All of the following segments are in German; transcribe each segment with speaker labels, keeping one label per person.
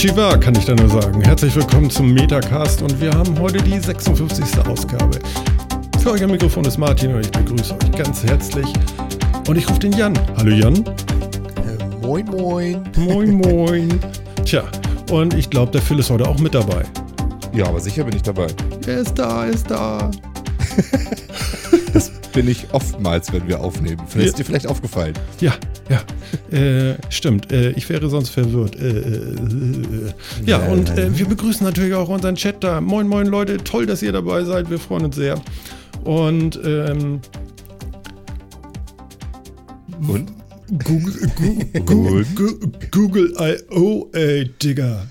Speaker 1: Konnichiwa kann ich da nur sagen. Herzlich willkommen zum Metacast und wir haben heute die 56. Ausgabe. Für euch am Mikrofon ist Martin und ich begrüße euch ganz herzlich. Und ich rufe den Jan. Hallo Jan.
Speaker 2: Äh, moin, moin.
Speaker 1: Moin, moin. Tja, und ich glaube, der Phil ist heute auch mit dabei.
Speaker 3: Ja, aber sicher bin ich dabei.
Speaker 1: Er ist da, er ist da.
Speaker 3: Das bin ich oftmals, wenn wir aufnehmen. Vielleicht ist dir vielleicht aufgefallen.
Speaker 1: Ja, ja. Äh, stimmt, äh, ich wäre sonst verwirrt. Äh, äh, äh. Ja, und äh, wir begrüßen natürlich auch unseren Chat da. Moin, moin Leute, toll, dass ihr dabei seid. Wir freuen uns sehr. Und ähm,
Speaker 3: Und?
Speaker 1: Google, Google, Google, Google I.O., ey, Digga.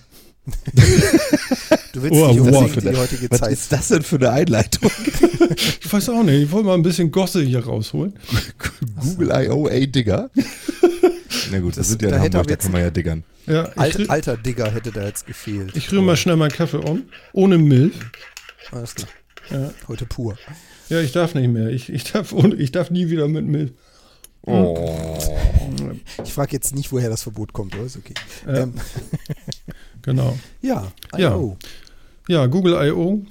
Speaker 2: Du willst
Speaker 1: Oh,
Speaker 2: nicht unbedingt in die heutige
Speaker 3: Was
Speaker 2: Zeit.
Speaker 3: ist das denn für eine Einleitung?
Speaker 1: Ich weiß auch nicht, ich wollte mal ein bisschen Gosse hier rausholen.
Speaker 3: Google I.O.A. Digger? Na gut, das, sind ja
Speaker 2: da
Speaker 3: Hamburg, da kann man ja diggern.
Speaker 1: Ja,
Speaker 2: Alt, alter Digger hätte da jetzt gefehlt.
Speaker 1: ich rühre mal schnell meinen Kaffee um. Ohne Milch.
Speaker 2: Alles klar.
Speaker 1: Ja.
Speaker 2: Heute pur.
Speaker 1: Ja, ich darf nicht mehr. Ich, ich, darf, ohne, ich darf nie wieder mit Milch.
Speaker 3: Oh.
Speaker 2: Ich frage jetzt nicht, woher das Verbot kommt, aber ist okay.
Speaker 1: Ja.
Speaker 2: Ähm,
Speaker 1: Genau.
Speaker 2: ja,
Speaker 1: Ja.
Speaker 2: I.O.
Speaker 1: Ja, Google I.O.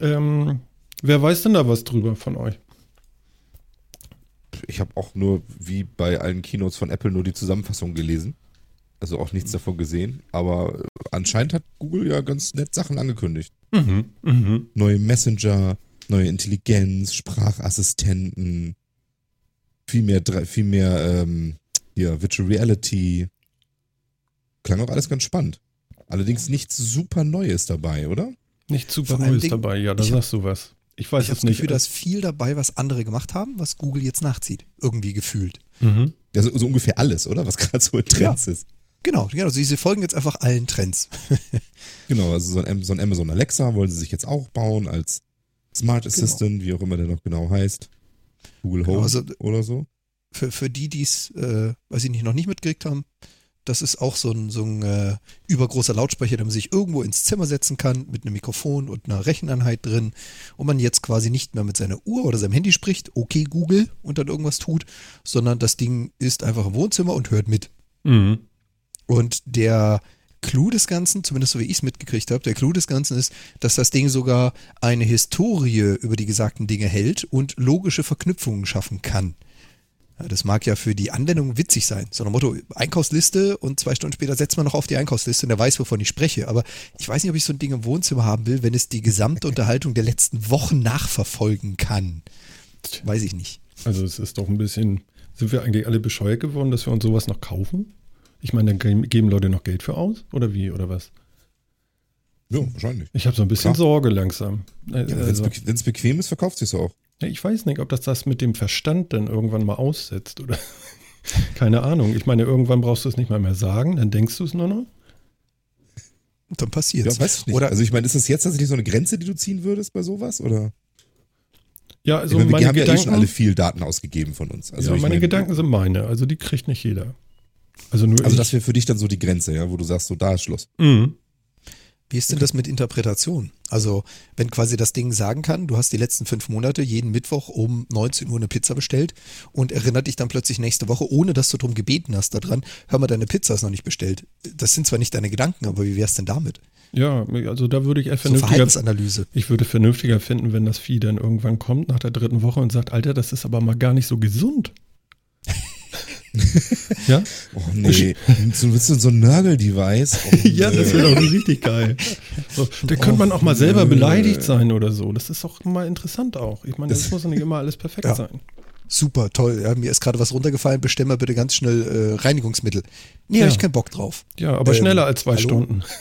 Speaker 1: Ähm, wer weiß denn da was drüber von euch?
Speaker 3: Ich habe auch nur, wie bei allen Keynotes von Apple, nur die Zusammenfassung gelesen. Also auch nichts davon gesehen. Aber äh, anscheinend hat Google ja ganz nett Sachen angekündigt.
Speaker 1: Mhm, mhm.
Speaker 3: Neue Messenger, neue Intelligenz, Sprachassistenten, viel mehr, viel mehr ähm, hier, Virtual Reality. Klang auch alles ganz spannend. Allerdings nichts super Neues dabei, oder?
Speaker 1: Nicht super Neues
Speaker 2: Dingen,
Speaker 1: dabei. Ja, da
Speaker 2: ich
Speaker 1: sagst du was. Ich weiß
Speaker 2: Ich habe
Speaker 1: es
Speaker 2: das
Speaker 1: nicht.
Speaker 2: Gefühl, dass viel dabei, was andere gemacht haben, was Google jetzt nachzieht. Irgendwie gefühlt.
Speaker 1: mhm.
Speaker 3: Ja, so, ungefähr alles, oder? Was gerade so in Trends ist.
Speaker 2: Genau, genau. Also sie folgen jetzt einfach allen Trends.
Speaker 3: Genau, also so ein, so ein Amazon Alexa wollen sie sich jetzt auch bauen als Smart Assistant, wie auch immer der noch genau heißt. Google Home
Speaker 2: Genau, also-
Speaker 3: oder so.
Speaker 2: Für, für die, die es, äh, weiß ich nicht, noch nicht mitgekriegt haben, das ist auch so ein, so ein äh, übergroßer Lautsprecher, den man sich irgendwo ins Zimmer setzen kann, mit einem Mikrofon und einer Recheneinheit drin und man jetzt quasi nicht mehr mit seiner Uhr oder seinem Handy spricht, okay Google, und dann irgendwas tut, sondern das Ding ist einfach im Wohnzimmer und hört mit.
Speaker 1: Mhm.
Speaker 2: Und der Clou des Ganzen, zumindest so wie ich es mitgekriegt habe, der Clou des Ganzen ist, dass das Ding sogar eine Historie über die gesagten Dinge hält und logische Verknüpfungen schaffen kann. Das mag ja für die Anwendung witzig sein. So ein Motto, Einkaufsliste und zwei Stunden später setzt man noch auf die Einkaufsliste und der weiß, wovon ich spreche. Aber ich weiß nicht, ob ich so ein Ding im Wohnzimmer haben will, wenn es die gesamte Unterhaltung der letzten Wochen nachverfolgen kann. Weiß ich nicht.
Speaker 1: Also es ist doch ein bisschen. Sind wir eigentlich alle bescheuert geworden, dass wir uns sowas noch kaufen? Ich meine, dann ge- geben Leute noch Geld für aus? Oder wie? Oder was?
Speaker 3: Ja, wahrscheinlich.
Speaker 1: Ich habe so ein bisschen
Speaker 3: Klar.
Speaker 1: Sorge langsam. Äh,
Speaker 3: Ja, Wenn es
Speaker 1: also,
Speaker 3: bequ wenn's bequem ist, verkauft sich auch.
Speaker 1: Ja, ich weiß nicht, ob das das mit dem Verstand dann irgendwann mal aussetzt oder. Keine Ahnung. Ich meine, irgendwann brauchst du es nicht mal mehr sagen, dann denkst du es nur noch.
Speaker 2: Und dann passiert's.
Speaker 3: Ja, weiß ich nicht.
Speaker 2: Oder
Speaker 3: also ich meine, ist das jetzt tatsächlich so eine Grenze, die du ziehen würdest bei sowas? Oder?
Speaker 1: Ja, also
Speaker 3: ich meine, wir
Speaker 1: meine
Speaker 3: haben ja eh
Speaker 1: Gedanken.
Speaker 3: schon alle viel Daten ausgegeben von uns. Also,
Speaker 1: ja, meine
Speaker 3: meine,
Speaker 1: Gedanken sind meine. Also die kriegt nicht jeder. Also nur
Speaker 3: Also
Speaker 1: ich.
Speaker 3: das wäre für dich dann so die Grenze, ja, wo du sagst, so da ist Schluss.
Speaker 1: Mhm.
Speaker 2: Wie ist denn das mit Interpretation? Also, wenn quasi das Ding sagen kann, du hast die letzten fünf Monate jeden Mittwoch um 19 Uhr eine Pizza bestellt und erinnert dich dann plötzlich nächste Woche, ohne dass du darum gebeten hast, daran, hör mal, deine Pizza ist noch nicht bestellt. Das sind zwar nicht deine Gedanken, aber wie wär's denn damit?
Speaker 1: Ja, also da würde ich eher
Speaker 2: So
Speaker 1: vernünftiger,
Speaker 2: Verhaltensanalyse.
Speaker 1: ich würde vernünftiger finden, wenn das Vieh dann irgendwann kommt nach der dritten Woche und sagt, Alter, das ist aber mal gar nicht so gesund. ja?
Speaker 3: Oh nee, so willst du so ein Nörgel-Device? Oh,
Speaker 1: Ja, das
Speaker 3: nö.
Speaker 1: wäre doch richtig geil. So, da könnte man auch mal selber beleidigt sein oder so. Das ist doch mal interessant auch. Ich meine, das,
Speaker 3: Das-
Speaker 1: muss doch nicht immer alles perfekt
Speaker 2: Ja.
Speaker 1: sein.
Speaker 2: Super, toll. Ja, mir ist gerade was runtergefallen, bestell mal bitte ganz schnell äh, Reinigungsmittel. Nee,
Speaker 1: Ja.
Speaker 2: hab ich keinen Bock drauf.
Speaker 1: Ja, aber
Speaker 2: Ähm,
Speaker 1: schneller als zwei
Speaker 2: hallo?
Speaker 1: Stunden.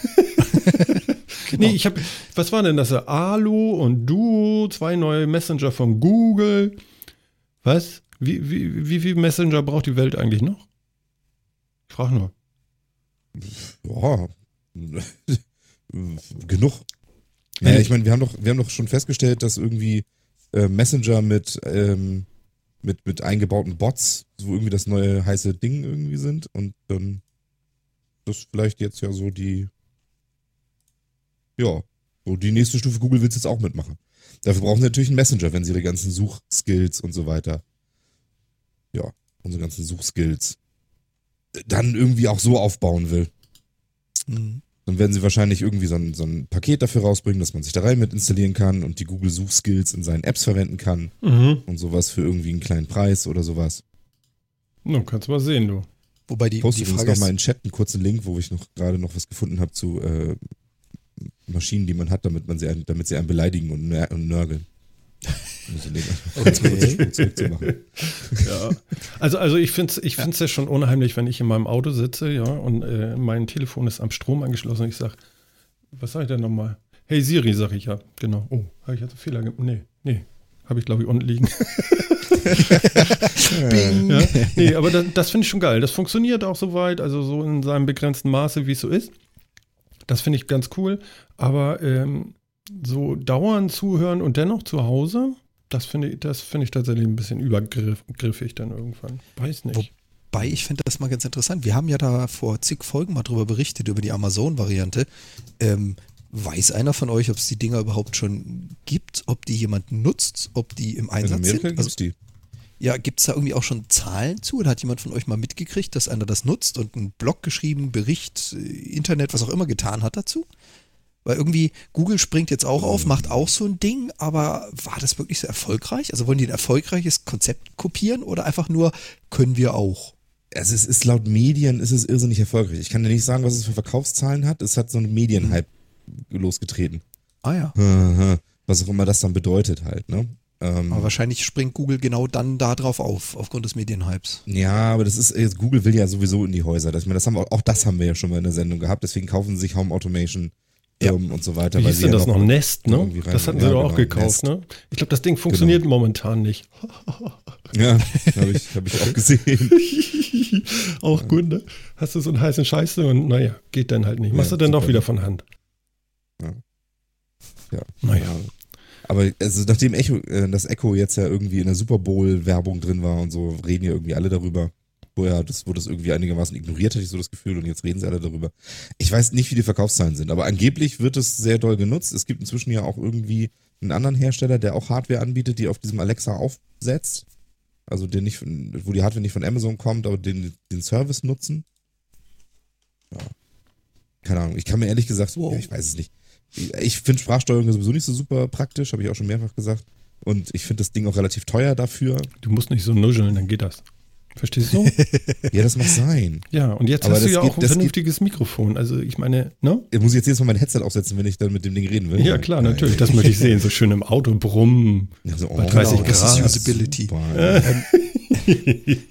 Speaker 1: Nee, ich habe, was war denn das? Alu und Duo, zwei neue Messenger von Google. Was? Wie, wie, wie viel Messenger braucht die Welt eigentlich noch? Ich frage nur.
Speaker 3: Ja. Genug.
Speaker 1: Hey.
Speaker 3: ich meine, wir haben doch, wir haben doch schon festgestellt, dass irgendwie äh, Messenger mit, ähm, mit, mit eingebauten Bots so irgendwie das neue heiße Ding irgendwie sind und dann das vielleicht jetzt ja so die ja, so die nächste Stufe Google will es jetzt auch mitmachen. Dafür brauchen sie natürlich einen Messenger, wenn sie ihre ganzen Suchskills und so weiter ja, unsere ganzen Suchskills dann irgendwie auch so aufbauen will.
Speaker 2: Mhm.
Speaker 3: Dann werden sie wahrscheinlich irgendwie so ein, so ein Paket dafür rausbringen, dass man sich da rein mit installieren kann und die Google Suchskills in seinen Apps verwenden kann
Speaker 1: Mhm.
Speaker 3: und sowas für irgendwie einen kleinen Preis oder sowas.
Speaker 1: Na, kannst mal sehen, du.
Speaker 2: Wobei die,
Speaker 3: Poste
Speaker 2: die Frage
Speaker 3: noch
Speaker 2: ist,
Speaker 3: mal in den Chat einen kurzen Link, wo ich noch gerade noch was gefunden habe zu äh, Maschinen, die man hat, damit man sie einen, damit sie einen beleidigen und nörgeln.
Speaker 2: Okay.
Speaker 1: Ja. Also, also ich finde es ich find's ja schon unheimlich, wenn ich in meinem Auto sitze, ja, und äh, mein Telefon ist am Strom angeschlossen und ich sage, was sage ich denn nochmal? Hey Siri, sage ich ja. Genau. Oh, habe ich jetzt einen Fehler gemacht? Nee, nee. Habe ich, glaube ich, unten liegen.
Speaker 2: Bing.
Speaker 1: Ja? Nee, aber das, das finde ich schon geil. Das funktioniert auch soweit, also so in seinem begrenzten Maße, wie es so ist. Das finde ich ganz cool. Aber ähm, so dauernd zuhören und dennoch zu Hause, das finde ich, das finde ich tatsächlich ein bisschen übergriffig dann irgendwann. Weiß nicht.
Speaker 2: Wobei, ich finde das mal ganz interessant. Wir haben ja da vor zig Folgen mal drüber berichtet, über die Amazon-Variante. Ähm, weiß einer von euch, ob es die Dinger überhaupt schon gibt, ob die jemand nutzt, ob die im
Speaker 3: In
Speaker 2: Einsatz
Speaker 3: Amerika
Speaker 2: sind? Also,
Speaker 3: die.
Speaker 2: ja, gibt es da irgendwie auch schon Zahlen zu? Oder hat jemand von euch mal mitgekriegt, dass einer das nutzt und einen Blog geschrieben, Bericht, äh, Internet, was auch immer getan hat dazu? Weil irgendwie Google springt jetzt auch auf, macht auch so ein Ding, aber war das wirklich so erfolgreich? Also wollen die ein erfolgreiches Konzept kopieren oder einfach nur, können wir auch?
Speaker 3: Also es ist laut Medien ist es irrsinnig erfolgreich. Ich kann dir nicht sagen, was es für Verkaufszahlen hat. Es hat so einen Medienhype losgetreten.
Speaker 2: Ah ja.
Speaker 3: Was auch immer das dann bedeutet halt, ne? Ähm,
Speaker 2: Aber wahrscheinlich springt Google genau dann da drauf auf, aufgrund des Medienhypes.
Speaker 3: ja, aber das ist, jetzt Google will ja sowieso in die Häuser. Das, auch das haben wir ja schon mal in der Sendung gehabt. Deswegen kaufen sie sich Home Automation Firmen und so weiter.
Speaker 1: Wie hieß denn
Speaker 3: ja
Speaker 1: das noch? Nest, ne? Das hatten sie
Speaker 3: ja,
Speaker 1: doch auch
Speaker 3: genau,
Speaker 1: gekauft,
Speaker 3: Nest. Genau.
Speaker 1: ne? Ich glaube, das Ding funktioniert momentan nicht.
Speaker 3: Ja, habe ich, hab ich auch gesehen.
Speaker 1: auch gut, ne? Hast du so einen heißen Scheiß und naja, geht dann halt nicht. Machst
Speaker 3: Ja,
Speaker 1: du dann doch wieder von Hand.
Speaker 3: Ja.
Speaker 1: Naja.
Speaker 3: Aber also nachdem Echo, äh, das Echo jetzt ja irgendwie in der Super Bowl Werbung drin war und so, reden ja irgendwie alle darüber. Vorher das wurde das irgendwie einigermaßen ignoriert, hatte ich so das Gefühl, und jetzt reden sie alle darüber. Ich weiß nicht, wie die Verkaufszahlen sind, aber angeblich wird es sehr doll genutzt. Es gibt inzwischen ja auch irgendwie einen anderen Hersteller, der auch Hardware anbietet, die auf diesem Alexa aufsetzt. Also den nicht, wo die Hardware nicht von Amazon kommt, aber den, den Service nutzen. Ja. Keine Ahnung. Ich kann mir ehrlich gesagt,
Speaker 2: Wow.
Speaker 3: ja, ich weiß es nicht. Ich, ich finde Sprachsteuerung sowieso nicht so super praktisch, habe ich auch schon mehrfach gesagt. Und ich finde das Ding auch relativ teuer dafür.
Speaker 1: Du musst nicht so nuscheln, dann geht das. Verstehst du?
Speaker 3: Ja, das mag sein.
Speaker 1: ja, und jetzt
Speaker 3: Aber
Speaker 1: hast du
Speaker 3: das
Speaker 1: ja
Speaker 3: gibt-
Speaker 1: auch ein
Speaker 3: das
Speaker 1: vernünftiges Mikrofon. Also ich meine, ne?
Speaker 3: Ich muss jetzt jedes Mal mein Headset aufsetzen, wenn ich dann mit dem Ding reden will.
Speaker 1: Ja, klar, natürlich. Das möchte ich sehen. So schön im Auto brummen.
Speaker 3: Ja, so,
Speaker 1: Bei 30
Speaker 2: Genau, das
Speaker 1: Grad.
Speaker 2: ist Usability.
Speaker 3: Super.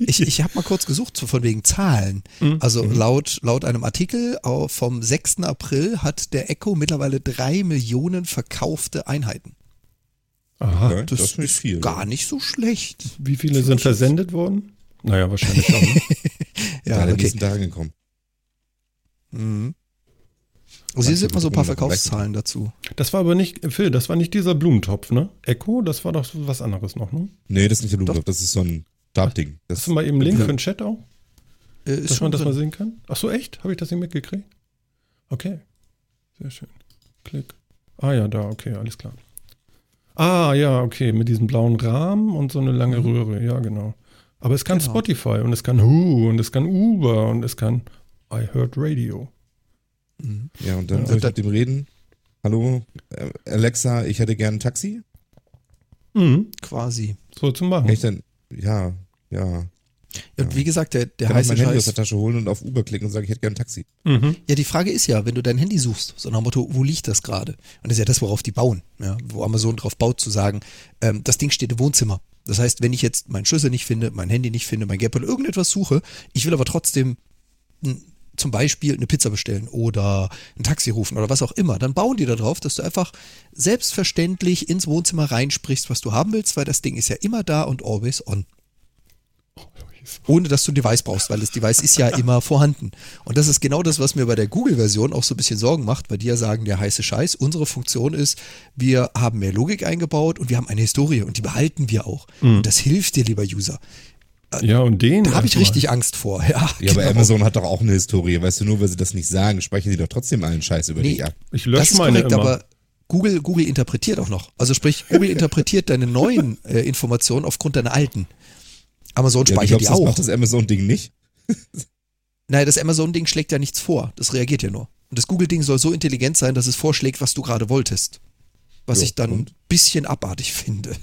Speaker 2: Ich, ich habe mal kurz gesucht, so von wegen Zahlen. Also laut, laut einem Artikel vom 6. April hat der Echo mittlerweile drei Millionen verkaufte Einheiten.
Speaker 1: Aha.
Speaker 2: Das,
Speaker 3: das
Speaker 2: ist
Speaker 3: viel.
Speaker 2: gar nicht so schlecht.
Speaker 1: Wie viele sind versendet worden? Naja, wahrscheinlich schon. Ne?
Speaker 3: Ja, den
Speaker 2: okay.
Speaker 3: nächsten Tagen gekommen.
Speaker 2: Mhm. Also hier sind mal so ein paar Verkaufszahlen dazu.
Speaker 1: Das war aber nicht, Phil, das war nicht dieser Blumentopf, ne? Echo, das war doch was anderes noch, ne?
Speaker 3: Nee, das ist nicht der Blumentopf, das ist so ein Stabding. Das
Speaker 1: Hast du mal eben einen Link
Speaker 3: Ja.
Speaker 1: für den Chat auch?
Speaker 2: Äh, ist
Speaker 1: Dass
Speaker 2: schon
Speaker 1: man das
Speaker 2: drin.
Speaker 1: mal sehen kann? Ach so, echt? Habe ich das nicht mitgekriegt? Okay. Sehr schön. Klick. Ah ja, da, okay, alles klar. Ah ja, okay, mit diesem blauen Rahmen und so eine lange Röhre, ja, genau. Aber es kann
Speaker 2: Genau.
Speaker 1: Spotify und es kann Who und es kann Uber und es kann I Heard Radio.
Speaker 2: Mhm.
Speaker 3: Ja, und dann
Speaker 1: Ja.
Speaker 3: soll ich mit dem reden. Hallo, äh, Alexa, ich hätte gern ein Taxi.
Speaker 1: Mhm,
Speaker 2: Quasi.
Speaker 1: so zu
Speaker 3: Kann
Speaker 1: machen.
Speaker 3: ich denn, ja, ja.
Speaker 2: Ja, und wie gesagt, der, der heiße
Speaker 3: mein Handy aus der Tasche holen und auf Uber klicken und sagen, ich hätte gern ein Taxi.
Speaker 1: Mhm.
Speaker 2: Ja, die Frage ist ja, wenn du dein Handy suchst, so nach dem Motto, wo liegt das gerade? Und das ist ja das, worauf die bauen, ja, wo Amazon drauf baut, zu sagen, ähm, das Ding steht im Wohnzimmer. Das heißt, wenn ich jetzt meinen Schlüssel nicht finde, mein Handy nicht finde, mein Gap oder irgendetwas suche, ich will aber trotzdem zum Beispiel eine Pizza bestellen oder ein Taxi rufen oder was auch immer, dann bauen die da drauf, dass du einfach selbstverständlich ins Wohnzimmer reinsprichst, was du haben willst, weil das Ding ist ja immer da und always on. Ohne dass du ein Device brauchst, weil das Device ist ja immer vorhanden. Und das ist genau das, was mir bei der Google-Version auch so ein bisschen Sorgen macht, weil die ja sagen, der heiße Scheiß, unsere Funktion ist, wir haben mehr Logik eingebaut und wir haben eine Historie und die behalten wir auch. Und das hilft dir, lieber User.
Speaker 1: Ja, und den.
Speaker 2: Da habe ich richtig Angst vor. Ja,
Speaker 3: Ja, aber
Speaker 2: genau.
Speaker 3: Amazon hat doch auch eine Historie. Weißt du, nur weil sie das nicht sagen, speichern sie doch trotzdem allen Scheiß über
Speaker 2: Nee.
Speaker 3: dich ab.
Speaker 1: Ich lösche meine
Speaker 2: korrekt,
Speaker 1: immer.
Speaker 2: aber Google, Google interpretiert auch noch. Also sprich, Google interpretiert deine neuen äh, Informationen aufgrund deiner alten. Amazon
Speaker 3: Ja,
Speaker 2: speichert
Speaker 3: glaubst,
Speaker 2: die
Speaker 3: das
Speaker 2: auch.
Speaker 3: macht das Amazon-Ding nicht?
Speaker 2: Naja, das Amazon-Ding schlägt ja nichts vor. Das reagiert ja nur. Und das Google-Ding soll so intelligent sein, dass es vorschlägt, was du gerade wolltest. Was
Speaker 3: Ja,
Speaker 2: ich dann ein bisschen abartig finde.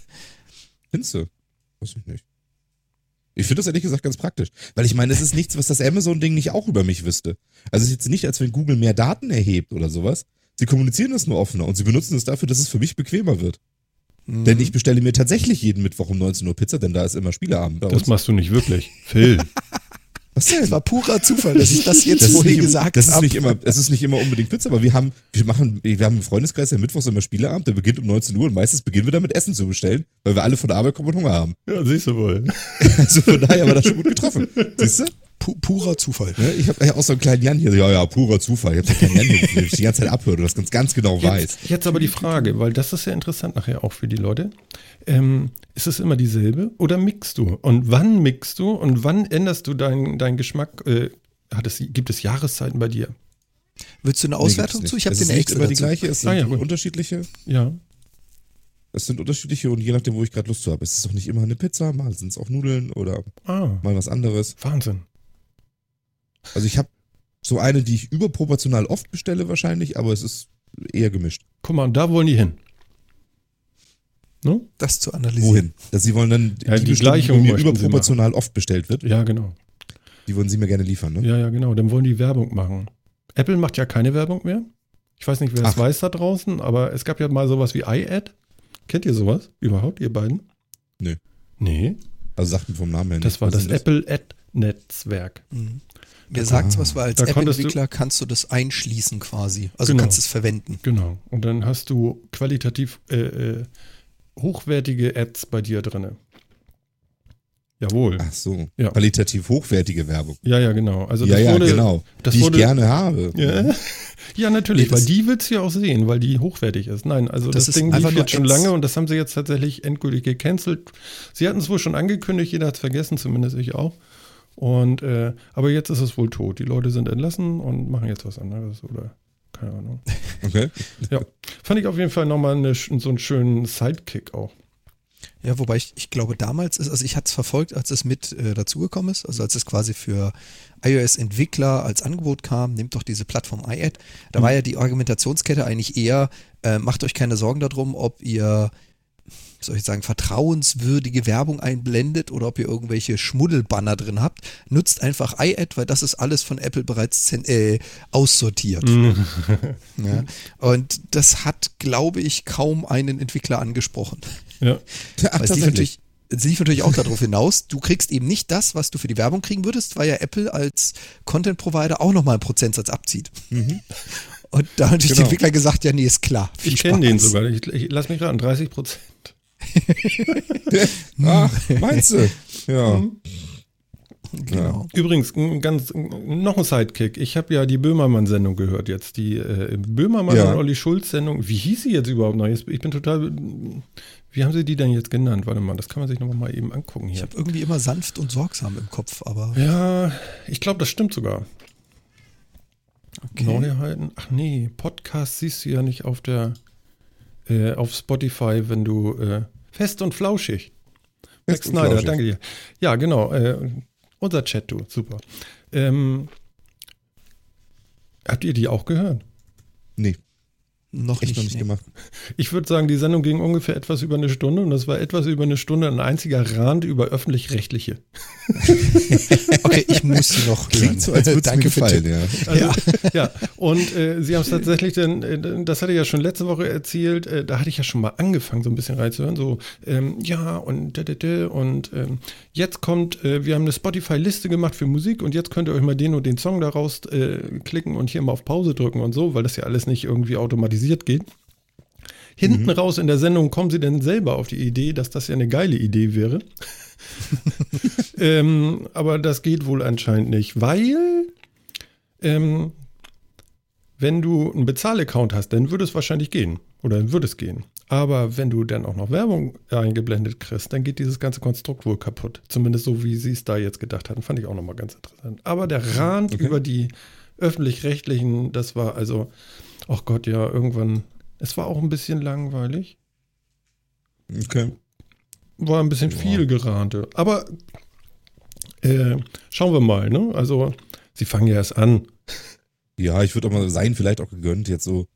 Speaker 3: Findest du? Weiß ich nicht. Ich finde das ehrlich gesagt ganz praktisch. Weil ich meine, es ist nichts, was das Amazon-Ding nicht auch über mich wüsste. Also es ist jetzt nicht, als wenn Google mehr Daten erhebt oder sowas. Sie kommunizieren das nur offener und sie benutzen es dafür, dass es für mich bequemer wird.
Speaker 2: Mhm.
Speaker 3: Denn ich bestelle mir tatsächlich jeden Mittwoch um 19 Uhr Pizza, denn da ist immer Spieleabend bei
Speaker 1: Das
Speaker 3: uns.
Speaker 1: machst du nicht wirklich. Phil.
Speaker 3: Was denn?
Speaker 2: Das war purer Zufall, dass ich das jetzt
Speaker 3: Das
Speaker 2: vorhin gesagt
Speaker 3: das ist
Speaker 2: habe.
Speaker 3: nicht immer, es ist nicht immer unbedingt Pizza, aber wir haben, wir machen, wir haben im Freundeskreis ja mittwochs immer Spieleabend, der beginnt um 19 Uhr und meistens beginnen wir damit Essen zu bestellen, weil wir alle von der Arbeit kommen und Hunger haben.
Speaker 1: Ja, siehst du wohl.
Speaker 3: Also von daher war das schon gut getroffen. Siehst du?
Speaker 2: Pu purer Zufall.
Speaker 3: Ne? Ich habe ja auch so einen kleinen Jan hier. Ja, ja, purer Zufall. Ich habe so einen kleinen Jan hier, den ich die ganze Zeit abhöre und das ganz, ganz genau weiß.
Speaker 1: Jetzt, jetzt aber die Frage, weil das ist ja interessant nachher auch für die Leute. Ähm, ist es immer dieselbe oder mixst du? Und wann mixst du und wann änderst du deinen deinen Geschmack? Äh, hat es, gibt es Jahreszeiten bei dir?
Speaker 2: Willst du eine Auswertung
Speaker 3: Nee,
Speaker 2: zu? Ich habe
Speaker 3: Es nicht
Speaker 2: extra
Speaker 3: immer die gleiche, es sind
Speaker 1: Ah, ja,
Speaker 3: unterschiedliche.
Speaker 1: Ja.
Speaker 3: Es sind unterschiedliche und je nachdem, wo ich gerade Lust zu habe. Es ist doch nicht immer eine Pizza, mal sind es auch Nudeln oder
Speaker 1: Ah,
Speaker 3: mal was anderes.
Speaker 1: Wahnsinn.
Speaker 3: Also ich habe so eine, die ich überproportional oft bestelle wahrscheinlich, aber es ist eher gemischt.
Speaker 1: Guck mal, und da wollen die hin. Ne?
Speaker 2: Das zu analysieren.
Speaker 3: Wohin? Dass sie wollen dann
Speaker 1: Ja, die
Speaker 3: Bestimmung,
Speaker 1: Gleichung
Speaker 3: die mir überproportional oft bestellt wird,
Speaker 1: Ja, genau.
Speaker 3: die wollen sie mir gerne liefern, ne?
Speaker 1: Ja, ja, genau. Dann wollen die Werbung machen. Apple macht ja keine Werbung mehr. Ich weiß nicht, wer das
Speaker 3: Ach.
Speaker 1: weiß da draußen, aber es gab ja mal sowas wie iAd. Kennt ihr sowas überhaupt, ihr beiden?
Speaker 3: Nö.
Speaker 1: Nee,
Speaker 3: Also sagt mir vom Namen her
Speaker 1: das
Speaker 3: nicht.
Speaker 1: war
Speaker 3: Was
Speaker 1: das
Speaker 3: ist
Speaker 1: Apple Ad-Netzwerk.
Speaker 2: Mhm. Mir sagt's was, weil als App-Entwickler kannst du das einschließen quasi. Also
Speaker 1: Genau.
Speaker 2: kannst es verwenden.
Speaker 1: Genau. Und dann hast du qualitativ äh, äh, hochwertige Ads bei dir drinne. Jawohl.
Speaker 3: Ach so,
Speaker 1: Ja.
Speaker 3: qualitativ hochwertige Werbung.
Speaker 1: Ja, ja, genau. Also
Speaker 3: ja,
Speaker 1: das
Speaker 3: ja,
Speaker 1: wurde,
Speaker 3: genau.
Speaker 1: das
Speaker 3: die
Speaker 1: wurde-
Speaker 3: ich gerne habe.
Speaker 1: Ja, ja natürlich,
Speaker 2: Nee,
Speaker 1: weil die willst du ja auch sehen, weil die hochwertig ist. Nein, also
Speaker 2: Das
Speaker 1: das,
Speaker 2: ist
Speaker 1: Ding lief jetzt schon lange und das haben sie jetzt tatsächlich endgültig gecancelt. Sie hatten es wohl schon angekündigt, jeder hat es vergessen, zumindest ich auch. Und äh, aber jetzt ist es wohl tot. Die Leute sind entlassen und machen jetzt was anderes oder keine Ahnung.
Speaker 3: Okay.
Speaker 1: Ja, fand ich auf jeden Fall nochmal eine, so einen schönen Sidekick auch.
Speaker 2: Ja, wobei ich, ich glaube damals ist, also ich hatte es verfolgt, als es mit äh, dazugekommen ist, also als es quasi für iOS-Entwickler als Angebot kam, nehmt doch diese Plattform iAd. Da
Speaker 1: Mhm.
Speaker 2: war ja die Argumentationskette eigentlich eher, äh, macht euch keine Sorgen darum, ob ihr, soll ich sagen, vertrauenswürdige Werbung einblendet oder ob ihr irgendwelche Schmuddelbanner drin habt. Nutzt einfach iAd, weil das ist alles von Apple bereits äh, aussortiert.
Speaker 1: Mhm.
Speaker 2: Ja. Und das hat, glaube ich, kaum einen Entwickler angesprochen.
Speaker 1: Ja,
Speaker 3: Ach,
Speaker 2: Weil es lief
Speaker 3: tatsächlich.
Speaker 2: natürlich, es lief natürlich auch darauf hinaus, du kriegst eben nicht das, was du für die Werbung kriegen würdest, weil ja Apple als Content-Provider auch nochmal einen Prozentsatz abzieht. Und da haben natürlich die
Speaker 3: Genau.
Speaker 2: Entwickler gesagt, ja, nee, ist klar. Viel
Speaker 1: ich kenne den sogar. Ich, ich, lass mich raten, 30 Prozent.
Speaker 3: Ach, meinst du? Ja.
Speaker 2: Genau.
Speaker 1: Übrigens, ganz, noch ein Sidekick. Ich habe ja die Böhmermann-Sendung gehört jetzt. Die äh, Böhmermann
Speaker 3: Ja.
Speaker 1: und Olli Schulz-Sendung. Wie hieß sie jetzt überhaupt noch? Ich bin total. Wie haben sie die denn jetzt genannt? Warte mal, das kann man sich noch mal eben angucken
Speaker 2: Ich
Speaker 1: hier.
Speaker 2: habe irgendwie immer sanft und sorgsam im Kopf, aber
Speaker 1: Ja, ich glaube, das stimmt sogar.
Speaker 2: okay.
Speaker 1: Neuheiten. Ach nee, Podcast siehst du ja nicht auf der äh, auf Spotify, wenn du äh, fest und flauschig. Max
Speaker 3: und
Speaker 1: Snyder,
Speaker 3: flauschig.
Speaker 1: danke dir. Ja, genau. Äh, unser Chat, du, super. Ähm, habt ihr die auch gehört?
Speaker 3: Nee,
Speaker 2: noch
Speaker 3: echt
Speaker 2: nicht.
Speaker 3: noch nicht
Speaker 2: nee.
Speaker 3: gemacht.
Speaker 1: Ich würde sagen, die Sendung ging ungefähr etwas über eine Stunde und das war etwas über eine Stunde ein einziger Rand über öffentlich-rechtliche.
Speaker 2: Okay, ich muss sie noch hören.
Speaker 3: So, als würde es mir
Speaker 2: Danke für
Speaker 3: gefallen,
Speaker 2: Tipp.
Speaker 3: ja.
Speaker 1: Also, ja. und äh, sie haben es tatsächlich, denn, äh, das hatte ich ja schon letzte Woche erzählt, äh, da hatte ich ja schon mal angefangen, so ein bisschen reinzuhören, so, ähm, ja, und, da, da, da, und ähm, jetzt kommt, äh, wir haben eine Spotify-Liste gemacht für Musik und jetzt könnt ihr euch mal den und den Song daraus äh, klicken und hier mal auf Pause drücken und so, weil das ja alles nicht irgendwie automatisiert geht. Hinten raus in der Sendung kommen sie dann selber auf die Idee, dass das ja eine geile Idee wäre. ähm, aber das geht wohl anscheinend nicht, weil ähm, wenn du einen Bezahlaccount hast, dann würde es wahrscheinlich gehen. Oder dann würde es gehen. Aber wenn du dann auch noch Werbung eingeblendet kriegst, dann geht dieses ganze Konstrukt wohl kaputt. Zumindest so, wie sie es da jetzt gedacht hatten. Fand ich auch nochmal ganz interessant. Aber der Rand
Speaker 3: Okay.
Speaker 1: über die öffentlich-rechtlichen, das war also, ach Gott, ja, irgendwann, es war auch ein bisschen langweilig.
Speaker 3: Okay.
Speaker 1: War ein bisschen
Speaker 3: Ja.
Speaker 1: viel Gerante. Aber äh, schauen wir mal, ne? Also, sie fangen ja erst an.
Speaker 3: Ja, ich würde auch mal sein, vielleicht auch gegönnt, jetzt so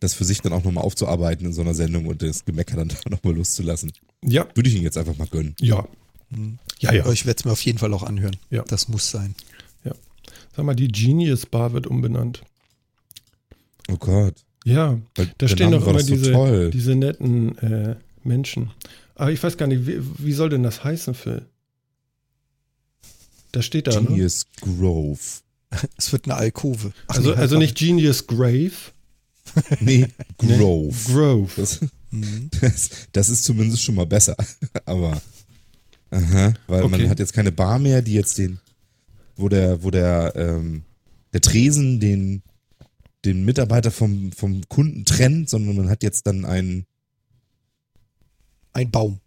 Speaker 3: das für sich dann auch nochmal aufzuarbeiten in so einer Sendung und das Gemecker dann nochmal loszulassen.
Speaker 1: Ja,
Speaker 3: Würde ich ihn jetzt einfach mal gönnen.
Speaker 1: ja. Ja, ja.
Speaker 2: Aber ich werde es mir auf jeden Fall auch anhören.
Speaker 1: Ja.
Speaker 2: Das muss sein.
Speaker 1: Sag mal, die Genius Bar wird umbenannt.
Speaker 3: Oh Gott.
Speaker 1: Ja,
Speaker 3: Weil
Speaker 1: da stehen doch immer
Speaker 3: doch so
Speaker 1: diese, diese netten äh, Menschen. Aber ich weiß gar nicht, wie, wie soll denn das heißen, Phil? Da steht da, ne?
Speaker 3: Genius Grove.
Speaker 2: Es wird eine Alkove. Ach
Speaker 1: Also,
Speaker 2: nee,
Speaker 1: also
Speaker 2: halt
Speaker 1: nicht Genius Grave,
Speaker 3: Nee,
Speaker 1: ne?
Speaker 3: Grove.
Speaker 1: Grove.
Speaker 3: Das.
Speaker 2: Mhm.
Speaker 3: das, das ist zumindest schon mal besser. Aber, aha, weil
Speaker 1: Okay.
Speaker 3: man hat jetzt keine Bar mehr, die jetzt den, wo der, wo der, ähm, der Tresen den, den Mitarbeiter vom, vom Kunden trennt, sondern man hat jetzt dann einen,
Speaker 2: Ein Baum.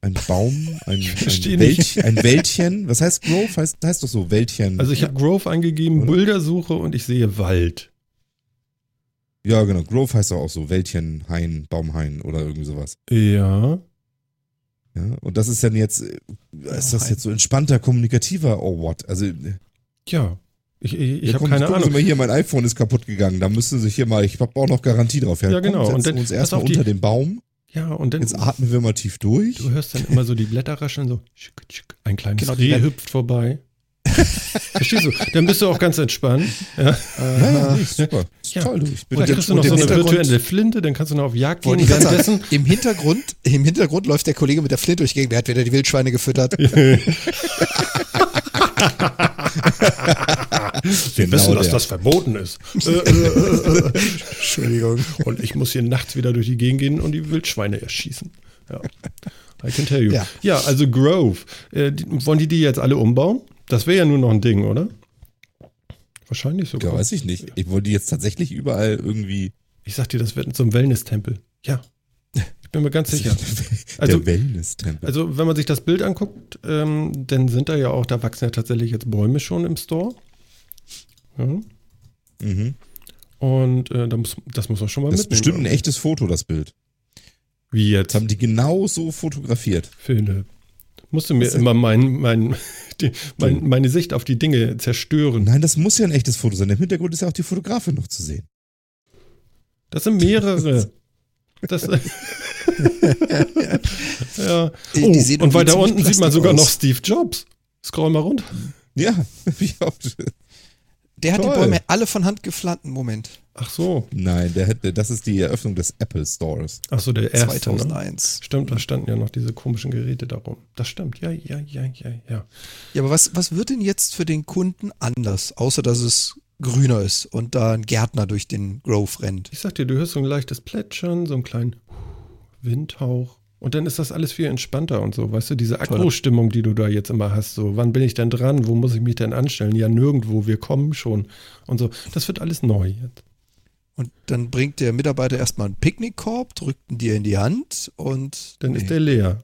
Speaker 3: einen Baum, ein, ein,
Speaker 1: nicht.
Speaker 3: Wäld, ein Wäldchen. Was heißt Grove? Heißt, heißt doch so, Wäldchen.
Speaker 1: Also ich habe Grove eingegeben,
Speaker 3: Oder?
Speaker 1: Bildersuche und ich sehe Wald.
Speaker 3: ja, genau. Grove heißt doch auch so, Wäldchen, Hain, Baumhain oder irgendwie sowas.
Speaker 1: Ja.
Speaker 3: Ja, und das ist dann jetzt, äh, ist das jetzt so entspannter, kommunikativer, oh what? Also,
Speaker 1: Ja. Ich, ich, ich
Speaker 3: ja,
Speaker 1: habe keine
Speaker 3: gucken Sie
Speaker 1: Ahnung.
Speaker 3: mal hier, mein iPhone ist kaputt gegangen. Da müssen Sie sich hier mal, ich habe auch noch Garantie drauf.
Speaker 1: Ja, genau.
Speaker 3: Komm,
Speaker 1: Und dann-
Speaker 3: wir uns erstmal unter den Baum.
Speaker 1: Ja, und dann
Speaker 3: Jetzt atmen wir mal tief durch.
Speaker 1: du hörst dann immer so die Blätter rascheln, so schick, schick, ein kleines
Speaker 2: Genau,
Speaker 1: Reh hüpft vorbei. Verstehst du? Dann bist du auch ganz entspannt. Ja.
Speaker 3: Ja, ja, super. Ist
Speaker 1: Ja.
Speaker 3: Toll, du. Ich bin
Speaker 1: Vielleicht
Speaker 2: der-
Speaker 1: kriegst du
Speaker 2: und
Speaker 1: noch so eine virtuelle Flinte, dann kannst du noch auf Jagd gehen.
Speaker 2: Gerade
Speaker 1: Währenddessen
Speaker 2: im Hintergrund, im Hintergrund läuft der Kollege mit der Flinte durch die Gegend. Der hat wieder die Wildschweine gefüttert.
Speaker 1: Wir
Speaker 3: Genau
Speaker 1: wissen, dass
Speaker 3: der.
Speaker 1: das verboten ist.
Speaker 2: Entschuldigung.
Speaker 1: Und ich muss hier nachts wieder durch die Gegend gehen und die Wildschweine erschießen. Ja. I can tell you. Ja,
Speaker 2: Ja.
Speaker 1: also Grove. Äh, die, wollen die die jetzt alle umbauen? Das wäre ja nur noch ein Ding, oder? Wahrscheinlich sogar.
Speaker 3: Ja, weiß ich nicht. Ich wollte die jetzt tatsächlich überall irgendwie.
Speaker 1: Ich sag dir, das wird so ein Wellness-Tempel. Ja. Ich bin mir ganz sicher.
Speaker 3: der
Speaker 1: Also-
Speaker 3: Wellness-Tempel.
Speaker 1: Also, wenn man sich das Bild anguckt, ähm, dann sind da ja auch, da wachsen ja tatsächlich jetzt Bäume schon im Store. Ja.
Speaker 3: mhm.
Speaker 1: Und äh, da muss, das muss man schon mal
Speaker 3: Das ist
Speaker 1: mitnehmen.
Speaker 3: bestimmt ein echtes Foto, das Bild.
Speaker 1: Wie jetzt?
Speaker 3: Das haben die genau so fotografiert.
Speaker 1: Philipp. Musst du mir
Speaker 3: Was-
Speaker 1: immer mein, mein, die, mein, meine Sicht auf die Dinge zerstören.
Speaker 3: Nein, das muss ja ein echtes Foto sein. Im Hintergrund ist ja auch die Fotografin noch zu sehen.
Speaker 1: Das sind mehrere. Das, ja.
Speaker 2: Die
Speaker 1: Oh,
Speaker 2: sehen
Speaker 1: und weiter unten sieht man sogar
Speaker 2: aus.
Speaker 1: noch Steve Jobs. Scroll mal runter.
Speaker 3: Ja, wie auch.
Speaker 2: Der hat
Speaker 3: Toll.
Speaker 2: die Bäume alle von Hand gepflanzt. Moment.
Speaker 1: Ach so.
Speaker 3: Nein, der hätte, das ist die Eröffnung des Apple Stores.
Speaker 1: Ach so, der erste. Ne?
Speaker 2: 2001.
Speaker 1: Stimmt, da standen ja noch diese komischen Geräte darum. Das stimmt. Ja, ja, ja, ja, ja.
Speaker 2: Ja, aber was, was wird denn jetzt für den Kunden anders, außer dass es grüner ist und da ein Gärtner durch den Grove rennt?
Speaker 1: Ich sag dir, du hörst so ein leichtes Plätschern, so einen kleinen Windhauch. Und dann ist das alles viel entspannter und so. Weißt du, diese Akku-Stimmung, die du da jetzt immer hast, so, wann bin ich denn dran? Wo muss ich mich denn anstellen? Ja, nirgendwo, wir kommen schon. Und so. Das wird alles neu jetzt.
Speaker 2: Und dann bringt der Mitarbeiter erstmal einen Picknickkorb, drückt ihn dir in die Hand und.
Speaker 1: Dann ist der leer.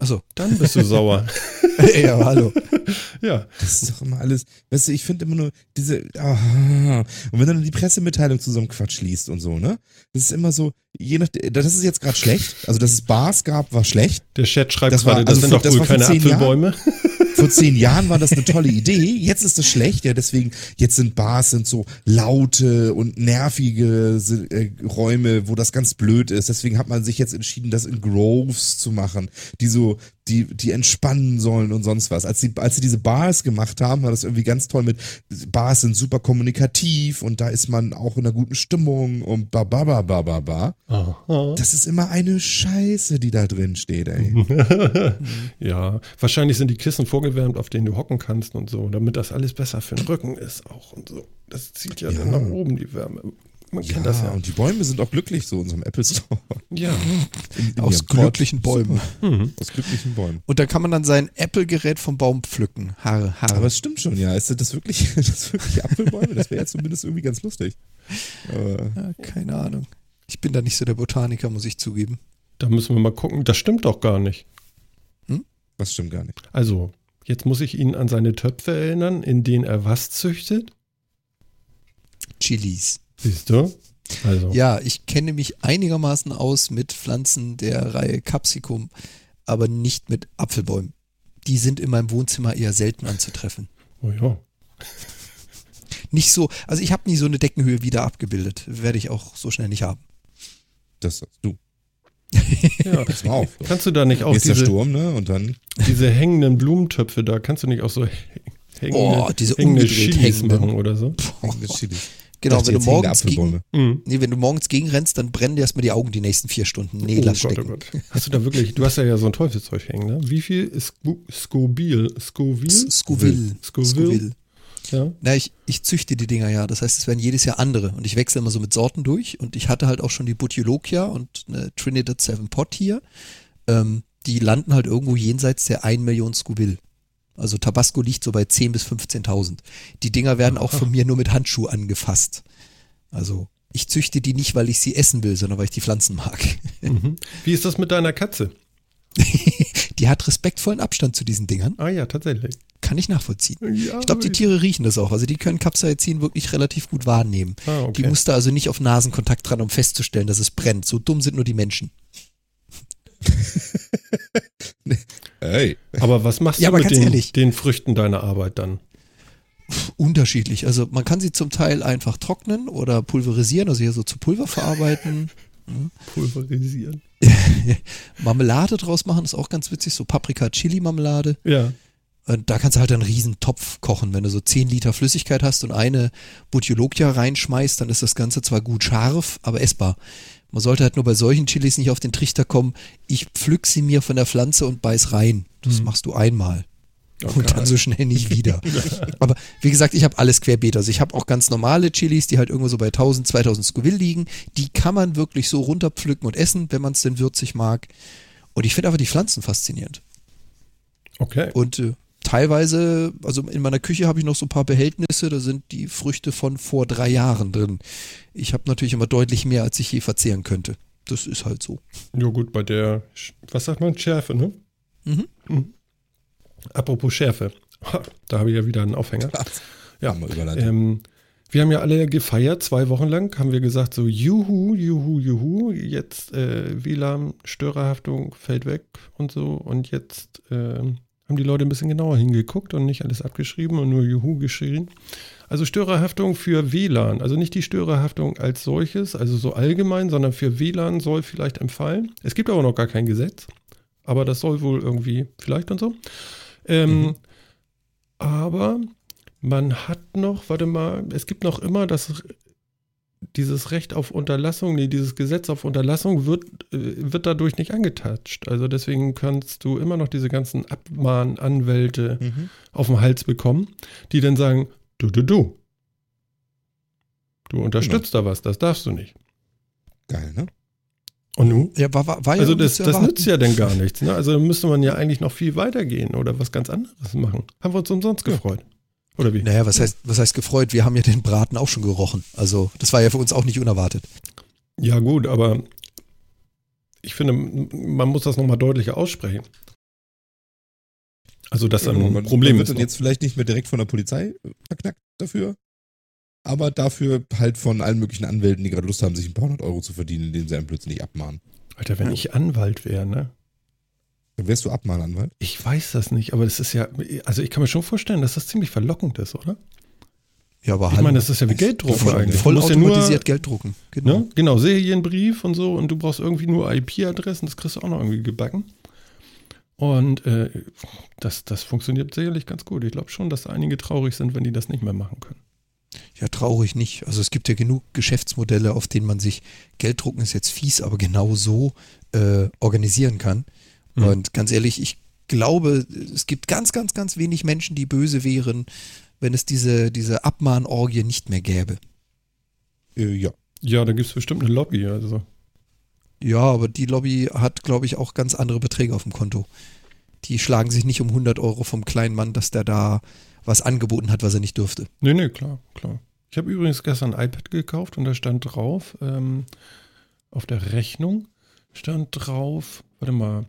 Speaker 2: Achso.
Speaker 1: Dann bist du sauer.
Speaker 2: ja, hallo.
Speaker 1: ja.
Speaker 3: Das ist doch immer alles. Weißt du, ich finde immer nur diese. Ah, und wenn du dann die Pressemitteilung zu so einem Quatsch liest und so, ne? Das ist immer so, je nach. Das ist jetzt gerade schlecht. Also, dass es Bars gab, war schlecht.
Speaker 1: Der Chat schreibt
Speaker 3: Das war-
Speaker 1: gerade, das
Speaker 3: also
Speaker 1: sind
Speaker 3: vor-
Speaker 1: doch
Speaker 3: das
Speaker 1: wohl
Speaker 3: war vor
Speaker 1: keine
Speaker 3: zehn Jahren. Vor zehn Jahren war das eine tolle Idee. Jetzt ist das schlecht. Ja, deswegen, jetzt sind Bars sind so laute und nervige äh, Räume, wo das ganz blöd ist. Deswegen hat man sich jetzt entschieden, das in Groves zu machen, die so, die, die entspannen sollen und sonst was. Als sie, als sie diese Bars gemacht haben, war das irgendwie ganz toll mit, Bars sind super kommunikativ und da ist man auch in einer guten Stimmung und ba, ba, ba, ba, ba, ba.
Speaker 1: Aha.
Speaker 3: Das ist immer eine Scheiße, die da drin steht, ey.
Speaker 1: ja, wahrscheinlich sind die Kissen vorgewärmt, auf denen du hocken kannst und so, damit das alles besser für den Rücken ist auch und so. Das zieht ja, dann
Speaker 3: Ja.
Speaker 1: nach oben die Wärme. Man kennt das ja.
Speaker 3: und die Bäume sind auch glücklich so in unserem Apple Store.
Speaker 1: Ja.
Speaker 3: In, in
Speaker 2: Aus glücklichen Bäumen.
Speaker 1: Mhm.
Speaker 3: Aus glücklichen Bäumen.
Speaker 2: Und da kann man dann sein Apple-Gerät vom Baum pflücken. Haare, Haare.
Speaker 3: Aber es stimmt schon, ja. Ist das wirklich, das wirklich Apfelbäume? Das wäre ja zumindest irgendwie ganz lustig.
Speaker 2: Ja, keine Ahnung. Ich bin da nicht so der Botaniker, muss ich zugeben.
Speaker 1: Da müssen wir mal gucken. Das stimmt doch gar nicht.
Speaker 3: das stimmt gar nicht.
Speaker 1: Also, jetzt muss ich ihn an seine Töpfe erinnern, in denen er was züchtet.
Speaker 2: Chilis.
Speaker 1: Siehst du? Also,
Speaker 2: Ja, ich kenne mich einigermaßen aus mit Pflanzen der Reihe Capsicum, aber nicht mit Apfelbäumen. Die sind in meinem Wohnzimmer eher selten anzutreffen.
Speaker 1: oh ja.
Speaker 2: nicht so, also ich habe nie so eine Deckenhöhe wieder abgebildet. Werde ich auch so schnell nicht haben.
Speaker 3: Das sagst du.
Speaker 1: Ja.
Speaker 3: Pass mal auf.
Speaker 1: Kannst du da nicht auch
Speaker 3: Jetzt der
Speaker 1: diese,
Speaker 3: Sturm, ne? Und dann.
Speaker 1: diese hängenden Blumentöpfe da, kannst du nicht auch so hängende,
Speaker 2: Oh, diese
Speaker 1: hängende Chilis
Speaker 2: hängenden.
Speaker 1: machen oder so?
Speaker 3: hängende.
Speaker 2: Genau,
Speaker 3: Dachte,
Speaker 2: wenn du morgens gegen.
Speaker 1: Mhm.
Speaker 2: nee, wenn du morgens gegenrennst, dann brennen dir erstmal die Augen die nächsten vier Stunden. Nee,
Speaker 1: oh
Speaker 2: lass
Speaker 1: Gott,
Speaker 2: stecken.
Speaker 1: oh Gott. Hast du da wirklich, du hast ja, ja so ein Teufelszeug hängen, ne? Wie viel ist Scoville? Scoville?
Speaker 2: Scoville.
Speaker 1: Scoville. Ja.
Speaker 2: Na, ich, ich züchte die Dinger ja. Das heißt, es werden jedes Jahr andere. Und ich wechsle immer so mit Sorten durch. Und ich hatte halt auch schon die Butyllokia und eine Trinidad Seven Pot hier. Ähm, die landen halt irgendwo jenseits der 1 Million Scoville. Also Tabasco liegt so bei 10.000 bis 15.000. Die Dinger werden auch von mir nur mit Handschuh angefasst. Also ich züchte die nicht, weil ich sie essen will, sondern weil ich die Pflanzen mag.
Speaker 1: Mhm. Wie ist das mit deiner Katze?
Speaker 2: Die hat respektvollen Abstand zu diesen Dingern.
Speaker 1: Ah ja, tatsächlich.
Speaker 2: Kann ich nachvollziehen.
Speaker 1: Ja,
Speaker 2: Ich glaube, die Tiere riechen das auch. Also die können Capsaicin wirklich relativ gut wahrnehmen.
Speaker 1: Ah, okay.
Speaker 2: Die musste also nicht auf Nasenkontakt dran, um festzustellen, dass es brennt. So dumm sind nur die Menschen.
Speaker 3: Ey.
Speaker 1: Aber was machst
Speaker 2: Ja,
Speaker 1: du
Speaker 2: aber
Speaker 1: mit
Speaker 2: ganz
Speaker 1: den, den Früchten deiner Arbeit dann?
Speaker 2: Unterschiedlich. Also man kann sie zum Teil einfach trocknen oder pulverisieren, also hier so zu Pulver verarbeiten.
Speaker 1: Pulverisieren.
Speaker 2: Marmelade draus machen, ist auch ganz witzig. So Paprika-Chili-Marmelade.
Speaker 1: Ja.
Speaker 2: Und da kannst du halt einen riesen Topf kochen. Wenn du so 10 Liter Flüssigkeit hast und eine Butyllogia reinschmeißt, dann ist das Ganze zwar gut scharf, aber essbar. Man sollte halt nur bei solchen Chilis nicht auf den Trichter kommen, ich pflück sie mir von der Pflanze und beiß rein. Das machst du einmal. Und dann so schnell nicht wieder. Aber wie gesagt, ich habe alles querbeet. Also ich habe auch ganz normale Chilis, die halt irgendwo so bei 1000, 2000 Scoville liegen. Die kann man wirklich so runterpflücken und essen, wenn man es denn würzig mag. Und ich finde einfach die Pflanzen faszinierend.
Speaker 1: Okay.
Speaker 2: Und äh, teilweise, also in meiner Küche habe ich noch so ein paar Behältnisse, da sind die Früchte von vor drei Jahren drin. Ich habe natürlich immer deutlich mehr, als ich je verzehren könnte. Das ist halt so.
Speaker 1: Ja gut, bei der, was sagt man, Schärfe, ne?
Speaker 2: Mhm.
Speaker 1: Mhm. Apropos Schärfe. Da habe ich ja wieder einen Aufhänger.
Speaker 3: Ja, mal überleiten.
Speaker 1: Ähm, wir haben ja alle gefeiert, zwei Wochen lang haben wir gesagt, so juhu, juhu, juhu, jetzt äh, WLAN-Störerhaftung fällt weg und so. Und jetzt ähm, haben die Leute ein bisschen genauer hingeguckt und nicht alles abgeschrieben und nur juhu geschrien. Also Störerhaftung für WLAN, also nicht die Störerhaftung als solches, also so allgemein, sondern für WLAN soll vielleicht empfallen. Es gibt aber noch gar kein Gesetz, aber das soll wohl irgendwie vielleicht und so. Ähm, Aber man hat noch, warte mal, es gibt noch immer das, dieses Recht auf Unterlassung, nee, dieses Gesetz auf Unterlassung wird, äh, wird dadurch nicht angetatscht. Also deswegen kannst du immer noch diese ganzen Abmahnanwälte
Speaker 3: Mhm.
Speaker 1: auf den Hals bekommen, die dann sagen, du, du, du. Du unterstützt da was, das darfst du nicht.
Speaker 3: Geil, ne?
Speaker 1: Und nun?
Speaker 2: Ja, war, war, war ja
Speaker 1: Also das, das nützt ja dann gar nichts. Ne? Also müsste man ja eigentlich noch viel weitergehen oder was ganz anderes machen. Haben wir uns umsonst gefreut. Oder wie?
Speaker 2: Naja, was heißt, was heißt gefreut? Wir haben ja den Braten auch schon gerochen. Also, das war ja für uns auch nicht unerwartet.
Speaker 1: Ja gut, aber ich finde, man muss das nochmal deutlicher aussprechen. Also das
Speaker 3: Ja,
Speaker 1: ein
Speaker 3: man,
Speaker 1: Problem
Speaker 3: man wird
Speaker 1: ist.
Speaker 3: dann jetzt vielleicht nicht mehr direkt von der Polizei verknackt dafür, aber dafür halt von allen möglichen Anwälten, die gerade Lust haben, sich ein paar hundert Euro zu verdienen, indem sie einen plötzlich abmahnen.
Speaker 1: Alter, wenn ich Anwalt wäre, ne?
Speaker 3: Wärst du Abmahnanwalt.
Speaker 1: Ich weiß das nicht, aber das ist ja, also ich kann mir schon vorstellen, dass das ziemlich verlockend ist, oder?
Speaker 2: Ja, aber
Speaker 1: Ich
Speaker 2: hallo.
Speaker 1: meine, das ist ja wie Gelddrucken
Speaker 3: voll-
Speaker 1: eigentlich. Du
Speaker 2: voll
Speaker 1: musst ja nur-
Speaker 2: automatisiert Geld drucken. Genau.
Speaker 1: Ne? Genau, Serienbrief und so und du brauchst irgendwie nur IP-Adressen, das kriegst du auch noch irgendwie gebacken. Und äh, das, das funktioniert sicherlich ganz gut. Ich glaube schon, dass einige traurig sind, wenn die das nicht mehr machen können.
Speaker 2: Ja, traurig nicht. Also es gibt ja genug Geschäftsmodelle, auf denen man sich Gelddrucken ist jetzt fies, aber genau so äh, organisieren kann.
Speaker 1: Mhm.
Speaker 2: Und ganz ehrlich, ich glaube, es gibt ganz, ganz, ganz wenig Menschen, die böse wären, wenn es diese, diese Abmahnorgie nicht mehr gäbe.
Speaker 3: Äh, ja.
Speaker 1: Ja, da gibt es bestimmt eine Lobby. Also.
Speaker 2: Ja, aber die Lobby hat, glaube ich, auch ganz andere Beträge auf dem Konto. Die schlagen sich nicht um 100 Euro vom kleinen Mann, dass der da was angeboten hat, was er nicht durfte.
Speaker 1: Nee, nee, klar, klar. Ich habe übrigens gestern ein iPad gekauft und da stand drauf, ähm, auf der Rechnung stand drauf, warte mal,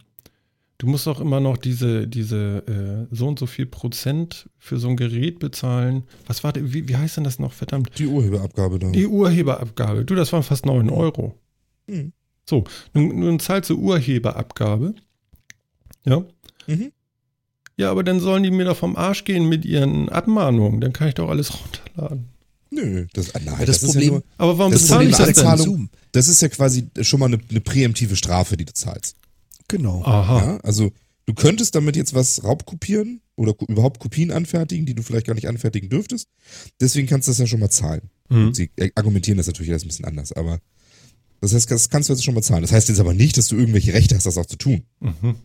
Speaker 1: du musst auch immer noch diese, diese äh, so und so viel Prozent für so ein Gerät bezahlen. Was war, wie, wie heißt denn das noch, verdammt?
Speaker 3: Die Urheberabgabe da.
Speaker 1: Die Urheberabgabe. Du, das waren fast 9 Euro.
Speaker 3: Mhm.
Speaker 1: So, nun, nun zahlst du Urheberabgabe. Ja.
Speaker 3: Mhm.
Speaker 1: Ja, aber dann sollen die mir doch vom Arsch gehen mit ihren Abmahnungen. Dann kann ich doch alles runterladen.
Speaker 3: Nö, das, ah, nein,
Speaker 2: das
Speaker 3: ist
Speaker 2: Problem-
Speaker 3: ja nur,
Speaker 1: Aber warum
Speaker 3: Das ist
Speaker 1: bezahle ich das
Speaker 3: der
Speaker 1: denn?
Speaker 3: Zahlung. Das ist ja quasi schon mal eine, eine präemptive Strafe, die du zahlst.
Speaker 2: Genau.
Speaker 1: Aha.
Speaker 3: Ja, also du könntest damit jetzt was raubkopieren oder überhaupt Kopien anfertigen, die du vielleicht gar nicht anfertigen dürftest. Deswegen kannst du das ja schon mal zahlen.
Speaker 1: Mhm.
Speaker 3: Sie argumentieren das natürlich alles ein bisschen anders, aber das heißt, das kannst du jetzt schon mal zahlen. Das heißt jetzt aber nicht, dass du irgendwelche Rechte hast, das auch zu tun.
Speaker 1: Mhm.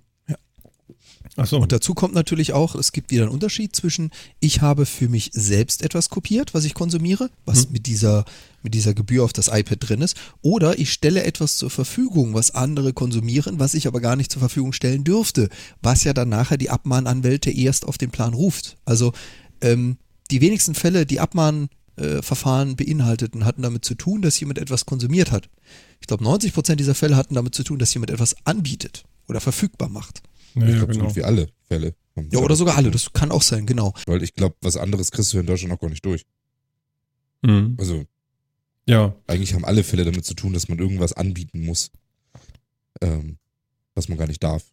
Speaker 1: Ach so.
Speaker 2: Und dazu kommt natürlich auch, es gibt wieder einen Unterschied zwischen, ich habe für mich selbst etwas kopiert, was ich konsumiere, was mit, dieser, mit dieser Gebühr auf das iPad drin ist, oder ich stelle etwas zur Verfügung, was andere konsumieren, was ich aber gar nicht zur Verfügung stellen dürfte, was ja dann nachher die Abmahnanwälte erst auf den Plan ruft. Also ähm, die wenigsten Fälle, die Abmahnverfahren beinhalteten, hatten damit zu tun, dass jemand etwas konsumiert hat. Ich glaube, 90 Prozent dieser Fälle hatten damit zu tun, dass jemand etwas anbietet oder verfügbar macht.
Speaker 1: Ja,
Speaker 3: ich glaube, so
Speaker 1: genau.
Speaker 3: gut wie alle Fälle.
Speaker 2: Ja, oder sogar alle, das kann auch sein, genau.
Speaker 3: Weil ich glaube, was anderes kriegst du in Deutschland auch gar nicht durch.
Speaker 1: Mhm.
Speaker 3: Also
Speaker 1: Ja,
Speaker 3: eigentlich haben alle Fälle damit zu tun, dass man irgendwas anbieten muss, ähm, was man gar nicht darf.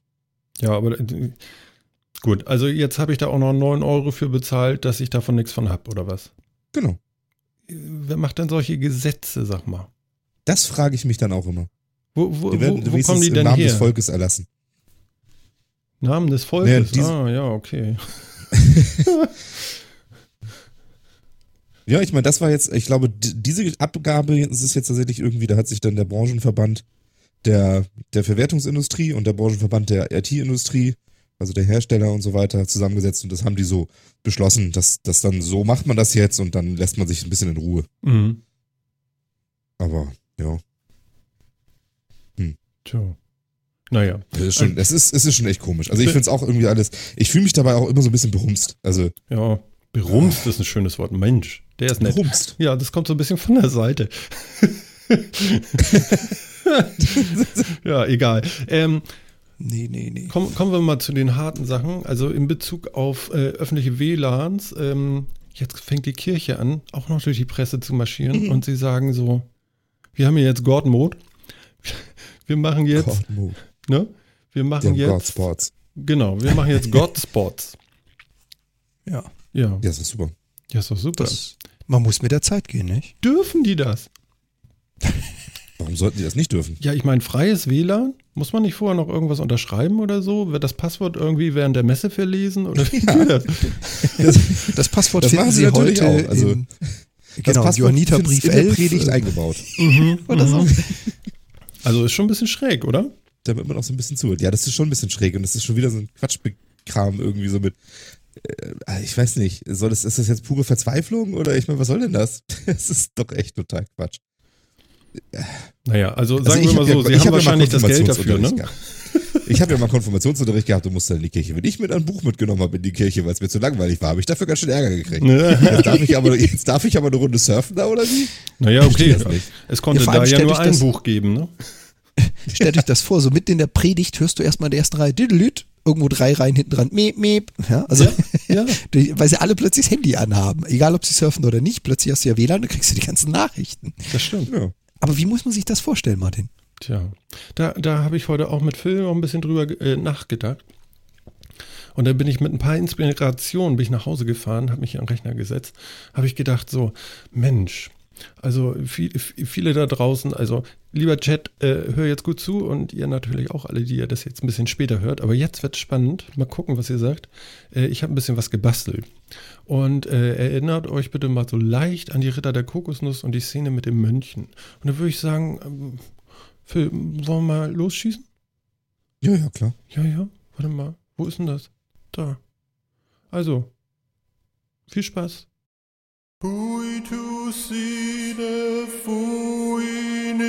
Speaker 1: ja, aber äh, gut. Also jetzt habe ich da auch noch 9 Euro für bezahlt, dass ich davon nichts von habe, oder was?
Speaker 3: Genau.
Speaker 1: Wer macht denn solche Gesetze, sag mal?
Speaker 3: Das frage ich mich dann auch immer.
Speaker 1: Wo, wo,
Speaker 3: Die werden
Speaker 1: wo, wo kommen die
Speaker 3: im
Speaker 1: denn
Speaker 3: Namen
Speaker 1: her?
Speaker 3: des Volkes erlassen.
Speaker 1: Namen des Volkes.
Speaker 3: diese-
Speaker 1: ah, ja, okay.
Speaker 3: Ja, ich meine, das war jetzt, ich glaube, diese Abgabe ist es jetzt tatsächlich irgendwie, da hat sich dann der Branchenverband der, der Verwertungsindustrie und der Branchenverband der IT-Industrie, also der Hersteller und so weiter, zusammengesetzt und das haben die so beschlossen, dass, dass dann so macht man das jetzt und dann lässt man sich ein bisschen in Ruhe.
Speaker 1: Mhm.
Speaker 3: Aber ja,
Speaker 1: Tja. Naja.
Speaker 3: es ist schon, es ist, es ist schon echt komisch. Also ich finde es auch irgendwie alles, ich fühle mich dabei auch immer so ein bisschen berumst. Also
Speaker 1: Ja, berumst ist ein schönes Wort. Mensch, der ist nett.
Speaker 3: berumst.
Speaker 1: Ja, das kommt so ein bisschen von der Seite. ja, egal. Ähm,
Speaker 2: Nee, nee, nee.
Speaker 1: komm, kommen wir mal zu den harten Sachen. Also in Bezug auf äh, öffentliche WLANs. Ähm, jetzt fängt die Kirche an, auch noch durch die Presse zu marschieren. Und sie sagen so, wir haben hier jetzt God-Mode. Wir machen jetzt,
Speaker 3: God Mode.
Speaker 1: Ne? Wir machen
Speaker 3: God
Speaker 1: jetzt,
Speaker 3: Sports.
Speaker 1: genau, wir machen jetzt God-Spots.
Speaker 2: Ja,
Speaker 1: Ja,
Speaker 3: Ja, ist doch super.
Speaker 1: ja, ist doch super.
Speaker 2: das, man muss mit der Zeit gehen, nicht?
Speaker 1: Dürfen die das?
Speaker 3: Warum sollten die das nicht dürfen?
Speaker 1: Ja, ich meine, freies WLAN, muss man nicht vorher noch irgendwas unterschreiben oder so? Wird das Passwort irgendwie während der Messe verlesen? Oder wie geht das?
Speaker 2: Das Passwort
Speaker 3: Das
Speaker 2: finden
Speaker 3: machen sie
Speaker 2: Sie
Speaker 3: natürlich
Speaker 2: heute
Speaker 3: auch, also
Speaker 2: in,
Speaker 3: Das
Speaker 2: genau,
Speaker 3: Passwort
Speaker 2: Johanniter
Speaker 3: findest
Speaker 2: Brief
Speaker 3: in der
Speaker 2: 11.
Speaker 3: Predigt
Speaker 2: äh,
Speaker 3: eingebaut.
Speaker 2: oder so.
Speaker 1: Also ist schon ein bisschen schräg, oder?
Speaker 3: Damit man auch so ein bisschen zuhört. Ja, das ist schon ein bisschen schräg und das ist schon wieder so ein Quatschkram irgendwie so mit. Äh, ich weiß nicht, soll das, ist das jetzt pure Verzweiflung oder ich meine, was soll denn das? Das ist doch echt total Quatsch.
Speaker 1: Naja, also
Speaker 3: Also
Speaker 1: sagen
Speaker 3: ich
Speaker 1: wir mal so,
Speaker 3: ja,
Speaker 1: sie
Speaker 3: ich
Speaker 1: haben
Speaker 3: hab ja mal
Speaker 1: wahrscheinlich das Geld dafür, ne?
Speaker 3: Gehabt. Ich habe ja mal Konfirmationsunterricht gehabt und musste dann in die Kirche. Wenn ich mit ein Buch mitgenommen habe in die Kirche, weil es mir zu langweilig war, habe ich dafür ganz schön Ärger gekriegt. Jetzt darf, ich aber, jetzt darf ich aber eine Runde surfen da oder wie?
Speaker 1: Naja, okay. Es konnte
Speaker 2: Ja,
Speaker 1: da ja nur ein Buch geben, ne?
Speaker 2: Stellt euch das vor, so mitten in der Predigt hörst du erstmal in der ersten Reihe Didelüt, irgendwo drei Reihen hinten dran, meep, meep. Ja, also,
Speaker 1: ja.
Speaker 2: die- weil sie alle plötzlich das Handy anhaben. Egal, ob sie surfen oder nicht, plötzlich hast du ja WLAN, dann kriegst du die ganzen Nachrichten.
Speaker 1: Das stimmt.
Speaker 3: Ja.
Speaker 2: Aber wie muss man sich das vorstellen, Martin?
Speaker 1: Tja, da, da habe ich heute auch mit Phil noch ein bisschen drüber äh, nachgedacht. Und dann bin ich mit ein paar Inspirationen, bin ich nach Hause gefahren, habe mich an den Rechner gesetzt, habe ich gedacht so, Mensch, also viel, viele da draußen, also lieber Chat, äh, hör jetzt gut zu und ihr natürlich auch alle, die ihr das jetzt ein bisschen später hört, aber jetzt wird spannend, mal gucken, was ihr sagt. Äh, ich habe ein bisschen was gebastelt. Und äh, erinnert euch bitte mal so leicht an die Ritter der Kokosnuss und die Szene mit dem Mönchen. Und da würde ich sagen, ähm, Phil, wollen wir mal losschießen?
Speaker 3: ja, ja, klar.
Speaker 1: Ja, ja, warte mal. Wo ist denn das? Da. Also, viel Spaß. Puitu sine fuinis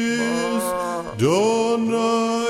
Speaker 1: dona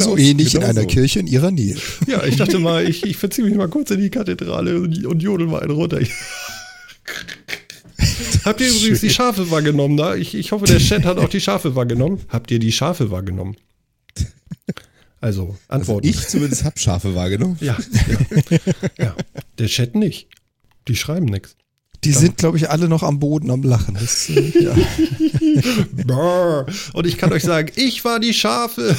Speaker 2: So oder so
Speaker 3: Genau,
Speaker 2: ähnlich in
Speaker 3: genau
Speaker 2: einer
Speaker 3: so.
Speaker 2: Kirche in ihrer Nähe.
Speaker 1: Ja, ich dachte mal, ich, ich verziehe mich mal kurz in die Kathedrale und, jodel mal einen runter. Habt ihr übrigens die Schafe wahrgenommen? Da? Ich, ich hoffe, der Chat hat auch die Schafe wahrgenommen. Habt ihr die Schafe wahrgenommen? Also,
Speaker 3: Also
Speaker 1: Antworten.
Speaker 3: ich zumindest hab Schafe wahrgenommen.
Speaker 1: Ja, ja, ja. Der Chat nicht. Die schreiben nichts.
Speaker 2: Die sind, glaube ich, alle noch am Boden am Lachen. Das, äh, ja.
Speaker 1: Und ich kann euch sagen, ich war die Schafe.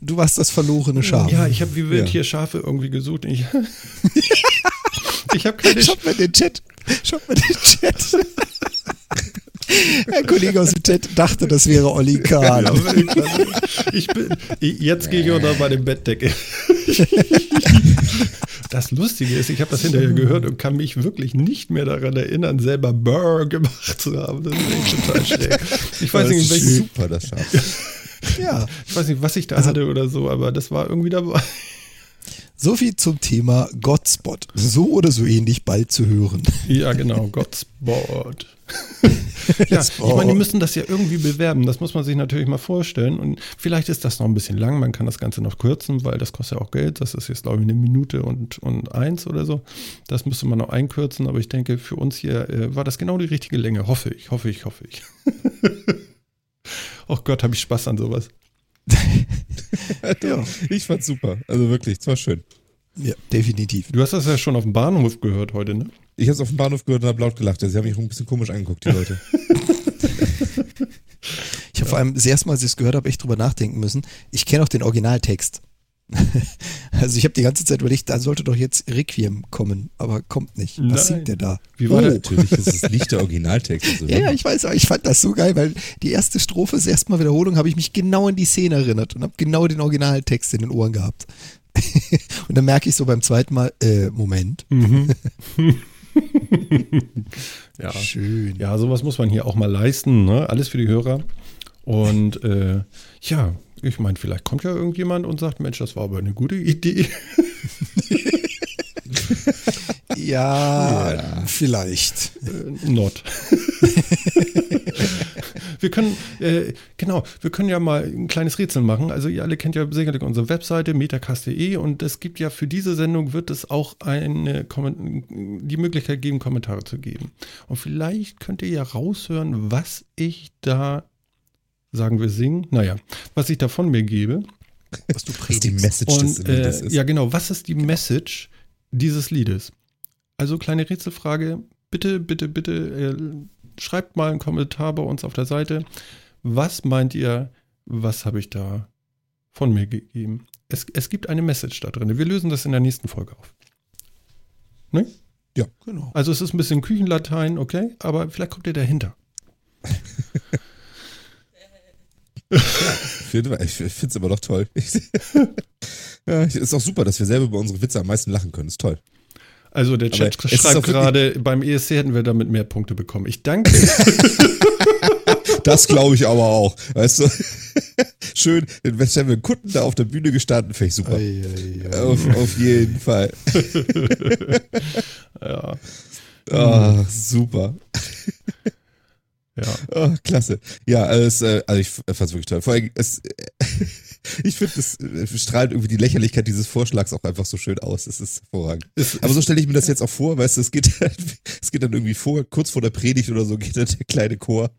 Speaker 2: Du warst das verlorene Schaf.
Speaker 1: Ja, ich habe wie wild
Speaker 3: Ja.
Speaker 1: hier Schafe irgendwie gesucht. Ich, ich habe keine
Speaker 2: Schaut mal den Chat. Schaut mal den Chat. Ein Kollege aus dem Chat dachte, das wäre Olli Kahn.
Speaker 1: Ja, wirklich. ich bin, jetzt gehe ich unter meine Bettdecke. Das Lustige ist, ich habe das hinterher gehört und kann mich wirklich nicht mehr daran erinnern, selber Burr gemacht zu haben. Das ist echt total schräg. Ich weiß,
Speaker 3: Das
Speaker 1: nicht, welchen,
Speaker 3: super, das Schaf.
Speaker 2: Ja,
Speaker 1: ich weiß nicht, was ich da
Speaker 2: Also-
Speaker 1: hatte oder so, aber das war irgendwie dabei.
Speaker 2: So viel zum Thema Godspot. So oder so ähnlich bald zu hören.
Speaker 1: Ja, genau, Godsport. ja, ich meine, die müssen das ja irgendwie bewerben. Das muss man sich natürlich mal vorstellen. Und vielleicht ist das noch ein bisschen lang. Man kann das Ganze noch kürzen, weil das kostet ja auch Geld. Das ist jetzt, glaube ich, eine Minute und, und eins oder so. Das müsste man noch einkürzen. Aber ich denke, für uns hier äh, war das genau die richtige Länge. Hoffe ich, hoffe ich, hoffe ich. oh Gott, habe ich Spaß an sowas.
Speaker 2: Ja,
Speaker 3: Ich fand's super. Also wirklich, es war schön.
Speaker 2: ja definitiv.
Speaker 1: Du hast das ja schon auf dem Bahnhof gehört heute, ne?
Speaker 3: Ich hab's auf dem Bahnhof gehört und hab laut gelacht. Sie haben mich ein bisschen komisch angeguckt, die Leute.
Speaker 2: Ich habe vor allem das erste Mal, als ich es gehört habe, echt drüber nachdenken müssen. Ich kenne auch den Originaltext. Also ich habe die ganze Zeit überlegt, da sollte doch jetzt Requiem kommen, aber kommt nicht. Was
Speaker 1: Nein.
Speaker 2: singt der da?
Speaker 1: Wie war
Speaker 3: Oh,
Speaker 1: der?
Speaker 3: natürlich ist es nicht der Originaltext. Also,
Speaker 2: Ja, ja, ich weiß, aber ich fand das so geil, weil die erste Strophe, das erste Mal Wiederholung, habe ich mich genau an die Szene erinnert und habe genau den Originaltext in den Ohren gehabt. und dann merke ich so beim zweiten Mal, äh, Moment.
Speaker 1: Mhm. ja.
Speaker 2: Schön.
Speaker 1: Ja, sowas muss man hier auch mal leisten, ne? Alles für die Hörer. Und äh, ja, ich meine, vielleicht kommt ja irgendjemand und sagt, Mensch, das war aber eine gute Idee.
Speaker 2: Ja, vielleicht.
Speaker 1: Äh, Not. wir können, äh, genau, wir können ja mal ein kleines Rätsel machen. Also ihr alle kennt ja sicherlich unsere Webseite metacast.de und es gibt ja für diese Sendung wird es auch eine die Möglichkeit geben, Kommentare zu geben. Und vielleicht könnt ihr ja raushören, was ich da, sagen wir singen, naja, was ich da von mir gebe.
Speaker 2: Was du
Speaker 3: Was die. Message des
Speaker 1: Und
Speaker 3: Liedes
Speaker 1: äh,
Speaker 3: ist.
Speaker 1: ja, genau, was ist die Message dieses Liedes? Also kleine Rätselfrage, bitte, bitte, bitte äh, schreibt mal einen Kommentar bei uns auf der Seite. Was meint ihr, was habe ich da von mir gegeben? Es, es gibt eine Message da drin. Wir lösen das in der nächsten Folge auf. Ne?
Speaker 2: Genau.
Speaker 1: Also es ist ein bisschen Küchenlatein, okay, aber vielleicht kommt ihr dahinter.
Speaker 3: Ich finde es aber doch toll. ja, ist auch super, dass wir selber über unsere Witze am meisten lachen können. Ist toll.
Speaker 1: Also der
Speaker 3: Aber
Speaker 1: Chat
Speaker 3: ist
Speaker 1: schreibt gerade, beim ESC hätten wir damit mehr Punkte bekommen. Ich danke.
Speaker 3: Das glaube ich aber auch. Weißt du? Schön, wenn wir einen Kunden da auf der Bühne gestanden, finde ich super.
Speaker 2: Ei, ei, ei.
Speaker 3: Auf, auf jeden Fall.
Speaker 1: ja,
Speaker 3: Ah, super.
Speaker 1: Ja.
Speaker 3: Oh, klasse. Ja, es, äh, also ich fand es wirklich toll. Vor allem, es, ich finde, es äh, strahlt irgendwie die Lächerlichkeit dieses Vorschlags auch einfach so schön aus. Es ist hervorragend. Aber so stelle ich mir das jetzt auch vor, weißt du, es geht, halt- es geht dann irgendwie vor, kurz vor der Predigt oder so, geht dann der kleine Chor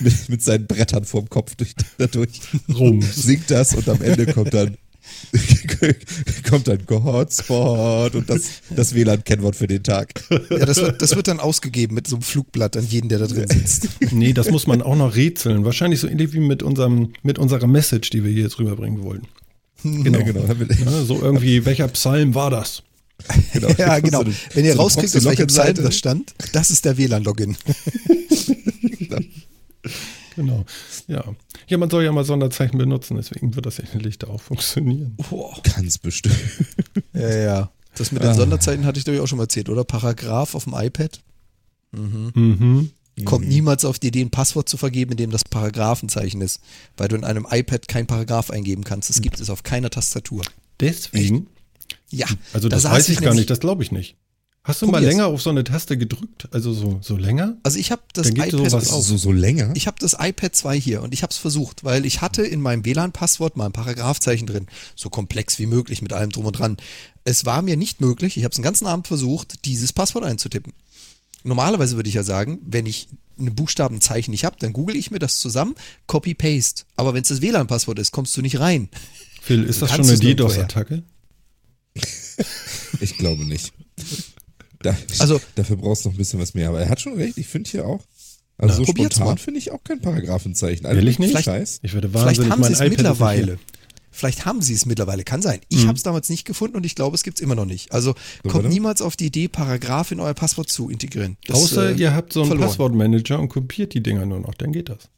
Speaker 3: mit, mit seinen Brettern vorm Kopf durch, dadurch,
Speaker 1: Rum.
Speaker 3: singt das und am Ende kommt dann kommt dann Hotspot und das, das WLAN-Kennwort für den Tag.
Speaker 2: Ja, das wird, das wird dann ausgegeben mit so einem Flugblatt an jeden, der da drin sitzt.
Speaker 1: Nee, das muss man auch noch rätseln. Wahrscheinlich so ähnlich wie mit, unserem, mit unserer Message, die wir hier jetzt rüberbringen wollen. Genau.
Speaker 3: Ja, genau.
Speaker 1: Ja, so irgendwie, welcher Psalm war das?
Speaker 3: genau.
Speaker 2: Ja, genau.
Speaker 3: So eine-
Speaker 2: Wenn ihr
Speaker 3: so
Speaker 2: rauskriegt, aus welchem. Psalm das stand, das ist der WLAN-Login.
Speaker 1: Genau. Ja. Ja, man soll ja mal Sonderzeichen benutzen, deswegen wird das endlich da auch funktionieren.
Speaker 2: Boah.
Speaker 3: Ganz bestimmt.
Speaker 2: Ja, ja. Das mit den
Speaker 3: Ah.
Speaker 2: Sonderzeichen hatte ich, glaube ich, auch schon mal erzählt, oder? Paragraph auf dem iPad.
Speaker 1: Mhm.
Speaker 2: Kommt niemals auf die Idee, ein Passwort zu vergeben, in dem das Paragraphenzeichen ist, weil du in einem iPad kein Paragraph eingeben kannst. Das gibt es auf keiner Tastatur.
Speaker 1: Deswegen,
Speaker 2: Ja,
Speaker 1: also
Speaker 2: da
Speaker 1: das
Speaker 2: saß
Speaker 1: weiß ich gar nicht, das glaube ich nicht. Hast du mal
Speaker 2: Probier's.
Speaker 1: länger auf so eine Taste gedrückt? Also so, so länger?
Speaker 2: Also ich habe das iPad
Speaker 1: sowas
Speaker 3: So,
Speaker 1: auf.
Speaker 3: so, so länger?
Speaker 2: Ich habe das iPad 2 hier und ich habe es versucht, weil ich hatte in meinem WLAN-Passwort mal ein Paragraphzeichen drin, so komplex wie möglich mit allem drum und dran. Es war mir nicht möglich, ich habe es den ganzen Abend versucht, dieses Passwort einzutippen. Normalerweise würde ich ja sagen, wenn ich ein Buchstabenzeichen nicht habe, dann google ich mir das zusammen, Copy-Paste. Aber wenn es das WLAN-Passwort ist, kommst du nicht rein.
Speaker 1: Phil, ist das schon eine. DDoS-Attacke?
Speaker 3: Ich glaube nicht. Da,
Speaker 2: Also-
Speaker 3: dafür brauchst du noch ein bisschen was mehr. Aber er hat schon recht, ich finde hier auch. Also
Speaker 1: Na,
Speaker 3: so
Speaker 2: probiert's
Speaker 3: spontan
Speaker 2: mal.
Speaker 3: finde ich auch kein Paragraphenzeichen. Also
Speaker 1: Ehrlich nicht?
Speaker 3: Vielleicht-
Speaker 2: Vielleicht-
Speaker 3: Scheiß.
Speaker 1: Ich werde
Speaker 2: Vielleicht
Speaker 1: wahnsinnig,
Speaker 2: haben sie es mittlerweile. Vielleicht haben sie es mittlerweile, kann sein. Ich
Speaker 1: Mhm.
Speaker 2: habe es damals nicht gefunden und ich glaube, es gibt es immer noch nicht. Also
Speaker 3: So,
Speaker 2: kommt
Speaker 3: warte.
Speaker 2: niemals auf die Idee, Paragraph in euer Passwort zu integrieren. Das,
Speaker 1: Außer
Speaker 2: äh,
Speaker 1: ihr habt so einen
Speaker 2: verloren.
Speaker 1: Passwortmanager und kopiert die Dinger nur noch, dann geht das.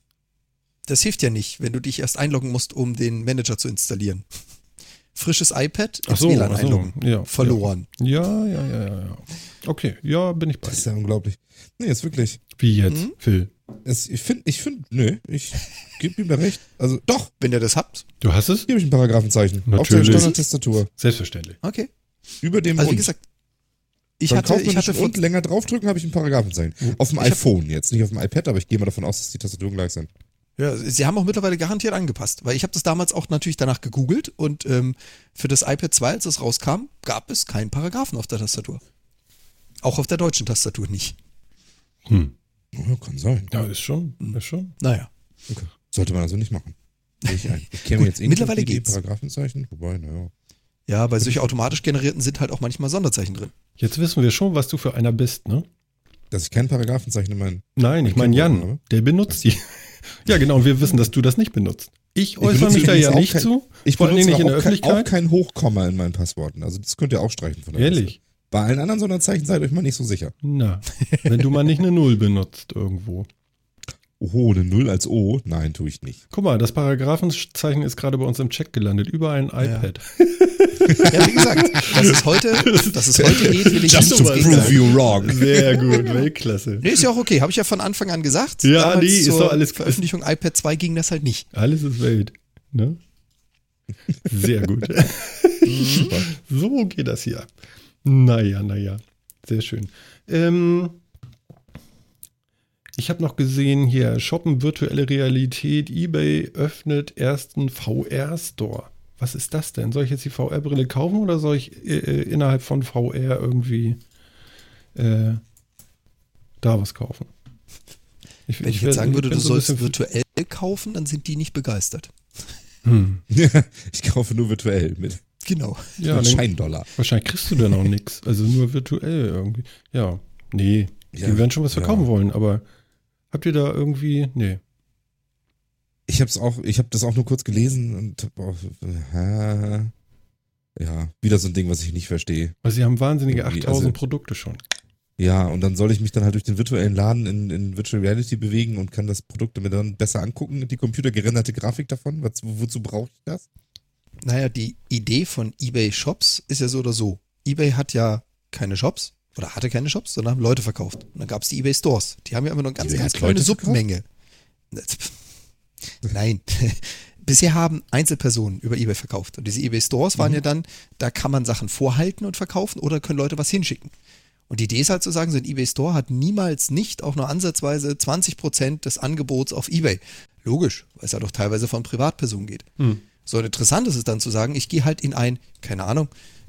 Speaker 2: Das hilft ja nicht, wenn du dich erst einloggen musst, um den Manager zu installieren. Frisches iPad ins
Speaker 1: so,
Speaker 2: WLAN
Speaker 1: ach so,
Speaker 2: einloggen.
Speaker 1: ja,
Speaker 2: Verloren.
Speaker 1: Ja, ja, ja, ja, ja. Okay, ja, bin ich bei
Speaker 3: Das ist ja unglaublich. Nee, ist wirklich.
Speaker 1: Wie jetzt,
Speaker 2: Mhm.
Speaker 1: Phil?
Speaker 3: Es, ich finde, ich finde, nö, ich gebe ihm da recht. Also doch,
Speaker 2: Wenn ihr das habt,
Speaker 1: Du hast es?
Speaker 3: gebe ich ein Paragraphenzeichen. Auf der
Speaker 1: Natürlich.
Speaker 3: Standard-Tastatur.
Speaker 1: Selbstverständlich.
Speaker 2: okay.
Speaker 3: Über dem
Speaker 2: Also wie
Speaker 3: und.
Speaker 2: gesagt, ich
Speaker 3: Beim
Speaker 2: hatte, ich hatte von,
Speaker 3: und länger draufdrücken habe ich ein Paragraphenzeichen. Auf dem
Speaker 2: Ich hab-
Speaker 3: iPhone jetzt, nicht auf dem iPad, aber ich gehe mal davon aus, dass die Tastaturen gleich sind.
Speaker 2: Ja, sie haben auch mittlerweile garantiert angepasst, weil ich habe das damals auch natürlich danach gegoogelt und ähm, für das iPad 2, als es rauskam, gab es keinen Paragraphen auf der Tastatur. Auch auf der deutschen Tastatur nicht.
Speaker 1: Hm.
Speaker 3: Ja, kann sein.
Speaker 1: Ja, ist schon, ist schon.
Speaker 2: Naja.
Speaker 3: Okay. Sollte man also nicht machen. Ich ein. Ich
Speaker 2: Gut,
Speaker 3: jetzt eh
Speaker 2: mittlerweile
Speaker 3: die
Speaker 2: geht's.
Speaker 3: Paragraphenzeichen, wobei, naja.
Speaker 2: Ja, bei solch automatisch generierten sind halt auch manchmal Sonderzeichen drin.
Speaker 1: Jetzt wissen wir schon, was du für einer bist, ne?
Speaker 3: Dass ich kein Paragraphenzeichen in meinen.
Speaker 1: Nein, ich
Speaker 3: Mein
Speaker 1: meine Jan,
Speaker 3: habe.
Speaker 1: der benutzt die. Ja, genau, und wir wissen, dass du das nicht benutzt. Ich äußere
Speaker 3: benutze
Speaker 1: mich da ja nicht
Speaker 3: kein-
Speaker 1: zu.
Speaker 3: Ich benutze
Speaker 1: nicht in der
Speaker 3: auch, kein, auch
Speaker 1: Öffentlichkeit.
Speaker 3: kein Hochkomma in meinen Passworten. Also das könnt ihr auch streichen von der Liste.
Speaker 1: Ehrlich?
Speaker 3: Bei allen anderen Sonderzeichen seid euch mal nicht so sicher.
Speaker 1: Na, wenn du mal nicht eine Null benutzt irgendwo.
Speaker 3: Oho, eine Null als O? Nein, tue ich nicht.
Speaker 1: Guck mal, das Paragraphenzeichen ist gerade bei uns im Chat gelandet, über ein iPad.
Speaker 2: Ja, wie gesagt, das ist heute, das ist heute geht, will ich
Speaker 3: Just to prove
Speaker 2: sagen.
Speaker 3: you wrong.
Speaker 1: Sehr gut, Weltklasse.
Speaker 2: Nee, ist ja auch okay. Habe ich ja von Anfang an gesagt.
Speaker 1: Ja,
Speaker 2: Damals
Speaker 1: nee, ist doch alles-
Speaker 2: Veröffentlichung iPad 2 ging das halt nicht.
Speaker 1: Alles ist Welt. Ne? Sehr gut.
Speaker 3: Super.
Speaker 1: so geht das hier ab. Naja, naja. Sehr schön. Ähm, ich habe noch gesehen hier, Shoppen virtuelle Realität, eBay öffnet ersten VR-Store. Was ist das denn? Soll ich jetzt die VR-Brille kaufen oder soll ich äh, äh, innerhalb von VR irgendwie äh, da was kaufen? Ich,
Speaker 2: Wenn ich,
Speaker 1: werd-
Speaker 2: jetzt sagen würde, du
Speaker 1: so ein
Speaker 2: sollst
Speaker 1: bisschen-
Speaker 2: virtuell kaufen, dann sind die nicht begeistert.
Speaker 1: Hm.
Speaker 3: ich kaufe nur virtuell mit,
Speaker 2: Genau.
Speaker 1: Ja,
Speaker 3: mit Scheindollar.
Speaker 1: wahrscheinlich kriegst du dann auch nichts. Also nur virtuell irgendwie. Ja, nee.
Speaker 3: Ja,
Speaker 1: die werden schon was verkaufen
Speaker 3: ja.
Speaker 1: wollen, aber habt ihr da irgendwie. Nee.
Speaker 3: Ich habe auch, ich habe das auch nur kurz gelesen und hab auch, äh, ja, wieder so ein Ding, was ich nicht verstehe.
Speaker 1: Weil sie haben wahnsinnige
Speaker 3: Irgendwie,
Speaker 1: 8000
Speaker 3: also-
Speaker 1: Produkte schon.
Speaker 3: Ja, und dann soll ich mich dann halt durch den virtuellen Laden in, in Virtual Reality bewegen und kann das Produkt mir dann besser angucken, die computergerenderte Grafik davon. Was, wozu brauche ich das?
Speaker 2: Naja, die Idee von eBay Shops ist ja so oder so. eBay hat ja keine Shops oder hatte keine Shops, sondern haben Leute verkauft. Und dann gab es die eBay Stores. Die haben ja immer nur eine ganz, ganz kleine? Submenge. Nein. Bisher haben Einzelpersonen über eBay verkauft. Und diese eBay Stores waren ja dann, da kann man Sachen vorhalten und verkaufen oder können Leute was hinschicken. Und die Idee ist halt zu sagen, so ein eBay Store hat niemals nicht auch nur ansatzweise 20% des Angebots auf eBay. Logisch, weil es ja doch teilweise von Privatpersonen geht.
Speaker 1: Hm.
Speaker 2: So interessant ist es dann zu sagen, ich gehe halt in ein, keine Ahnung,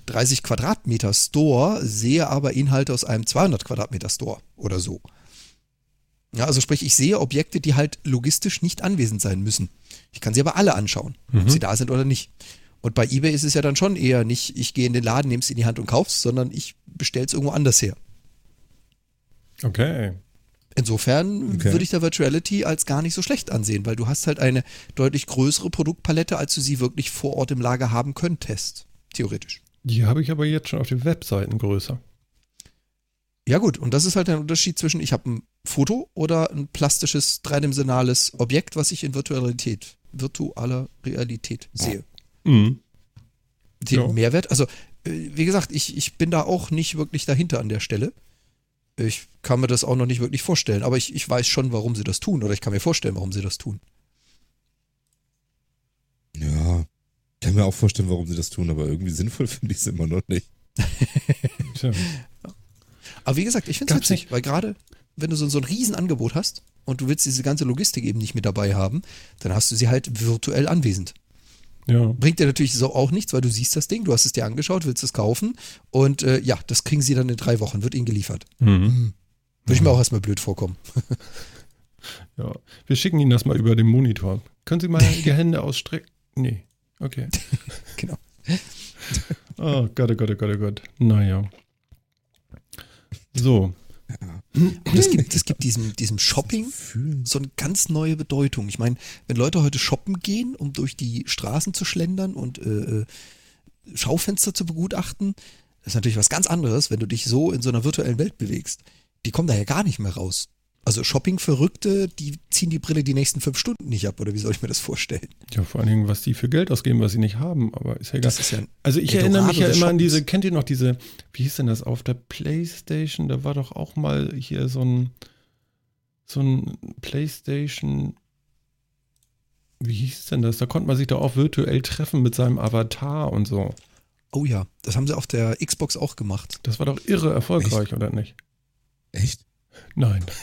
Speaker 2: 30 Quadratmeter Store, sehe aber Inhalte aus einem 200 Quadratmeter Store oder so. Ja, also sprich, ich sehe Objekte, die halt logistisch nicht anwesend sein müssen. Ich kann sie aber alle anschauen, ob sie da sind oder nicht. Und bei eBay ist es ja dann schon eher nicht, ich gehe in den Laden, nehme es in die Hand und kauf's, sondern ich bestelle es irgendwo anders her.
Speaker 1: Okay.
Speaker 2: Insofern
Speaker 3: Okay.
Speaker 2: würde ich da Virtuality als gar nicht so schlecht ansehen, weil du hast halt eine deutlich größere Produktpalette, als du sie wirklich vor Ort im Lager haben könntest. Theoretisch.
Speaker 1: Die habe ich aber jetzt schon auf den Webseiten größer.
Speaker 2: Ja gut, und das ist halt der Unterschied zwischen, ich habe ein Foto oder ein plastisches, dreidimensionales Objekt, was ich in Virtualität, virtualer Realität sehe.
Speaker 1: Mhm.
Speaker 2: Den
Speaker 1: Ja.
Speaker 2: Mehrwert, also äh, wie gesagt, ich, ich bin da auch nicht wirklich dahinter an der Stelle. Ich kann mir das auch noch nicht wirklich vorstellen, aber ich, ich weiß schon, warum sie das tun oder ich kann mir vorstellen, warum sie das tun.
Speaker 3: Ja, ich kann mir auch vorstellen, warum sie das tun, aber irgendwie sinnvoll finde ich es immer noch nicht.
Speaker 2: Aber wie gesagt, ich finde es witzig, weil gerade wenn du so, so ein Riesenangebot hast und du willst diese ganze Logistik eben nicht mit dabei haben, dann hast du sie halt virtuell anwesend.
Speaker 1: Ja.
Speaker 2: Bringt dir natürlich so auch nichts, weil du siehst das Ding, du hast es dir angeschaut, willst es kaufen und äh, ja, das kriegen sie dann in drei Wochen, wird ihnen geliefert.
Speaker 1: Mhm.
Speaker 2: Würde ich mir auch erstmal blöd vorkommen.
Speaker 1: ja. Wir schicken Ihnen das mal über den Monitor. Können Sie mal die Hände ausstrecken? Nee. Okay.
Speaker 2: Genau.
Speaker 1: Oh Gott, oh Gott, oh Gott, oh Gott. Naja. So.
Speaker 2: Und das gibt, das gibt diesem, diesem Shopping so eine ganz neue Bedeutung. Ich meine, wenn Leute heute shoppen gehen, um durch die Straßen zu schlendern und äh, äh, Schaufenster zu begutachten, das ist natürlich was ganz anderes, wenn du dich so in so einer virtuellen Welt bewegst. Die kommen da ja gar nicht mehr raus. Also Shopping-Verrückte, die ziehen die Brille die nächsten fünf Stunden nicht ab, oder wie soll ich mir das vorstellen?
Speaker 1: Ja, vor allen Dingen, was die für Geld ausgeben, was sie nicht haben, aber ist ja egal.
Speaker 2: Das ist ja
Speaker 1: Also ich erinnere mich ja immer an
Speaker 2: Shoppens.
Speaker 1: diese, kennt ihr noch diese, wie hieß denn das, auf der Playstation, da war doch auch mal hier so ein, so ein Playstation, wie hieß denn das? Da konnte man sich doch auch virtuell treffen mit seinem Avatar und so.
Speaker 2: Oh ja, das haben sie auf der Xbox auch gemacht.
Speaker 1: Das war doch irre erfolgreich, oder nicht?
Speaker 3: Echt?
Speaker 1: Nein.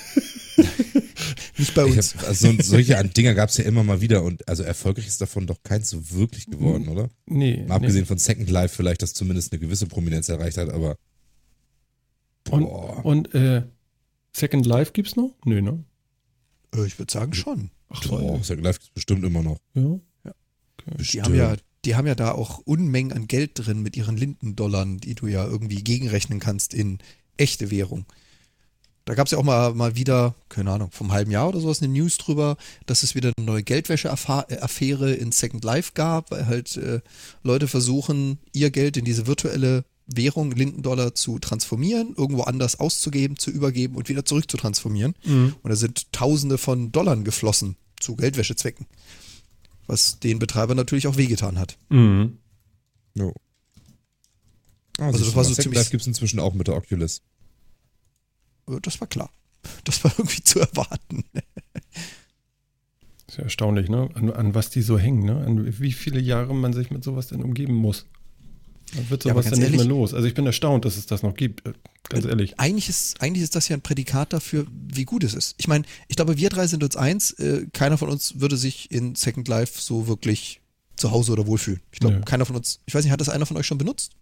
Speaker 2: Nicht bei
Speaker 3: Ich
Speaker 2: uns.
Speaker 3: hab, also so- solche Dinger gab es ja immer mal wieder und also erfolgreich ist davon doch keins so wirklich geworden, oder?
Speaker 1: Nee.
Speaker 3: Mal abgesehen von Second Life vielleicht, das zumindest eine gewisse Prominenz erreicht hat, aber
Speaker 1: Und,
Speaker 3: boah.
Speaker 1: und äh, Second Life gibt's noch? Nö, ne?
Speaker 2: Äh, Ich würde sagen schon.
Speaker 1: Ach,
Speaker 3: boah, Second Life gibt's bestimmt immer noch.
Speaker 1: Ja.
Speaker 2: Die
Speaker 3: Bestimmt.
Speaker 2: haben, ja, die haben ja da auch Unmengen an Geld drin mit ihren Lindendollarn, die du ja irgendwie gegenrechnen kannst in echte Währung. Da gab es ja auch mal, mal wieder, keine Ahnung, vom halben Jahr oder sowas eine News drüber, dass es wieder eine neue Geldwäsche-Affäre in Second Life gab, weil halt äh, Leute versuchen, ihr Geld in diese virtuelle Währung, Lindendollar, zu transformieren, irgendwo anders auszugeben, zu übergeben und wieder zurück zu transformieren.
Speaker 1: Mhm.
Speaker 2: Und da sind Tausende von Dollar geflossen zu Geldwäschezwecken. Was den Betreibern natürlich auch wehgetan hat.
Speaker 1: Mhm.
Speaker 3: No.
Speaker 2: Also
Speaker 3: siehst
Speaker 2: das war so
Speaker 3: Second
Speaker 2: ziemlich-
Speaker 3: Life gibt's inzwischen auch mit der Oculus.
Speaker 2: Äh, Das war klar. Das war irgendwie zu erwarten.
Speaker 1: Ist ja erstaunlich, ne? An, an was die so hängen, ne? An wie viele Jahre man sich mit sowas denn umgeben muss. Dann wird
Speaker 2: Ja,
Speaker 1: sowas
Speaker 2: ganz
Speaker 1: dann nicht mehr los. Also ich bin erstaunt, dass es das noch gibt. äh, Ganz ehrlich.
Speaker 2: Eigentlich ist, eigentlich ist das ja ein Prädikat dafür, wie gut es ist. Ich meine, ich glaube, wir drei sind uns eins. Äh, keiner von uns würde sich in Second Life so wirklich zu Hause oder wohlfühlen. Ich glaube,
Speaker 1: Nö.
Speaker 2: keiner von uns, ich weiß nicht, hat das einer von euch schon benutzt?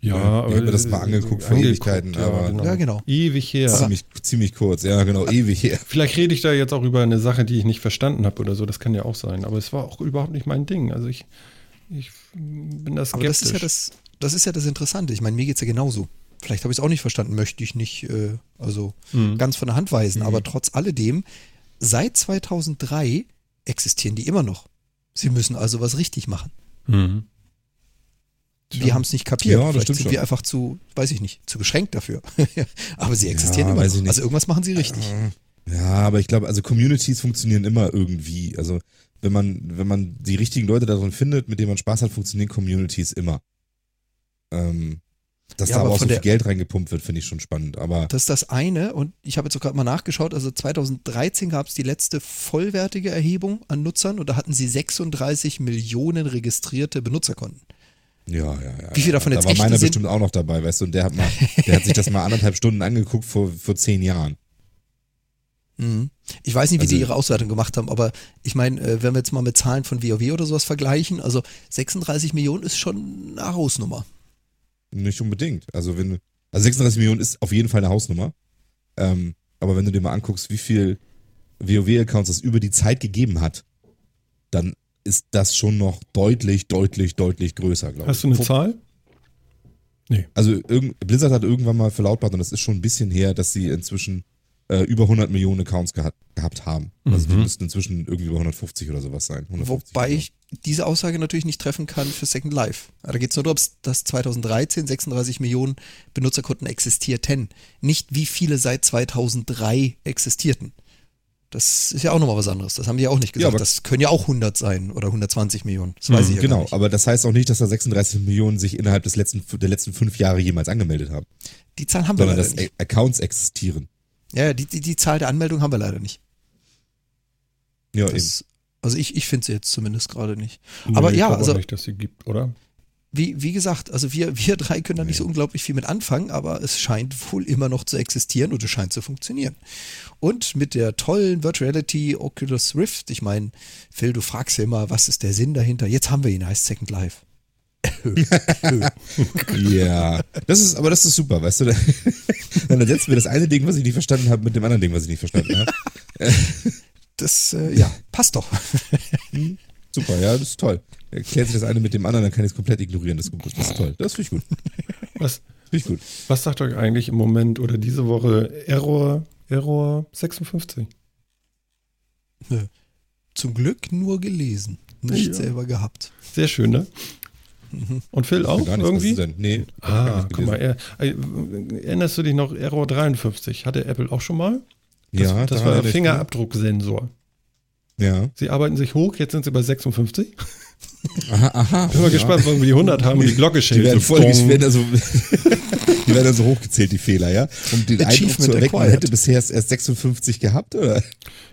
Speaker 1: Ja,
Speaker 3: Ja,
Speaker 1: aber.
Speaker 3: ich hab mir das mal angeguckt vor Ewigkeiten, aber-
Speaker 2: Ja, genau.
Speaker 1: Ewig her.
Speaker 3: ziemlich, ziemlich kurz, ja genau, ewig her.
Speaker 1: Vielleicht rede ich da jetzt auch über eine Sache, die ich nicht verstanden habe oder so. Das kann ja auch sein. Aber es war auch überhaupt nicht mein Ding. Also ich, ich bin da
Speaker 2: Aber
Speaker 1: skeptisch.
Speaker 2: das ist ja das, das ist ja das Interessante. Ich meine, mir geht's ja genauso. Vielleicht habe ich es auch nicht verstanden, möchte ich nicht, äh, also
Speaker 1: Mhm.
Speaker 2: ganz von der Hand weisen. Aber trotz alledem, seit 2003 existieren die immer noch. Sie müssen also was richtig machen.
Speaker 1: Mhm.
Speaker 2: Wir haben es nicht kapiert.
Speaker 3: Ja, das
Speaker 2: Vielleicht sind
Speaker 3: schon.
Speaker 2: wir einfach zu, weiß ich nicht, zu beschränkt dafür. aber sie existieren
Speaker 3: Ja,
Speaker 2: immer. Also irgendwas machen sie richtig.
Speaker 3: Ja, aber ich glaube, also Communities funktionieren immer irgendwie. Also wenn man, wenn man die richtigen Leute darin findet, mit denen man Spaß hat, funktionieren Communities immer. Ähm, dass
Speaker 2: Ja,
Speaker 3: da aber
Speaker 2: aber
Speaker 3: auch so viel Geld reingepumpt wird, finde ich schon spannend. Aber
Speaker 2: Das ist das eine. Und ich habe jetzt sogar mal nachgeschaut. Also 2013 gab es die letzte vollwertige Erhebung an Nutzern und da hatten sie 36 Millionen registrierte Benutzerkonten.
Speaker 3: Ja, ja, ja.
Speaker 2: Wie viel davon
Speaker 3: da
Speaker 2: jetzt
Speaker 3: war
Speaker 2: echte
Speaker 3: meiner
Speaker 2: sind?
Speaker 3: bestimmt auch noch dabei, weißt du, und der hat mal, der hat sich das mal anderthalb Stunden angeguckt vor, vor zehn Jahren.
Speaker 2: Mhm. Ich weiß nicht, wie
Speaker 3: Also-
Speaker 2: die ihre Auswertung gemacht haben, aber ich meine, äh, wenn wir jetzt mal mit Zahlen von WoW oder sowas vergleichen, also 36 Millionen ist schon eine Hausnummer.
Speaker 3: Nicht unbedingt. Also wenn, also 36 Millionen ist auf jeden Fall eine Hausnummer. Ähm, aber wenn du dir mal anguckst, wie viel WoW-Accounts es über die Zeit gegeben hat, dann ist das schon noch deutlich, deutlich, deutlich größer, glaube ich.
Speaker 1: Hast du eine
Speaker 3: Wo-
Speaker 1: Zahl?
Speaker 3: Also irgend, Blizzard hat irgendwann mal verlautbart, und das ist schon ein bisschen her, dass sie inzwischen äh, über 100 Millionen Accounts geha gehabt haben. Also die
Speaker 1: Mhm.
Speaker 3: müssten inzwischen irgendwie über 150 oder sowas sein. 150
Speaker 2: Wobei ich diese Aussage natürlich nicht treffen kann für Second Life. Da geht es nur darum, dass 2013 36 Millionen Benutzerkonten existierten. Nicht wie viele seit 2003 existierten. Das ist ja auch nochmal was anderes. Das haben die ja auch nicht
Speaker 3: Ja,
Speaker 2: gesagt.
Speaker 3: aber-
Speaker 2: das können ja auch 100 sein oder 120 Millionen. Das weiß
Speaker 1: Hm,
Speaker 2: ich ja gar
Speaker 3: Genau,
Speaker 2: nicht.
Speaker 3: aber das heißt auch nicht, dass da 36 Millionen sich innerhalb des letzten, der letzten fünf Jahre jemals angemeldet haben,
Speaker 2: Die Zahl haben wir
Speaker 3: sondern
Speaker 2: leider
Speaker 3: dass
Speaker 2: nicht.
Speaker 3: Accounts existieren.
Speaker 2: Ja, ja, die, die, die Zahl der Anmeldung haben wir leider nicht.
Speaker 3: Ja, eben.
Speaker 2: Das, also ich, ich finde sie jetzt zumindest gerade nicht.
Speaker 1: Nee,
Speaker 2: Aber
Speaker 1: ich
Speaker 2: ja,
Speaker 1: glaube auch
Speaker 2: also-
Speaker 1: nicht, dass sie gibt, oder?
Speaker 2: Wie, wie gesagt, also wir, wir drei können da nicht so unglaublich viel mit anfangen, aber es scheint wohl immer noch zu existieren und es scheint zu funktionieren. Und mit der tollen Virtual Reality Oculus Rift, ich meine, Phil, du fragst ja immer, was ist der Sinn dahinter? Jetzt haben wir ihn, heißt Second Life.
Speaker 3: Ja, das ist, aber das ist super, weißt du. Dann ersetzen wir das eine Ding, was ich nicht verstanden habe, mit dem anderen Ding, was ich nicht verstanden habe.
Speaker 2: Das, äh, ja, passt doch.
Speaker 3: Super, ja, das ist toll. Erklärt sich das eine mit dem anderen, dann kann ich es komplett ignorieren. Das, ist gut, das ist toll. Das finde ich gut.
Speaker 1: Was,
Speaker 3: Finde ich gut.
Speaker 1: was sagt euch eigentlich im Moment oder diese Woche Error, Error 56?
Speaker 2: Zum Glück nur gelesen, nicht
Speaker 1: Ja.
Speaker 2: selber gehabt.
Speaker 1: Sehr schön, ne? Und Phil auch
Speaker 3: Gar nichts,
Speaker 1: irgendwie?
Speaker 3: denn? Nee,
Speaker 1: Ah,
Speaker 3: nicht
Speaker 1: guck mal, er, äh, erinnerst du dich noch, Error 53 hatte Apple auch schon mal? Das,
Speaker 3: ja,
Speaker 1: das war
Speaker 3: erinnere ich
Speaker 1: Fingerabdrucksensor.
Speaker 3: Ja.
Speaker 1: Sie arbeiten sich hoch, jetzt sind sie bei 56.
Speaker 3: Aha, aha.
Speaker 1: Bin mal
Speaker 3: ja.
Speaker 1: gespannt, wann wir die 100 haben und die Glocke
Speaker 3: Die
Speaker 1: schellt.
Speaker 3: werden,
Speaker 1: so
Speaker 3: voll, die, werden also, die werden also hochgezählt, die Fehler, ja? Um den Eindruck zu erwecken, man hätte bisher erst 56 gehabt, oder?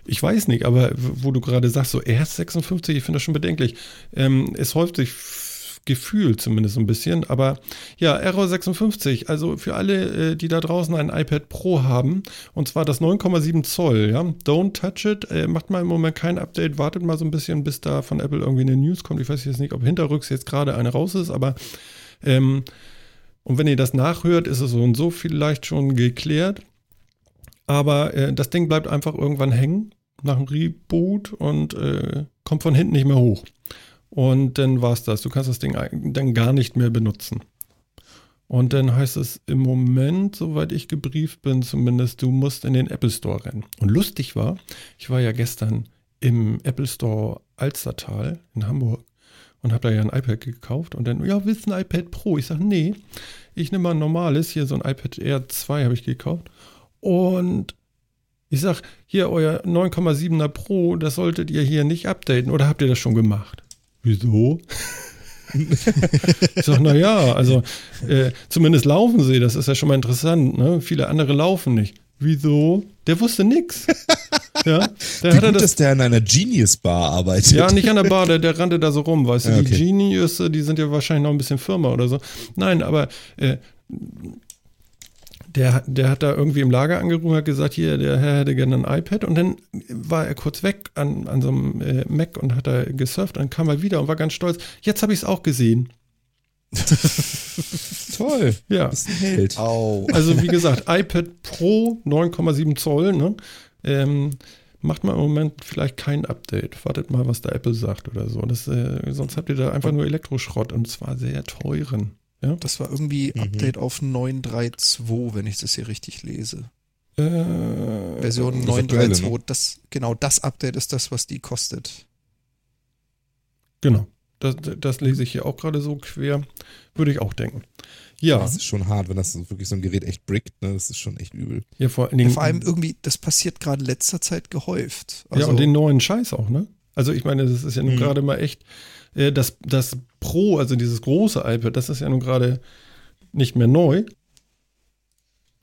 Speaker 1: Ich weiß nicht, aber wo du gerade sagst, so erst 56, ich finde das schon bedenklich. Ähm, es häuft sich gefühlt zumindest ein bisschen, aber ja, Error 56, also für alle, äh, die da draußen ein iPad Pro haben, und zwar das 9,7 Zoll, ja, don't touch it, äh, macht mal im Moment kein Update, wartet mal so ein bisschen, bis da von Apple irgendwie eine News kommt. Ich weiß jetzt nicht, ob hinterrücks jetzt gerade eine raus ist, aber ähm, und wenn ihr das nachhört, ist es so und so vielleicht schon geklärt. Aber äh, das Ding bleibt einfach irgendwann hängen nach dem Reboot und äh, kommt von hinten nicht mehr hoch. Und dann war's das. Du kannst das Ding dann gar nicht mehr benutzen. Und dann heißt es im Moment, soweit ich gebrieft bin, zumindest, du musst in den Apple Store rennen. Und lustig war, ich war ja gestern im Apple Store Alstertal in Hamburg und habe da ja ein iPad gekauft und dann, ja, willst du ein iPad Pro? Ich sage, nee, ich nehme mal ein normales, hier so ein iPad Air 2 habe ich gekauft. Und ich sag, hier euer 9,7er Pro, das solltet ihr hier nicht updaten. Oder habt ihr das schon gemacht? Wieso? ich sag, naja, also äh, zumindest laufen sie, das ist ja schon mal interessant. Ne? Viele andere laufen nicht. Wieso? Der wusste nix. Ja, der
Speaker 3: Wie gut,
Speaker 1: das
Speaker 3: dass der in einer Genius Bar arbeitet.
Speaker 1: ja, nicht an der Bar, der, der rannte da so rum, weißt du.
Speaker 3: Ja,
Speaker 1: Die
Speaker 3: okay.
Speaker 1: Genius, die sind ja wahrscheinlich noch ein bisschen firmer oder so. Nein, aber äh, der, der hat da irgendwie im Lager angerufen, hat gesagt, hier, der Herr hätte gerne ein iPad und dann war er kurz weg an, an so einem äh, Mac und hat da gesurft, dann kam er wieder und war ganz stolz. Jetzt habe ich es auch gesehen.
Speaker 3: Toll.
Speaker 1: Ja.
Speaker 3: Bist ein Held.
Speaker 2: Au.
Speaker 1: Also wie gesagt, iPad Pro 9,7 Zoll, ne? Ähm, macht mal im Moment vielleicht kein Update. Wartet mal, was da Apple sagt oder so. Das, äh, sonst habt ihr da einfach nur Elektroschrott und zwar sehr teuren. Ja?
Speaker 2: Das war irgendwie
Speaker 3: Mhm.
Speaker 2: Update auf 9.3.2, wenn ich das hier richtig lese.
Speaker 1: Äh,
Speaker 2: Version
Speaker 3: das aktuelle,
Speaker 2: 9.3.2,
Speaker 3: ne?
Speaker 2: das, genau das Update ist das, was die kostet.
Speaker 1: genau. Das, das lese ich hier auch gerade so quer. Würde ich auch denken. Ja,
Speaker 3: Das ist schon hart, wenn das so wirklich so ein Gerät echt brickt, ne? Das ist schon echt übel.
Speaker 1: ja vor allen
Speaker 2: Ja, vor allem irgendwie, das passiert gerade in letzter Zeit gehäuft.
Speaker 1: ja,
Speaker 2: Also,
Speaker 1: und den neuen Scheiß auch, ne? Also ich meine, das ist ja nun
Speaker 3: Mhm.
Speaker 1: gerade mal echt, äh, das, das Pro, also dieses große iPad, das ist ja nun gerade nicht mehr neu.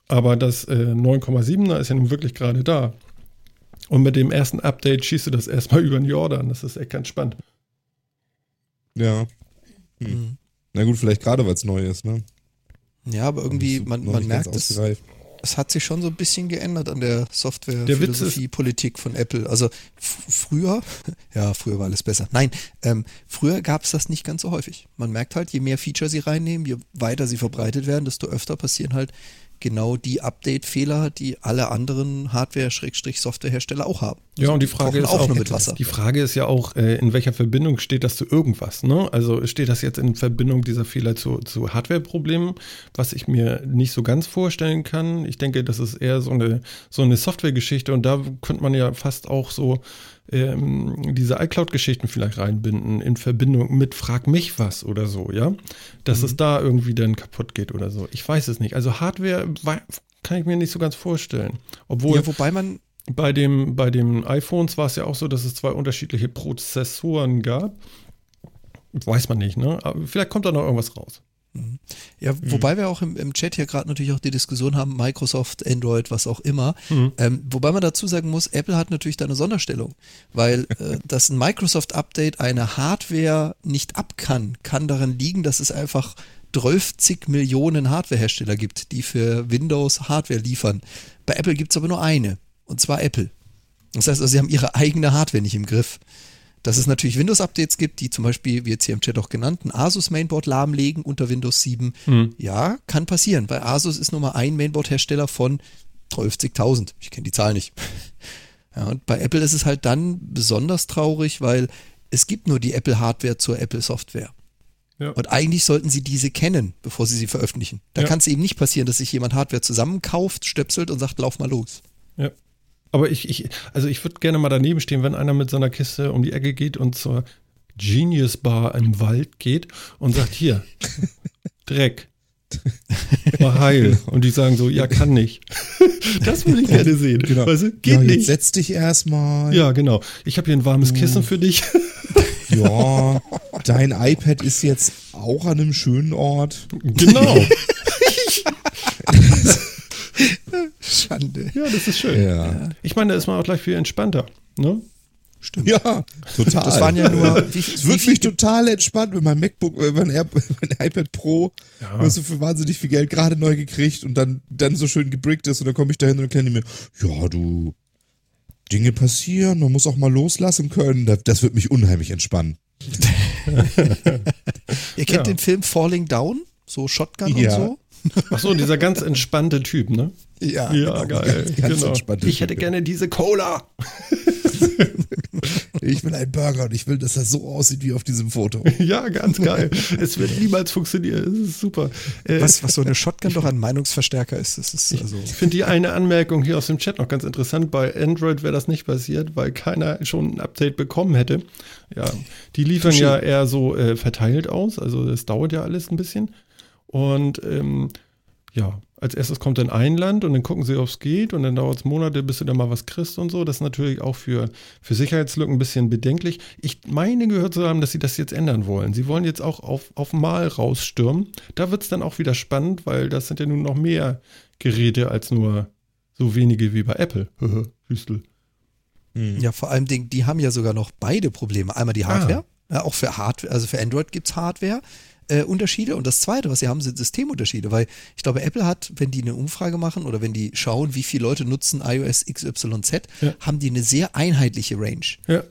Speaker 1: Aber das äh, 9,7er ist ja nun wirklich gerade da. Und mit dem ersten Update schießt du das erstmal über den Jordan. Das ist echt ganz spannend.
Speaker 3: Ja.
Speaker 2: Mhm.
Speaker 3: Na gut, vielleicht gerade, weil es neu ist, ne?
Speaker 2: Ja, aber irgendwie, man, man merkt, es, es hat sich schon so ein bisschen geändert an der Software,
Speaker 1: Der Witz
Speaker 2: Philosophie, Politik von Apple. Also früher, ja, früher war alles besser. Nein, ähm, früher gab es das nicht ganz so häufig. Man merkt halt, je mehr Feature sie reinnehmen, je weiter sie verbreitet werden, desto öfter passieren halt genau die Update-Fehler, die alle anderen Hardware-Softwarehersteller auch haben.
Speaker 1: Ja, und die Frage ist
Speaker 2: auch
Speaker 1: auch,
Speaker 2: nur mit Wasser.
Speaker 1: die Frage ist ja auch, äh, in welcher Verbindung steht das zu irgendwas? Ne? Also steht das jetzt in Verbindung dieser Fehler zu, zu Hardware-Problemen, was ich mir nicht so ganz vorstellen kann. Ich denke, das ist eher so eine, so eine Software-Geschichte und da könnte man ja fast auch so ähm, diese iCloud-Geschichten vielleicht reinbinden in Verbindung mit Frag mich was oder so, ja? Dass
Speaker 2: Mhm.
Speaker 1: es da irgendwie dann kaputt geht oder so. Ich weiß es nicht. Also Hardware kann ich mir nicht so ganz vorstellen. Obwohl,
Speaker 2: Ja, wobei man,
Speaker 1: bei dem, bei den iPhones war es ja auch so, dass es zwei unterschiedliche Prozessoren gab. Weiß man nicht, ne? Aber vielleicht kommt da noch irgendwas raus.
Speaker 2: Ja, wobei wir auch im, im Chat hier gerade natürlich auch die Diskussion haben, Microsoft, Android, was auch immer.
Speaker 1: Mhm.
Speaker 2: Ähm, wobei man dazu sagen muss, Apple hat natürlich da eine Sonderstellung, weil äh, dass ein Microsoft-Update eine Hardware nicht ab kann, kann daran liegen, dass es einfach 12 Millionen Hardwarehersteller gibt, die für Windows Hardware liefern. Bei Apple gibt es aber nur eine, und zwar Apple. Das heißt also, sie haben ihre eigene Hardware nicht im Griff. Dass es natürlich Windows-Updates gibt, die zum Beispiel, wie jetzt hier im Chat auch genannt, ein Asus-Mainboard lahmlegen unter Windows 7.
Speaker 1: Mhm.
Speaker 2: Ja, kann passieren, weil Asus ist nur mal ein Mainboard-Hersteller von 12.000. Ich kenne die Zahl nicht. Ja, und bei Apple ist es halt dann besonders traurig, weil es gibt nur die Apple-Hardware zur Apple-Software.
Speaker 1: Ja.
Speaker 2: Und eigentlich sollten sie diese kennen, bevor sie sie veröffentlichen. Da
Speaker 1: Ja.
Speaker 2: kann es eben nicht passieren, dass sich jemand Hardware zusammenkauft, stöpselt und sagt, lauf mal los.
Speaker 1: Ja. Aber ich, ich also ich würde gerne mal daneben stehen, wenn einer mit so einer Kiste um die Ecke geht und zur Genius Bar im Wald geht und sagt, hier, Dreck. War heil. Und die sagen so, ja, kann nicht. Das würde ich gerne sehen.
Speaker 3: Genau.
Speaker 1: Weißt du, geht
Speaker 3: ja,
Speaker 1: nicht.
Speaker 3: setz dich erstmal.
Speaker 1: Ja, genau. Ich habe hier ein warmes Kissen für dich.
Speaker 3: Ja, dein iPad ist jetzt auch an einem schönen Ort.
Speaker 1: genau.
Speaker 2: Schande.
Speaker 1: Ja, das ist schön.
Speaker 3: Ja,
Speaker 1: Ich meine, da ist man auch gleich viel entspannter. Ne?
Speaker 2: Stimmt.
Speaker 3: ja total.
Speaker 2: Das waren ja nur,
Speaker 3: mich total entspannt mit meinem MacBook, äh, mein, Air, mein iPad Pro,
Speaker 1: Ja.
Speaker 3: was du für wahnsinnig viel Geld gerade neu gekriegt und dann, dann so schön gebrickt ist und dann komme ich dahin und erkenne mir, ja, du, Dinge passieren, man muss auch mal loslassen können. Das, das wird mich unheimlich entspannen.
Speaker 2: Ihr kennt
Speaker 1: Ja.
Speaker 2: den Film Falling Down? So Shotgun
Speaker 3: Ja.
Speaker 2: und so?
Speaker 1: Ach so, dieser ganz entspannte Typ, ne?
Speaker 2: Ja,
Speaker 1: Ja, geil.
Speaker 3: Ganz- ganz
Speaker 1: genau. Ich hätte
Speaker 3: Typ,
Speaker 1: gerne diese Cola.
Speaker 3: Ich will einen Burger und ich will, dass er so aussieht wie auf diesem Foto.
Speaker 1: Ja, ganz geil. es wird niemals funktionieren. Es ist super. Äh,
Speaker 2: Was, was so eine Shotgun doch ein Meinungsverstärker ist, das ist also.
Speaker 1: Ich finde die eine Anmerkung hier aus dem Chat noch ganz interessant. Bei Android wäre das nicht passiert, weil keiner schon ein Update bekommen hätte. Ja, die liefern ja eher so äh, verteilt aus. Also das dauert ja alles ein bisschen. Und ähm, ja, als erstes kommt dann ein Land und dann gucken sie, ob es geht. Und dann dauert es Monate, bis du dann mal was kriegst und so. Das ist natürlich auch für, für Sicherheitslücken ein bisschen bedenklich. Ich meine gehört zu haben, dass sie das jetzt ändern wollen. Sie wollen jetzt auch auf, auf Mal rausstürmen. Da wird es dann auch wieder spannend, weil das sind ja nun noch mehr Geräte als nur so wenige wie bei Apple. Hüstel.
Speaker 2: Ja, vor allem, Dingen, die haben ja sogar noch beide Probleme. Einmal die Hardware, ja, auch für Hardware, also für Android gibt's Hardware. Äh, Unterschiede und das zweite, was sie haben, sind Systemunterschiede, weil ich glaube, Apple hat, wenn die eine Umfrage machen oder wenn die schauen, wie viele Leute nutzen iOS XYZ,
Speaker 1: Ja.
Speaker 2: haben die eine sehr einheitliche Range.
Speaker 1: Ja.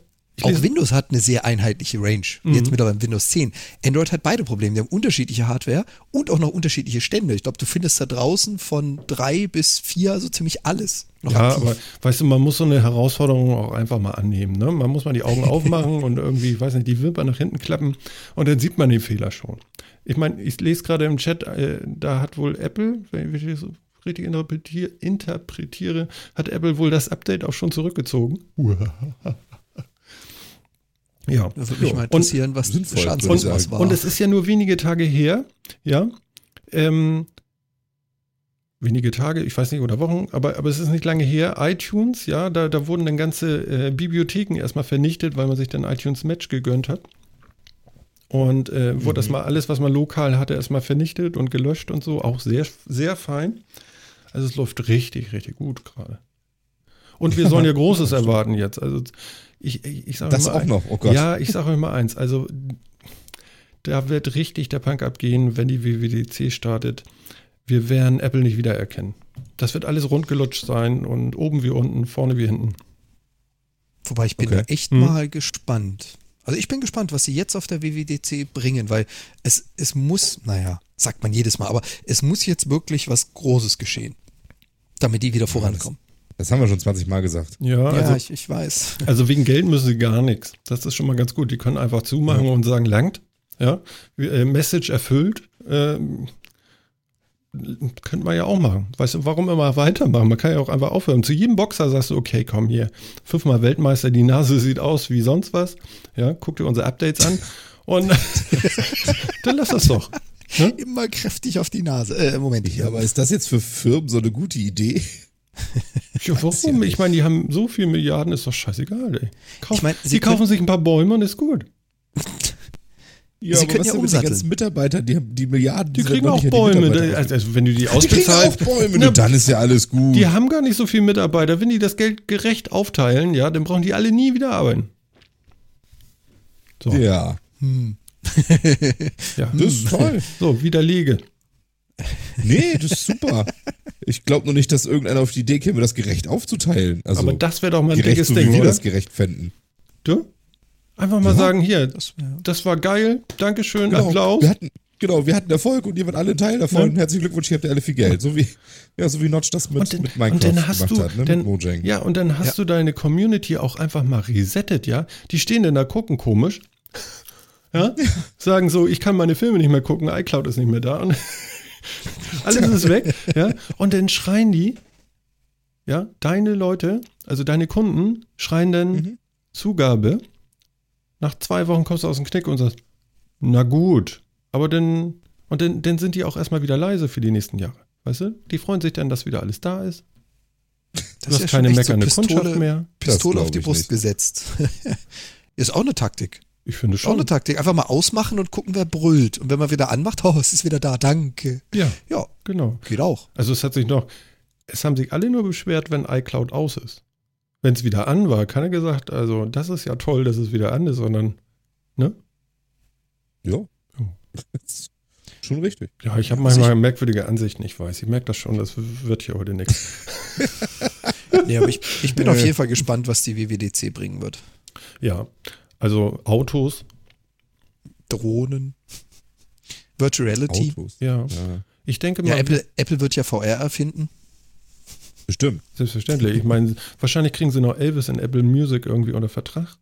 Speaker 2: Auch Windows hat eine sehr einheitliche Range. Jetzt mittlerweile Windows 10. Android hat beide Probleme. Die haben unterschiedliche Hardware und auch noch unterschiedliche Stände. Ich glaube, du findest da draußen von drei bis vier so ziemlich alles noch
Speaker 1: Ja,
Speaker 2: aktiv.
Speaker 1: aber weißt du, man muss so eine Herausforderung auch einfach mal annehmen. Ne? Man muss mal die Augen aufmachen und irgendwie, ich weiß nicht, die Wimpern nach hinten klappen und dann sieht man den Fehler schon. Ich meine, ich lese gerade im Chat, äh, da hat wohl Apple, wenn ich das so richtig interpretiere, interpretiere, hat Apple wohl das Update auch schon zurückgezogen. ja.
Speaker 2: Da würde mich
Speaker 1: So,
Speaker 2: mal
Speaker 1: und-
Speaker 2: interessieren, was
Speaker 3: sinnvoll, sagen.
Speaker 2: war.
Speaker 1: Und es ist ja nur wenige Tage her, ja. Ähm, wenige Tage, ich weiß nicht, oder Wochen, aber, aber es ist nicht lange her. iTunes, ja, da, da wurden dann ganze äh, Bibliotheken erstmal vernichtet, weil man sich dann iTunes Match gegönnt hat. Und äh, wurde erstmal alles, was man lokal hatte, erstmal vernichtet und gelöscht und so. Auch sehr, sehr fein. Also es läuft richtig, richtig gut gerade. Und wir sollen ja Großes erwarten jetzt. Also ich, ich, ich sage
Speaker 3: Das
Speaker 1: mal
Speaker 3: auch noch, oh Gott.
Speaker 1: Ja, ich sage euch mal eins. Also da wird richtig der Punk abgehen, wenn die WWDC startet. Wir werden Apple nicht wiedererkennen. Das wird alles rundgelutscht sein und oben wie unten, vorne wie hinten.
Speaker 2: Wobei ich bin
Speaker 3: Okay.
Speaker 2: da echt
Speaker 1: Hm.
Speaker 2: mal gespannt. Also ich bin gespannt, was sie jetzt auf der WWDC bringen, weil es, es muss, naja, sagt man jedes Mal, aber es muss jetzt wirklich was Großes geschehen, damit die wieder vorankommen.
Speaker 3: Das haben wir schon 20 Mal gesagt.
Speaker 1: Ja,
Speaker 2: Ja,
Speaker 1: also,
Speaker 2: ich, ich weiß.
Speaker 1: also wegen Geld müssen sie gar nichts. Das ist schon mal ganz gut. Die können einfach zumachen und sagen, langt. Ja, äh, Message erfüllt. Ähm, könnte man ja auch machen. Weißt du, warum immer weitermachen? Man kann ja auch einfach aufhören. Zu jedem Boxer sagst du, okay, komm hier, fünfmal Weltmeister, die Nase sieht aus wie sonst was. Ja, guck dir unsere Updates an und dann lass das doch.
Speaker 2: Immer kräftig auf die Nase. Äh, Moment.
Speaker 3: Ja, aber ist das jetzt für Firmen so eine gute Idee?
Speaker 1: Ja, warum? Ich meine, die haben so viel Milliarden, ist doch scheißegal, ey. Kauf,
Speaker 2: Ich mein,
Speaker 1: sie
Speaker 2: sie
Speaker 1: kaufen sich ein paar Bäume und ist gut.
Speaker 3: Ja,
Speaker 2: Sie
Speaker 3: aber
Speaker 2: können
Speaker 3: was
Speaker 2: ja umsatteln.
Speaker 3: ganzen Mitarbeitern, die haben die Milliarden,
Speaker 1: Die kriegen auch
Speaker 3: die
Speaker 1: Bäume.
Speaker 3: Mitarbeiter
Speaker 1: Also, wenn du die
Speaker 3: Die kriegen
Speaker 1: ausbezahlst.
Speaker 3: auch Bäume,
Speaker 1: Na,
Speaker 3: nur dann ist ja alles gut.
Speaker 1: Die haben gar nicht so viele Mitarbeiter. Wenn die das Geld gerecht aufteilen, ja, dann brauchen die alle nie wieder arbeiten. So,
Speaker 3: ja,
Speaker 1: ja.
Speaker 3: das ist toll.
Speaker 1: So, widerlege.
Speaker 3: Nee, das ist super. Ich glaube nur nicht, dass irgendeiner auf die Idee käme, das gerecht aufzuteilen. Also
Speaker 1: Aber das wäre doch mal ein
Speaker 3: gerecht,
Speaker 1: dickes
Speaker 3: so wie
Speaker 1: Ding,
Speaker 3: wir
Speaker 1: oder?
Speaker 3: das gerecht fänden.
Speaker 1: Du? Einfach mal
Speaker 3: Ja.
Speaker 1: sagen, hier,
Speaker 2: Das wär-
Speaker 1: das war geil, Dankeschön,
Speaker 3: Genau,
Speaker 1: Applaus.
Speaker 3: wir hatten, genau, wir hatten Erfolg und ihr wart alle Teil davon.
Speaker 1: Ja.
Speaker 3: Herzlichen Glückwunsch, ihr habt ja alle viel Geld. So wie, ja, so wie Notch das mit,
Speaker 1: dann,
Speaker 3: mit Minecraft
Speaker 1: und dann hast
Speaker 3: gemacht
Speaker 1: du,
Speaker 3: hat, ne?
Speaker 1: dann,
Speaker 3: mit Mojang.
Speaker 1: ja, und dann hast
Speaker 2: Ja.
Speaker 1: du deine Community auch einfach mal resettet, ja. Die stehen dann da, gucken komisch, ja, sagen so, ich kann meine Filme nicht mehr gucken, iCloud ist nicht mehr da und alles ist weg, ja. Und dann schreien die, ja, deine Leute, also deine Kunden, schreien dann
Speaker 3: Mhm.
Speaker 1: Zugabe. Nach zwei Wochen kommst du aus dem Knick und sagst, na gut, aber dann, und dann, dann sind die auch erstmal wieder leise für die nächsten Jahre. Weißt du? Die freuen sich dann, dass wieder alles da ist.
Speaker 2: Das
Speaker 1: Du hast
Speaker 2: ja
Speaker 1: keine
Speaker 2: schon echt so
Speaker 1: meckernde Kundschaft
Speaker 2: Pistole,
Speaker 1: mehr.
Speaker 2: Pistole auf die Brust
Speaker 3: nicht.
Speaker 2: gesetzt. ist auch eine Taktik.
Speaker 1: Ich finde
Speaker 2: Ist auch eine
Speaker 1: schon.
Speaker 2: Taktik. Einfach mal ausmachen und gucken, wer brüllt. Und wenn man wieder anmacht, oh, es ist wieder da, danke.
Speaker 1: Ja,
Speaker 2: Ja,
Speaker 1: genau.
Speaker 2: geht auch.
Speaker 1: Also es hat sich noch, es haben sich alle nur beschwert, wenn iCloud aus ist. Wenn es wieder an war, keiner gesagt, also das ist ja toll, dass es wieder an ist, sondern, ne?
Speaker 3: Ja.
Speaker 1: Oh.
Speaker 3: Schon richtig.
Speaker 1: Ja, ich habe
Speaker 2: Also
Speaker 1: manchmal merkwürdige Ansichten, ich weiß. Ich merke das schon, das wird hier heute nichts.
Speaker 2: Nee, aber ich, ich bin
Speaker 1: Ja,
Speaker 2: auf jeden Fall gespannt, was die WWDC bringen wird.
Speaker 1: Ja, also Autos,
Speaker 2: Drohnen, Virtual Reality.
Speaker 3: Autos.
Speaker 1: ja.
Speaker 3: Ja,
Speaker 1: Ich denke mal,
Speaker 2: Ja, Apple, Apple wird ja VR erfinden.
Speaker 3: Bestimmt.
Speaker 1: selbstverständlich. Ich meine, wahrscheinlich kriegen sie noch Elvis in Apple Music irgendwie unter Vertrag.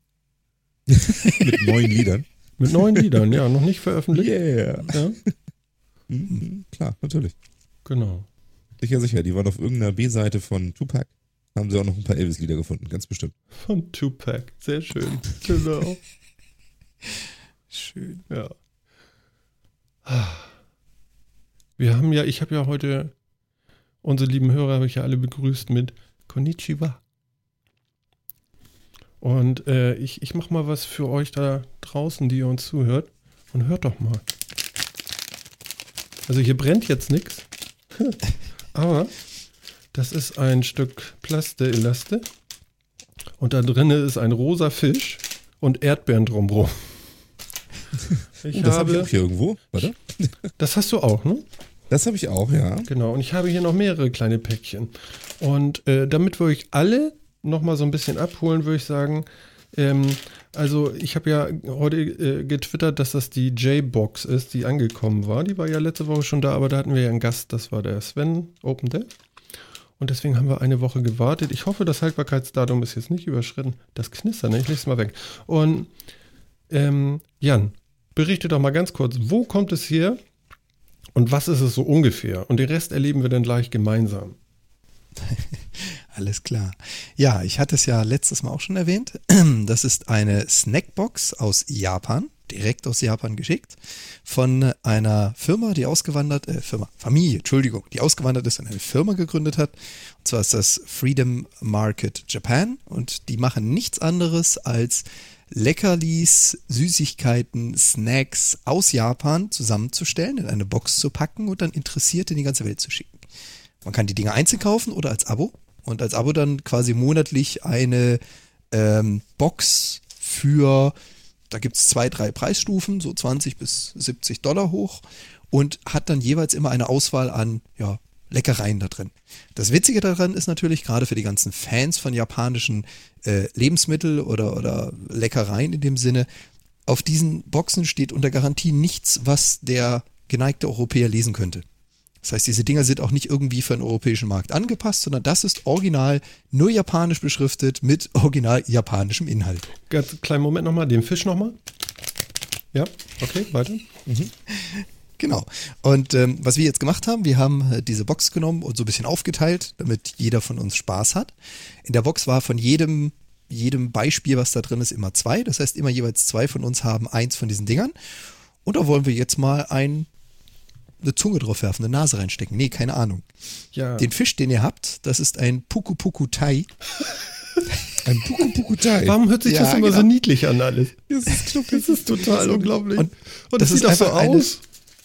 Speaker 3: Mit neuen Liedern.
Speaker 1: Mit neuen Liedern, ja, noch nicht veröffentlicht.
Speaker 3: Yeah.
Speaker 1: Ja,
Speaker 3: Mhm, klar, natürlich.
Speaker 1: genau.
Speaker 3: Sicher, sicher. Die waren auf irgendeiner B-Seite von Tupac. Haben sie auch noch ein paar Elvis-Lieder gefunden, ganz bestimmt.
Speaker 1: Von Tupac, sehr schön. Genau.
Speaker 2: Schön.
Speaker 1: Ja. Wir haben ja, ich habe ja heute unsere lieben Hörer habe ich ja alle begrüßt mit Konnichiwa. Und äh, ich, ich mache mal was für euch da draußen, die ihr uns zuhört. Und hört doch mal. Also hier brennt jetzt nichts. Aber das ist ein Stück Plaste-Elaste. Und da drinnen ist ein rosa Fisch und Erdbeeren drumrum. Ich
Speaker 3: das habe
Speaker 1: habe,
Speaker 3: ich auch hier irgendwo. Warte.
Speaker 1: das hast du auch, ne?
Speaker 3: Das habe ich auch, ja.
Speaker 1: Genau, und ich habe hier noch mehrere kleine Päckchen. Und äh, damit wir euch alle nochmal so ein bisschen abholen, würde ich sagen, ähm, also ich habe ja heute äh, getwittert, dass das die J-Box ist, die angekommen war. Die war ja letzte Woche schon da, aber da hatten wir ja einen Gast, das war der Sven Open Dev. Und deswegen haben wir eine Woche gewartet. Ich hoffe, das Haltbarkeitsdatum ist jetzt nicht überschritten. Das knistert, ne? Ich lege es mal weg. Und ähm, Jan, berichte doch mal ganz kurz, wo kommt es her und was ist es so ungefähr? Und den Rest erleben wir dann gleich gemeinsam.
Speaker 2: Alles klar. Ja, ich hatte es ja letztes Mal auch schon erwähnt. Das ist eine Snackbox aus Japan, direkt aus Japan geschickt, von einer Firma, die ausgewandert, äh, Firma, Familie, Entschuldigung, die ausgewandert ist und eine Firma gegründet hat. Und zwar ist das Freedom Market Japan und die machen nichts anderes als Leckerlis, Süßigkeiten, Snacks aus Japan zusammenzustellen, in eine Box zu packen und dann Interessierte in die ganze Welt zu schicken. Man kann die Dinge einzeln kaufen oder als Abo und als Abo dann quasi monatlich eine ähm, Box für, da gibt es zwei, drei Preisstufen, so 20 bis 70 Dollar hoch und hat dann jeweils immer eine Auswahl an ja, Leckereien da drin. Das Witzige daran ist natürlich, gerade für die ganzen Fans von japanischen äh, Lebensmittel oder, oder Leckereien in dem Sinne, auf diesen Boxen steht unter Garantie nichts, was der geneigte Europäer lesen könnte. Das heißt, diese Dinger sind auch nicht irgendwie für den europäischen Markt angepasst, sondern das ist original nur japanisch beschriftet mit original japanischem Inhalt.
Speaker 1: Ganz kleinen Moment nochmal, den Fisch nochmal. Ja, okay, weiter.
Speaker 2: Genau. Und ähm, was wir jetzt gemacht haben, wir haben äh, diese Box genommen und so ein bisschen aufgeteilt, damit jeder von uns Spaß hat. In der Box war von jedem, jedem Beispiel, was da drin ist, immer zwei. Das heißt, immer jeweils zwei von uns haben eins von diesen Dingern. Und da wollen wir jetzt mal ein eine Zunge drauf werfen, eine Nase reinstecken. Nee, keine Ahnung.
Speaker 1: Ja.
Speaker 2: Den Fisch, den ihr habt, das ist ein Puku Puku Tai.
Speaker 3: Ein Pukupukutai.
Speaker 1: Warum hört sich
Speaker 2: Ja,
Speaker 1: das immer so
Speaker 2: genau.
Speaker 1: niedlich an alles?
Speaker 3: Das ist
Speaker 1: Das ist total unglaublich.
Speaker 2: Und
Speaker 1: Und,
Speaker 2: das
Speaker 1: das, sieht doch so
Speaker 2: einfach eine-
Speaker 1: aus.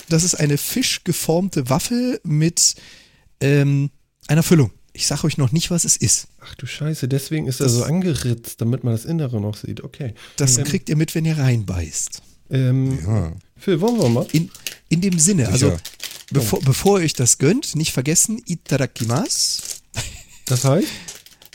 Speaker 2: Das ist eine fischgeformte Waffel mit ähm, einer Füllung. Ich sage euch noch nicht, was es ist.
Speaker 1: Ach du Scheiße, deswegen ist das,
Speaker 2: Das-
Speaker 1: so angeritzt, damit man das Innere noch sieht. Okay.
Speaker 2: Das
Speaker 1: Ähm,
Speaker 2: kriegt ihr mit, wenn ihr reinbeißt.
Speaker 1: Ähm,
Speaker 3: Ja.
Speaker 1: Phil, wollen wir mal?
Speaker 2: In, in dem Sinne, also bevor, bevor ihr euch das gönnt, nicht vergessen, itadakimasu.
Speaker 1: Das heißt?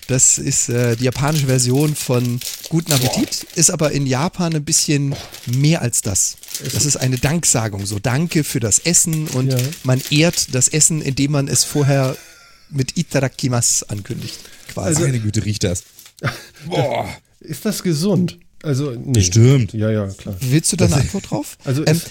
Speaker 2: Das ist äh, die japanische Version von Guten Appetit, ist aber in Japan ein bisschen mehr als das. Das ist eine Danksagung, so Danke für das Essen und
Speaker 1: Ja.
Speaker 2: man ehrt das Essen, indem man es vorher mit Itadakimasu ankündigt. Quasi.
Speaker 3: Meine Güte, riecht das. Boah.
Speaker 1: Ist das gesund? Also, nee.
Speaker 3: Bestimmt.
Speaker 1: Ja, ja, klar.
Speaker 2: Willst du da eine Antwort drauf?
Speaker 1: Also
Speaker 2: ähm,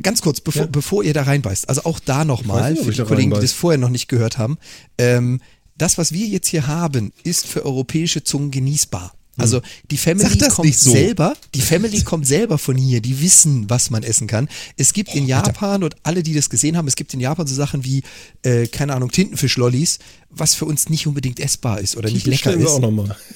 Speaker 2: ganz kurz, bevor,
Speaker 1: Ja.
Speaker 2: bevor ihr da reinbeißt, also auch da nochmal, für die Kollegen, die
Speaker 1: reinbeiß.
Speaker 2: das vorher noch nicht gehört haben, ähm, das, was wir jetzt hier haben, ist für europäische Zungen genießbar. Also die Family kommt
Speaker 3: nicht so.
Speaker 2: selber, die Family kommt selber von hier, die wissen, was man essen kann. Es gibt in Japan und alle, die das gesehen haben, es gibt in Japan so Sachen wie, äh, keine Ahnung, Tintenfischlollis, was für uns nicht unbedingt essbar ist oder nicht
Speaker 1: Die
Speaker 2: lecker
Speaker 1: bestellen wir
Speaker 2: ist.
Speaker 1: auch nochmal.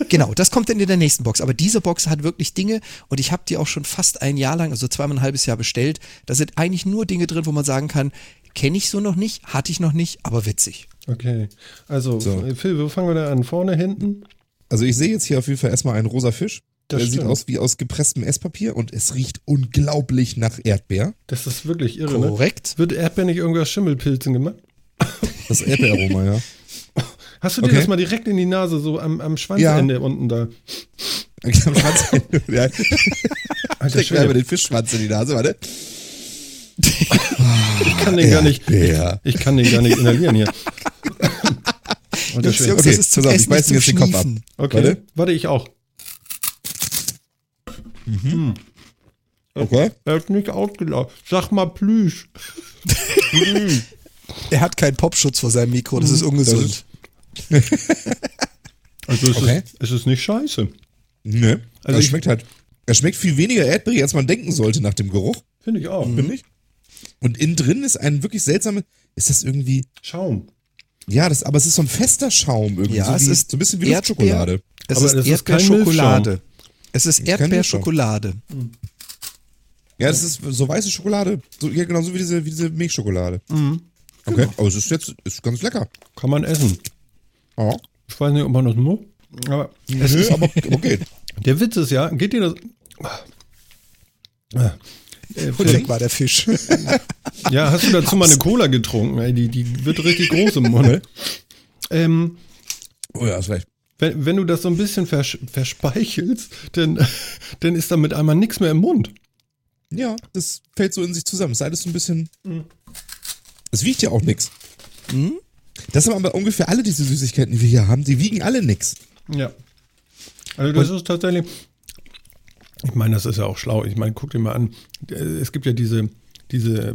Speaker 2: Genau, das kommt dann in der nächsten Box. Aber diese Box hat wirklich Dinge und ich habe die auch schon fast ein Jahr lang, also zweimal ein halbes Jahr bestellt. Da sind eigentlich nur Dinge drin, wo man sagen kann, kenne ich so noch nicht, hatte ich noch nicht, aber witzig.
Speaker 1: Okay. Also,
Speaker 3: So.
Speaker 1: Phil, wo fangen wir da an? Vorne, hinten?
Speaker 3: Also ich sehe jetzt hier auf jeden Fall erstmal einen rosa Fisch.
Speaker 1: Das
Speaker 3: Der sieht
Speaker 1: stimmt.
Speaker 3: aus wie aus gepresstem Esspapier und es riecht unglaublich nach Erdbeer.
Speaker 1: Das ist wirklich irre, ne?
Speaker 2: Korrekt.
Speaker 1: Wird Erdbeer nicht irgendwas Schimmelpilzen gemacht?
Speaker 3: Das Erdbeeraroma, ja.
Speaker 1: Hast du dir
Speaker 3: Okay.
Speaker 1: das mal direkt in die Nase, so am, am Schwanzende unten da?
Speaker 3: Am Schwanz. ja.
Speaker 1: Alter
Speaker 3: Steck mir den Fischschwanz in die Nase, warte.
Speaker 1: ich kann den gar nicht,
Speaker 3: Erdbeer.
Speaker 1: ich kann den gar nicht inhalieren hier.
Speaker 2: Jungs. Jungs,
Speaker 3: Okay,
Speaker 2: das ist zum
Speaker 3: pass auf, ich
Speaker 2: Essen,
Speaker 3: beiß jetzt
Speaker 2: zum
Speaker 3: den Kopf ab.
Speaker 1: Okay,
Speaker 3: Warte.
Speaker 1: warte, ich auch.
Speaker 3: Okay.
Speaker 1: Er ist nicht ausgelaufen. Sag mal Plüsch.
Speaker 2: Er hat keinen Popschutz vor seinem Mikro, das ist ungesund.
Speaker 1: Also es,
Speaker 3: Okay.
Speaker 1: ist, es ist nicht scheiße.
Speaker 3: Nö.
Speaker 1: Also
Speaker 3: es schmeckt halt. Es schmeckt viel weniger Erdbeere, als man denken sollte nach dem Geruch,
Speaker 1: Finde ich auch.
Speaker 3: finde ich. Und innen drin ist ein wirklich seltsames. Ist das irgendwie.
Speaker 1: Schaum.
Speaker 3: Ja, das, aber es ist so ein fester Schaum irgendwie.
Speaker 2: Ja,
Speaker 3: so,
Speaker 2: es
Speaker 3: wie,
Speaker 2: ist
Speaker 3: so ein bisschen wie
Speaker 2: Erdbeer-
Speaker 3: Luftschokolade.
Speaker 2: Es
Speaker 1: Aber
Speaker 2: ist Erdbeerschokolade. Es ist. Erdbeerschokolade.
Speaker 3: Ja, das ist so weiße Schokolade. So, ja, genau so wie diese, wie diese Milchschokolade.
Speaker 1: Mhm.
Speaker 3: Okay, aber es ist jetzt ist ganz lecker.
Speaker 1: Kann man essen.
Speaker 3: Ja.
Speaker 1: Ich weiß nicht, ob man das muss. Aber es
Speaker 3: Nö,
Speaker 1: ist,
Speaker 3: aber okay.
Speaker 1: der Witz ist ja, geht dir das. Äh,
Speaker 2: Und weg war der Fisch.
Speaker 1: ja, hast du dazu mal eine Cola getrunken? Ey, die, die wird richtig groß im Mund. ähm,
Speaker 3: Oh ja, ist recht.
Speaker 1: wenn, wenn du das so ein bisschen vers verspeichelst, dann, dann ist damit einmal nichts mehr im Mund.
Speaker 3: Ja, das fällt so in sich zusammen. Es ist alles so ein bisschen. Es wiegt ja auch nichts. Das haben aber ungefähr alle diese Süßigkeiten, die wir hier haben, die wiegen alle nichts.
Speaker 1: Ja. Also das ist tatsächlich. Ich meine, das ist ja auch schlau. Ich meine, guck dir mal an. äh, Es gibt ja diese, diese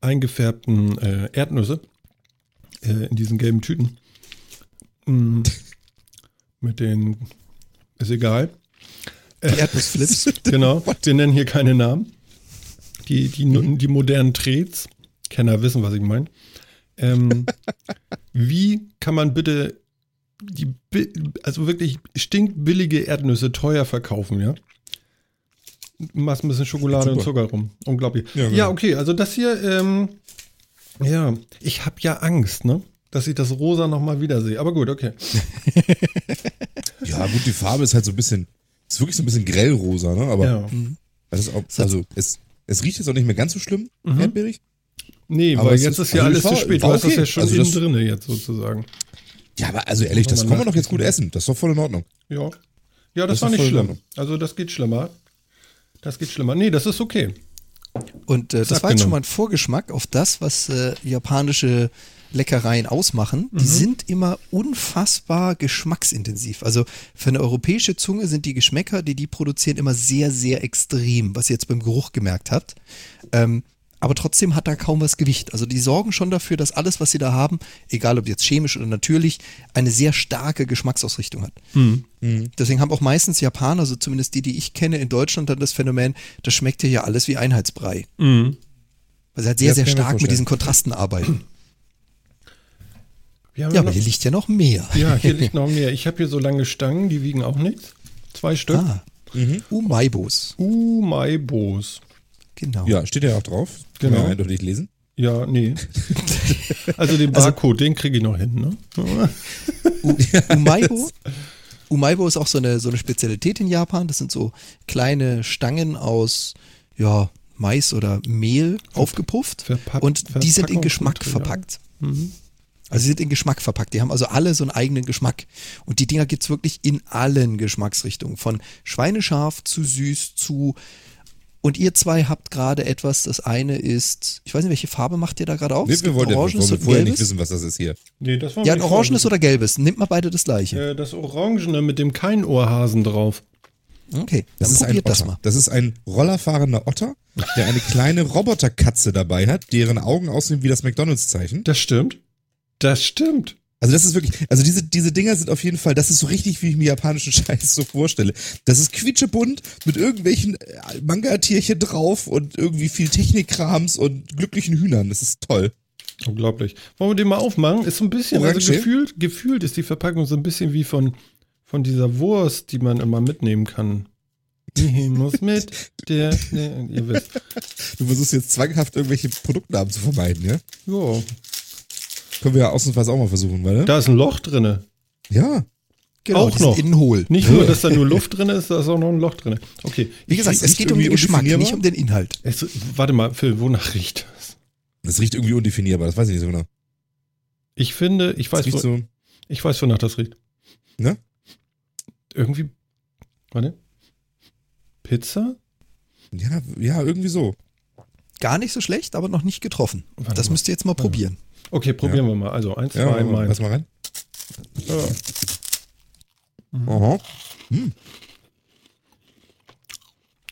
Speaker 1: eingefärbten äh, Erdnüsse äh, in diesen gelben Tüten. Mm, mit den. Ist egal.
Speaker 2: Die Erdnussflips.
Speaker 1: Genau. Wir nennen hier keine Namen. Die, die, die modernen Trets. Kenner wissen, was ich meine. Ähm, wie kann man bitte die, also wirklich stinkbillige Erdnüsse teuer verkaufen, ja? Machst ein bisschen Schokolade und. Zucker rum. Unglaublich.
Speaker 3: Ja,
Speaker 1: Ja,
Speaker 3: genau.
Speaker 1: okay, also das hier, ähm, ja, ich habe ja Angst, ne? Dass ich das rosa nochmal wiedersehe. Aber gut, okay.
Speaker 3: Ja, gut, die Farbe ist halt so ein bisschen. Ist wirklich so ein bisschen grellrosa, ne? Aber
Speaker 1: Ja.
Speaker 3: das ist auch, also es, es riecht jetzt auch nicht mehr ganz so schlimm,
Speaker 1: Mhm.
Speaker 3: erdbeerig.
Speaker 1: Nee,
Speaker 3: Aber
Speaker 1: weil jetzt
Speaker 3: ist-
Speaker 1: ist ja
Speaker 3: also
Speaker 1: alles
Speaker 3: war-
Speaker 1: zu spät. Du hast das
Speaker 3: okay.
Speaker 1: ja schon
Speaker 3: Also
Speaker 1: innen drinne jetzt sozusagen.
Speaker 3: Ja, aber also ehrlich, das
Speaker 1: Kann man
Speaker 3: doch jetzt gut essen. Das ist doch voll in Ordnung.
Speaker 1: Ja. Ja, das,
Speaker 3: Das
Speaker 1: war nicht schlimm. Also das geht schlimmer. Das geht schlimmer. Nee, das ist okay.
Speaker 2: Und äh, das war jetzt schon mal ein Vorgeschmack auf das, was äh, japanische Leckereien ausmachen. Die sind immer unfassbar geschmacksintensiv. Also für eine europäische Zunge sind die Geschmäcker, die die produzieren, immer sehr, sehr extrem, was ihr jetzt beim Geruch gemerkt habt. Ähm, aber trotzdem hat da kaum was Gewicht. Also die sorgen schon dafür, dass alles, was sie da haben, egal ob jetzt chemisch oder natürlich, eine sehr starke Geschmacksausrichtung hat. Deswegen haben auch meistens Japaner, also zumindest die, die ich kenne in Deutschland, dann das Phänomen, das schmeckt hier ja alles wie Einheitsbrei.
Speaker 1: Mhm.
Speaker 2: Weil sie halt sehr,
Speaker 3: Das
Speaker 2: sehr stark mit diesen Kontrasten arbeiten.
Speaker 1: Wir haben
Speaker 2: Ja,
Speaker 1: noch,
Speaker 2: aber hier liegt ja noch mehr.
Speaker 1: ja, hier liegt noch mehr. Ich habe hier so lange Stangen, die wiegen auch nichts. Zwei Stück.
Speaker 2: Ah. Umaibos.
Speaker 1: Umaibos.
Speaker 2: Genau.
Speaker 3: Ja, steht ja auch drauf. Kann
Speaker 1: Genau.
Speaker 3: man ja eindeutig lesen.
Speaker 1: Ja, nee. Also den Barcode, den kriege ich noch hin, ne?
Speaker 2: U Umaibo. Umaibo ist auch so eine, so eine Spezialität in Japan. Das sind so kleine Stangen aus ja, Mais oder Mehl aufgepufft.
Speaker 1: Verpackt-
Speaker 2: und die sind in. Geschmack verpackt.
Speaker 1: Mhm.
Speaker 2: Also sie sind in Geschmack verpackt. Die haben also alle so einen eigenen Geschmack. Und die Dinger gibt's wirklich in allen Geschmacksrichtungen. Von schweinescharf zu süß zu. Und ihr zwei habt gerade etwas. Das eine ist, ich weiß nicht, welche Farbe macht ihr da gerade auf?
Speaker 3: Nee, wir
Speaker 2: gibt
Speaker 3: wollen, ja,
Speaker 2: Orangenes
Speaker 3: wollen wir vorher nicht
Speaker 2: gelbes.
Speaker 3: wissen, was das ist hier.
Speaker 1: Nee, das war
Speaker 2: Ja, ein orangenes oder gelbes. Nimmt mal beide das gleiche.
Speaker 1: Äh, das Orangene mit dem Keinohrhasen drauf.
Speaker 2: Okay,
Speaker 3: Das
Speaker 2: dann
Speaker 3: ist ein
Speaker 2: probiert das mal.
Speaker 3: Das ist ein rollerfahrender Otter, der eine kleine Roboterkatze dabei hat, deren Augen aussehen wie das McDonalds-Zeichen.
Speaker 1: Das stimmt. Das stimmt.
Speaker 3: Also das ist wirklich, also diese, diese Dinger sind auf jeden Fall, das ist so richtig, wie ich mir japanischen Scheiß so vorstelle. Das ist quietschebunt mit irgendwelchen äh, Manga-Tierchen drauf und irgendwie viel Technikkrams und glücklichen Hühnern. Das ist toll.
Speaker 1: Unglaublich. Wollen wir den mal aufmachen? Ist so ein bisschen, also
Speaker 3: Orange?
Speaker 1: gefühlt, gefühlt ist die Verpackung so ein bisschen wie von, von dieser Wurst, die man immer mitnehmen kann. Ich muss mit der, der ihr wisst.
Speaker 3: Du versuchst jetzt zwanghaft irgendwelche Produktnamen zu vermeiden, ja?
Speaker 1: Jo.
Speaker 3: Können wir ja ausnahmsweise auch mal versuchen, weil?
Speaker 1: Da ist ein Loch drinne.
Speaker 3: Ja.
Speaker 2: Genau,
Speaker 1: Auch noch.
Speaker 2: innen hohl.
Speaker 1: Nicht nur, dass da nur Luft drin ist, da ist auch noch ein Loch drin. Okay.
Speaker 2: Wie gesagt, es geht um den Geschmack, nicht um den Inhalt.
Speaker 1: Es, warte mal, Phil, wonach riecht das?
Speaker 3: Das riecht irgendwie undefinierbar, das weiß ich nicht so genau.
Speaker 1: Ich finde, ich weiß, wo,
Speaker 3: so,
Speaker 1: ich weiß, wonach das riecht.
Speaker 3: ne?
Speaker 1: Irgendwie, warte. Pizza?
Speaker 3: Ja, ja, irgendwie so.
Speaker 2: Gar nicht so schlecht, aber noch nicht getroffen.
Speaker 1: Warte
Speaker 2: das
Speaker 1: mal.
Speaker 2: müsst ihr jetzt mal probieren.
Speaker 1: Okay, probieren wir mal. Also, eins,
Speaker 3: Ja,
Speaker 1: zwei, mein.
Speaker 3: lass mal rein.
Speaker 1: Ja.
Speaker 3: Aha. Hm.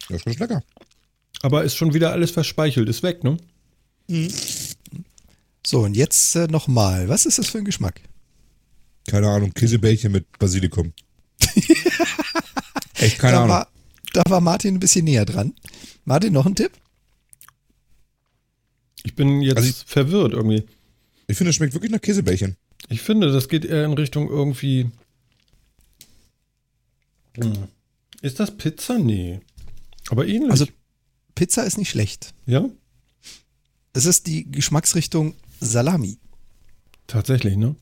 Speaker 3: Ja, ist ganz lecker.
Speaker 1: Aber ist schon wieder alles verspeichelt, ist weg, ne?
Speaker 2: So, und jetzt äh, nochmal. Was ist das für ein Geschmack?
Speaker 3: Keine Ahnung, Käsebällchen mit Basilikum. Echt keine
Speaker 2: da,
Speaker 3: Ahnung.
Speaker 2: war, da war Martin ein bisschen näher dran. Martin, noch ein Tipp?
Speaker 1: Ich bin jetzt
Speaker 3: Also ich-
Speaker 1: verwirrt irgendwie.
Speaker 3: Ich finde, es schmeckt wirklich nach Käsebällchen.
Speaker 1: Ich finde, das geht eher in Richtung irgendwie. Hm. Ist das Pizza? Nee. Aber ähnlich.
Speaker 2: Also, Pizza ist nicht schlecht.
Speaker 1: ja,
Speaker 2: Es ist die Geschmacksrichtung Salami.
Speaker 1: tatsächlich, ne?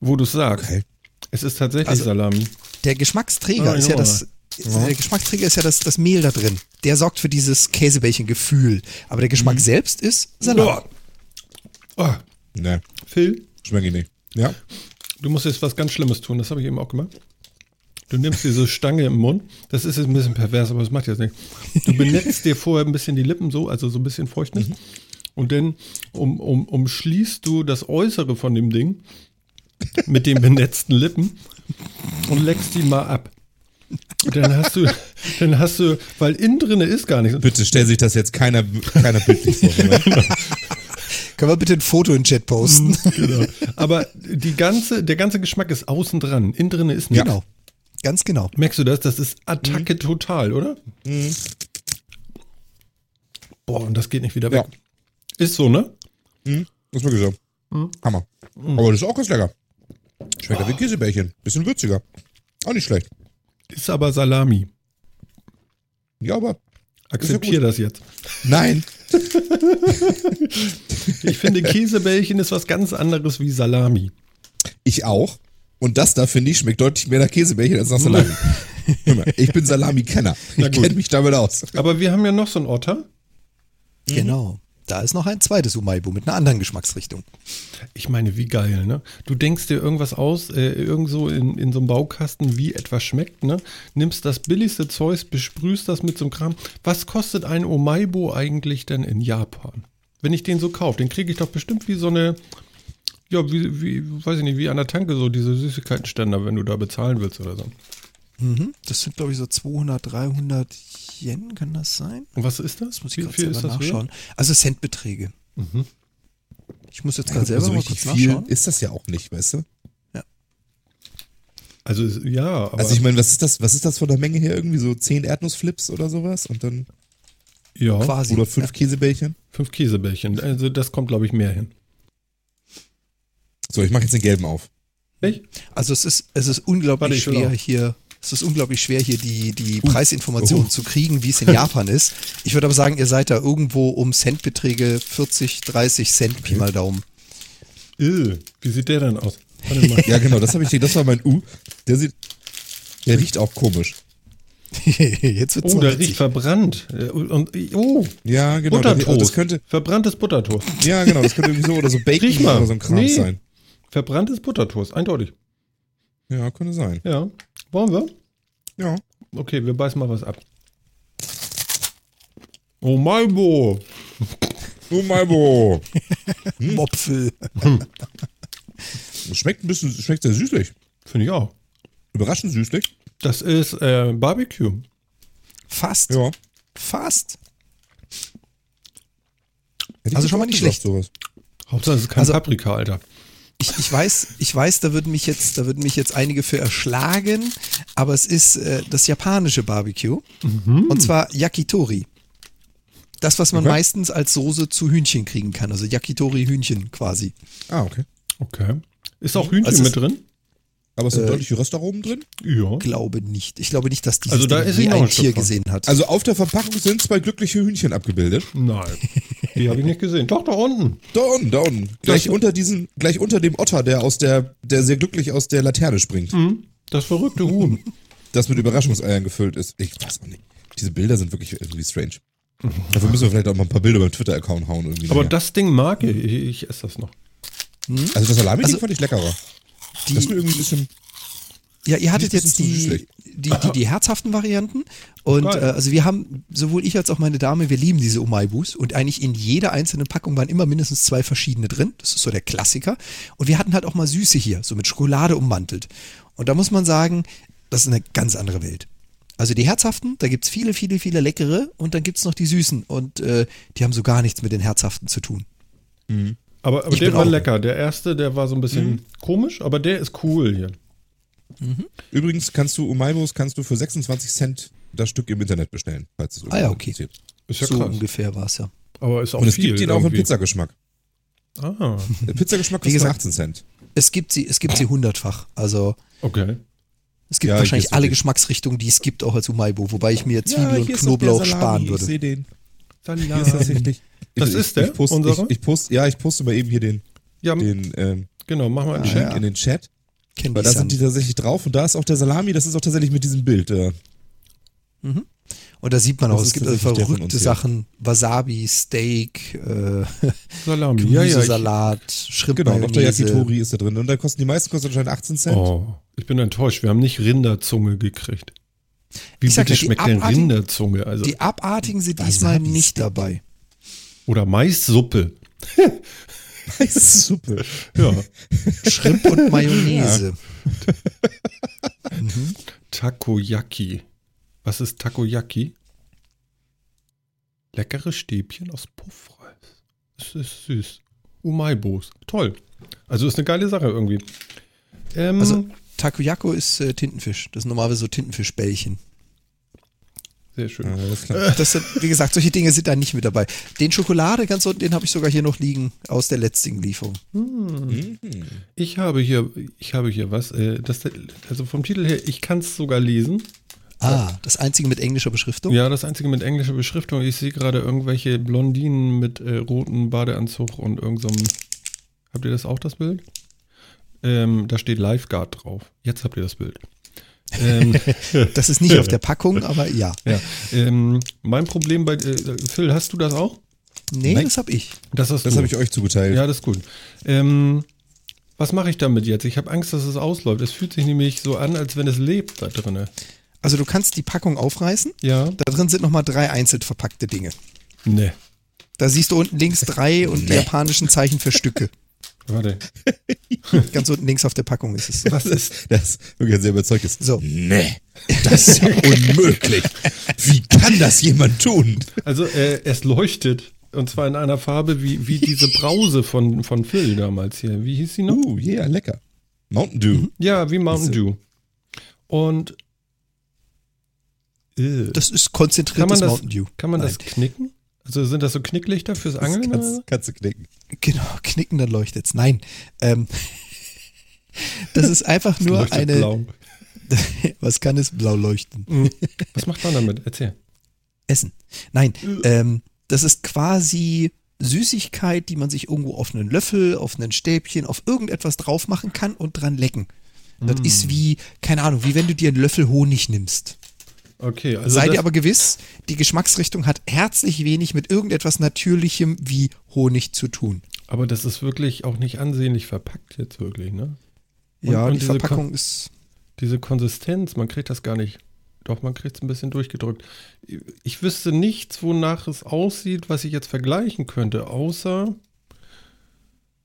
Speaker 1: Wo du es sagst.
Speaker 3: Okay.
Speaker 1: Es ist tatsächlich
Speaker 2: Also-
Speaker 1: Salami.
Speaker 2: Der Geschmacksträger
Speaker 1: Ah,
Speaker 2: ist ja
Speaker 1: ja.
Speaker 2: das. Der Geschmacksträger ist ja das, das Mehl da drin. Der sorgt für dieses Käsebällchen-Gefühl. Aber der Geschmack selbst ist Salami.
Speaker 1: Oh. Oh.
Speaker 3: Ne,
Speaker 1: Phil,
Speaker 3: schmeckt ich nicht. Ja?
Speaker 1: du musst jetzt was ganz Schlimmes tun. Das habe ich eben auch gemacht. Du nimmst diese Stange im Mund. Das ist jetzt ein bisschen pervers, aber das macht jetzt nichts. Du benetzt dir vorher ein bisschen die Lippen so, also so ein bisschen Feuchtnis. Und dann um, um, umschließt du das Äußere von dem Ding mit den benetzten Lippen und leckst die mal ab. Und dann hast du, dann hast du, weil innen drinne ist gar nichts.
Speaker 3: Bitte stell sich das jetzt keiner, keiner bildlich vor.
Speaker 2: Können wir bitte ein Foto in den Chat posten?
Speaker 1: Genau. Aber die ganze, der ganze Geschmack ist außen dran. Innen drinne ist nichts.
Speaker 2: Genau. Ganz genau.
Speaker 1: Merkst du das? Das ist Attacke total, oder? Boah, und das geht nicht wieder weg.
Speaker 3: Ja.
Speaker 1: Ist so, ne?
Speaker 3: Hm, das ist wirklich so. Hammer. Aber das ist auch ganz lecker. Schmeckt ja wie Käsebällchen. Bisschen würziger. Auch nicht schlecht.
Speaker 1: Ist aber Salami.
Speaker 3: Ja, aber
Speaker 1: Akzeptier das jetzt.
Speaker 3: nein.
Speaker 1: Ich finde, Käsebällchen ist was ganz anderes wie Salami.
Speaker 3: Ich auch. Und das da, finde ich, schmeckt deutlich mehr nach Käsebällchen als nach Salami. Ich bin Salami-Kenner. Ich kenne mich damit aus.
Speaker 1: Aber wir haben ja noch so einen Otter.
Speaker 2: Genau. Da ist noch ein zweites Umaibo mit einer anderen Geschmacksrichtung.
Speaker 1: Ich meine, wie geil, ne? Du denkst dir irgendwas aus, äh, irgendwo in, in so einem Baukasten, wie etwas schmeckt, ne? Nimmst das billigste Zeug, besprühst das mit so einem Kram. Was kostet ein Omaibo eigentlich denn in Japan? Wenn ich den so kaufe, den kriege ich doch bestimmt wie so eine, ja, wie, wie, weiß ich nicht, wie an der Tanke so diese Süßigkeitenständer, wenn du da bezahlen willst oder so.
Speaker 2: Mhm. Das sind, glaube ich, so 200, 300 Yen, kann das sein?
Speaker 1: Und was ist das?
Speaker 2: Muss ich gerade selber nachschauen. Also Centbeträge.
Speaker 1: Mhm.
Speaker 2: Ich muss jetzt gerade selber
Speaker 3: so
Speaker 2: mal kurz
Speaker 3: viel
Speaker 2: nachschauen.
Speaker 3: ist das ja auch nicht, weißt du?
Speaker 1: Also, es- ja, aber.
Speaker 3: Also ich meine, was ist das, was ist das von der Menge her? Irgendwie so zehn Erdnussflips oder sowas? Und dann,
Speaker 1: ja.
Speaker 2: Quasi.
Speaker 3: oder fünf Käsebällchen?
Speaker 1: Fünf Käsebällchen. Also das kommt, glaube ich, mehr hin.
Speaker 3: So, ich mache jetzt den gelben auf.
Speaker 1: Echt?
Speaker 2: Also es ist, es ist unglaublich
Speaker 1: Warte, ich
Speaker 2: schwer hier, es ist unglaublich schwer hier die, die Preisinformationen zu kriegen, wie es in Japan ist. Ich würde aber sagen, ihr seid da irgendwo um Centbeträge 40, 30 Cent Pi mal Daumen.
Speaker 1: Äh, wie sieht der denn aus?
Speaker 3: Ja, genau, das habe ich, das war mein U. Der sieht, der riecht auch komisch.
Speaker 2: Jetzt wird's
Speaker 1: Oh, der riecht verbrannt. Äh, Und, oh,
Speaker 3: Ja, genau.
Speaker 1: Buttertoast.
Speaker 3: Das könnte,
Speaker 1: Verbranntes Buttertoast.
Speaker 3: ja, genau, das könnte irgendwie so oder so Bacon oder so ein Kram
Speaker 1: Nee.
Speaker 3: sein.
Speaker 1: Verbranntes Buttertoast, eindeutig.
Speaker 3: Ja, könnte sein.
Speaker 1: Ja. Wollen wir?
Speaker 3: Ja.
Speaker 1: Okay, wir beißen mal was ab. Oh, Malbo.
Speaker 3: Oh, Malbo.
Speaker 2: Mopfel.
Speaker 3: Schmeckt ein bisschen, schmeckt sehr süßlich.
Speaker 1: Finde ich auch.
Speaker 3: Überraschend süßlich.
Speaker 1: Das ist äh, Barbecue.
Speaker 2: Fast.
Speaker 3: Ja.
Speaker 2: Fast.
Speaker 3: Hätte
Speaker 2: Also schon mal nicht schlecht.
Speaker 3: Sowas.
Speaker 1: Hauptsache es ist kein
Speaker 2: Also-
Speaker 1: Paprika, Alter.
Speaker 2: Ich, ich weiß, ich weiß, da würden mich jetzt, da würden mich jetzt einige für erschlagen, aber es ist äh, das japanische Barbecue. Und zwar Yakitori. Das, was man
Speaker 3: Okay.
Speaker 2: meistens als Soße zu Hühnchen kriegen kann. Also Yakitori-Hühnchen quasi.
Speaker 3: Ah, okay.
Speaker 1: Okay. Ist auch Hühnchen
Speaker 2: Also
Speaker 1: mit drin?
Speaker 3: Aber es sind
Speaker 2: Äh,
Speaker 3: deutliche Röstaromen drin.
Speaker 1: Ja.
Speaker 2: Glaube nicht. Ich glaube nicht, dass dieses
Speaker 1: Also da
Speaker 2: Ding
Speaker 1: ist noch
Speaker 2: ein Tier gesehen hat.
Speaker 3: Also auf der Verpackung sind zwei glückliche Hühnchen abgebildet.
Speaker 1: Nein. Die habe ich nicht gesehen. Doch, da unten.
Speaker 3: Da unten, da unten. Gleich
Speaker 1: Das-
Speaker 3: unter diesen, gleich unter dem Otter, der aus der, der sehr glücklich aus der Laterne springt.
Speaker 1: Hm, Das verrückte Huhn.
Speaker 3: Das mit Überraschungseiern gefüllt ist. Ich weiß auch nicht. Diese Bilder sind wirklich irgendwie strange. Dafür müssen wir vielleicht auch mal ein paar Bilder beim Twitter-Account hauen irgendwie.
Speaker 1: Aber
Speaker 3: nachher.
Speaker 1: das Ding mag ich. Ich, ich esse das noch.
Speaker 3: also das Salami
Speaker 2: Also-
Speaker 3: fand ich leckerer.
Speaker 2: Die,
Speaker 3: das ist irgendwie ein bisschen.
Speaker 2: Ja, ihr hattet jetzt die, die, die, die herzhaften Varianten. Und
Speaker 1: Geil.
Speaker 2: äh, also wir haben, sowohl ich als auch meine Dame, wir lieben diese Umaibus. Und eigentlich in jeder einzelnen Packung waren immer mindestens zwei verschiedene drin. Das ist so der Klassiker. Und wir hatten halt auch mal Süße hier, so mit Schokolade ummantelt. Und da muss man sagen, das ist eine ganz andere Welt. Also die herzhaften, da gibt's viele, viele, viele leckere. Und dann gibt's noch die süßen. Und äh, die haben so gar nichts mit den herzhaften zu tun.
Speaker 1: Aber, aber
Speaker 2: Ich
Speaker 1: der war lecker. Der erste, der war so ein bisschen komisch, aber der ist cool hier.
Speaker 3: Übrigens kannst du Umaibos kannst du für 26 Cent das Stück im Internet bestellen, falls es
Speaker 2: Ah ja, okay.
Speaker 3: interessiert.
Speaker 1: Ist ja
Speaker 2: so
Speaker 1: krass.
Speaker 2: ungefähr war's ja.
Speaker 1: Aber ist auch
Speaker 3: Und es
Speaker 1: viel
Speaker 3: gibt ihn auch im. Pizzageschmack.
Speaker 1: Ah,
Speaker 3: Der Pizzageschmack
Speaker 2: Wie
Speaker 3: kostet
Speaker 2: gesagt-
Speaker 3: 18 Cent.
Speaker 2: Es gibt sie, es gibt sie hundertfach. Also
Speaker 1: okay.
Speaker 2: Es gibt
Speaker 3: Ja,
Speaker 2: wahrscheinlich alle
Speaker 3: okay.
Speaker 2: Geschmacksrichtungen, die es gibt, auch als Umaibo, wobei ich mir Zwiebel und Knoblauch sparen
Speaker 3: Ich
Speaker 2: würde.
Speaker 3: sehe den. Hier ist
Speaker 1: Salat.
Speaker 3: tatsächlich.
Speaker 1: Das
Speaker 3: ich,
Speaker 1: ist der,
Speaker 3: Ich poste,
Speaker 1: unsere?
Speaker 3: ich, ich poste, ja, ich poste mal eben hier den,
Speaker 1: Ja,
Speaker 3: den ähm,
Speaker 1: genau, mach mal einen
Speaker 3: Link
Speaker 1: Check.
Speaker 3: in den Chat.
Speaker 2: Candy
Speaker 3: Weil da sind die tatsächlich drauf und da ist auch der Salami, das ist auch tatsächlich mit diesem Bild. Äh,
Speaker 2: Und da sieht man auch, es gibt also verrückte. Sachen. Wasabi, Steak, äh,
Speaker 1: Salami. Ja, ja. Ich,
Speaker 2: Gemüsesalat, Shrimp
Speaker 3: genau, noch der. Yakitori ist da drin. Und da kosten die meisten kosten anscheinend 18 Cent.
Speaker 1: oh, ich bin enttäuscht. Wir haben nicht Rinderzunge gekriegt. Wie
Speaker 2: Ich
Speaker 1: bitte
Speaker 2: ja,
Speaker 1: schmeckt denn Rinderzunge? Also,
Speaker 2: Die abartigen sind diesmal nicht
Speaker 3: Steak.
Speaker 2: dabei.
Speaker 1: Oder Maissuppe.
Speaker 3: Suppe.
Speaker 1: Ja.
Speaker 2: Shrimp und Mayonnaise.
Speaker 1: Takoyaki. Was ist Takoyaki? Leckere Stäbchen aus Puffreis. Es ist süß. Umaibos. Toll. Also ist eine geile Sache irgendwie. Ähm,
Speaker 2: Also Takoyako ist äh, Tintenfisch. Das sind normalerweise so Tintenfischbällchen.
Speaker 1: Sehr schön.
Speaker 3: Ja, klar.
Speaker 2: Das sind, wie gesagt, solche Dinge sind da nicht mit dabei. Den Schokolade ganz unten, den habe ich sogar hier noch liegen aus der letzten Lieferung.
Speaker 1: Ich habe hier, ich habe hier was. Äh, das, also vom Titel her, ich kann es sogar lesen.
Speaker 2: Ah, das einzige mit englischer Beschriftung?
Speaker 1: Ja, das einzige mit englischer Beschriftung. Ich sehe gerade irgendwelche Blondinen mit äh, rotem Badeanzug und irgendeinem. habt ihr das auch, das Bild? Ähm, da steht Lifeguard drauf. Jetzt habt ihr das Bild. Ähm,
Speaker 2: Das ist nicht auf der Packung, aber ja.
Speaker 1: ja, ähm, mein Problem bei äh, Phil, hast du das auch?
Speaker 2: Nee,
Speaker 3: Nein.
Speaker 2: das habe ich.
Speaker 1: Das hast
Speaker 3: Das habe ich euch zugeteilt.
Speaker 1: Ja, das ist gut. Ähm, was mache ich damit jetzt? Ich habe Angst, dass es ausläuft. Es fühlt sich nämlich so an, als wenn es lebt da drinne.
Speaker 2: Also du kannst die Packung aufreißen.
Speaker 1: Ja?
Speaker 2: Da drin sind nochmal drei einzeln verpackte Dinge.
Speaker 1: Ne.
Speaker 2: Da siehst du unten links drei und die japanischen Zeichen für Stücke.
Speaker 1: Warte.
Speaker 2: Ganz unten links auf der Packung ist es.
Speaker 3: Was ist das? Wirklich sehr überzeugt ist.
Speaker 2: So.
Speaker 3: Nee, das ist ja unmöglich. Wie kann das jemand tun?
Speaker 1: Also äh, es leuchtet. Und zwar in einer Farbe wie, wie diese Brause von, von Phil damals hier. Wie hieß sie noch?
Speaker 3: Uh, yeah, lecker. Mountain Dew.
Speaker 1: Ja, wie Mountain Dew. Und äh,
Speaker 2: Das ist
Speaker 1: kann man
Speaker 2: konzentriertes
Speaker 1: das,
Speaker 2: Mountain Dew.
Speaker 1: kann man
Speaker 2: Nein.
Speaker 1: das knicken? Also sind das so Knicklichter fürs
Speaker 3: Das
Speaker 1: Angeln? oder?
Speaker 3: kannst, kannst du knicken.
Speaker 2: Genau, knicken, dann leuchtet's. Nein. Ähm, das ist einfach nur eine.
Speaker 1: blau.
Speaker 2: Was kann es blau leuchten?
Speaker 1: Mhm. Was macht man damit? Erzähl.
Speaker 2: Essen. Nein, ähm, das ist quasi Süßigkeit, die man sich irgendwo auf einen Löffel, auf einen Stäbchen, auf irgendetwas drauf machen kann und dran lecken. Das
Speaker 1: Mm.
Speaker 2: ist wie, keine Ahnung, wie wenn du dir einen Löffel Honig nimmst.
Speaker 1: Okay, also
Speaker 2: Sei
Speaker 1: das,
Speaker 2: dir aber gewiss, die Geschmacksrichtung hat herzlich wenig mit irgendetwas Natürlichem wie Honig zu tun.
Speaker 1: aber das ist wirklich auch nicht ansehnlich verpackt jetzt wirklich, ne? Und-
Speaker 2: ja,
Speaker 1: und
Speaker 2: die
Speaker 1: diese
Speaker 2: Verpackung ist.
Speaker 1: Diese Konsistenz, man kriegt das gar nicht. Doch, man kriegt es ein bisschen durchgedrückt. Ich wüsste nichts, wonach es aussieht, was ich jetzt vergleichen könnte, außer.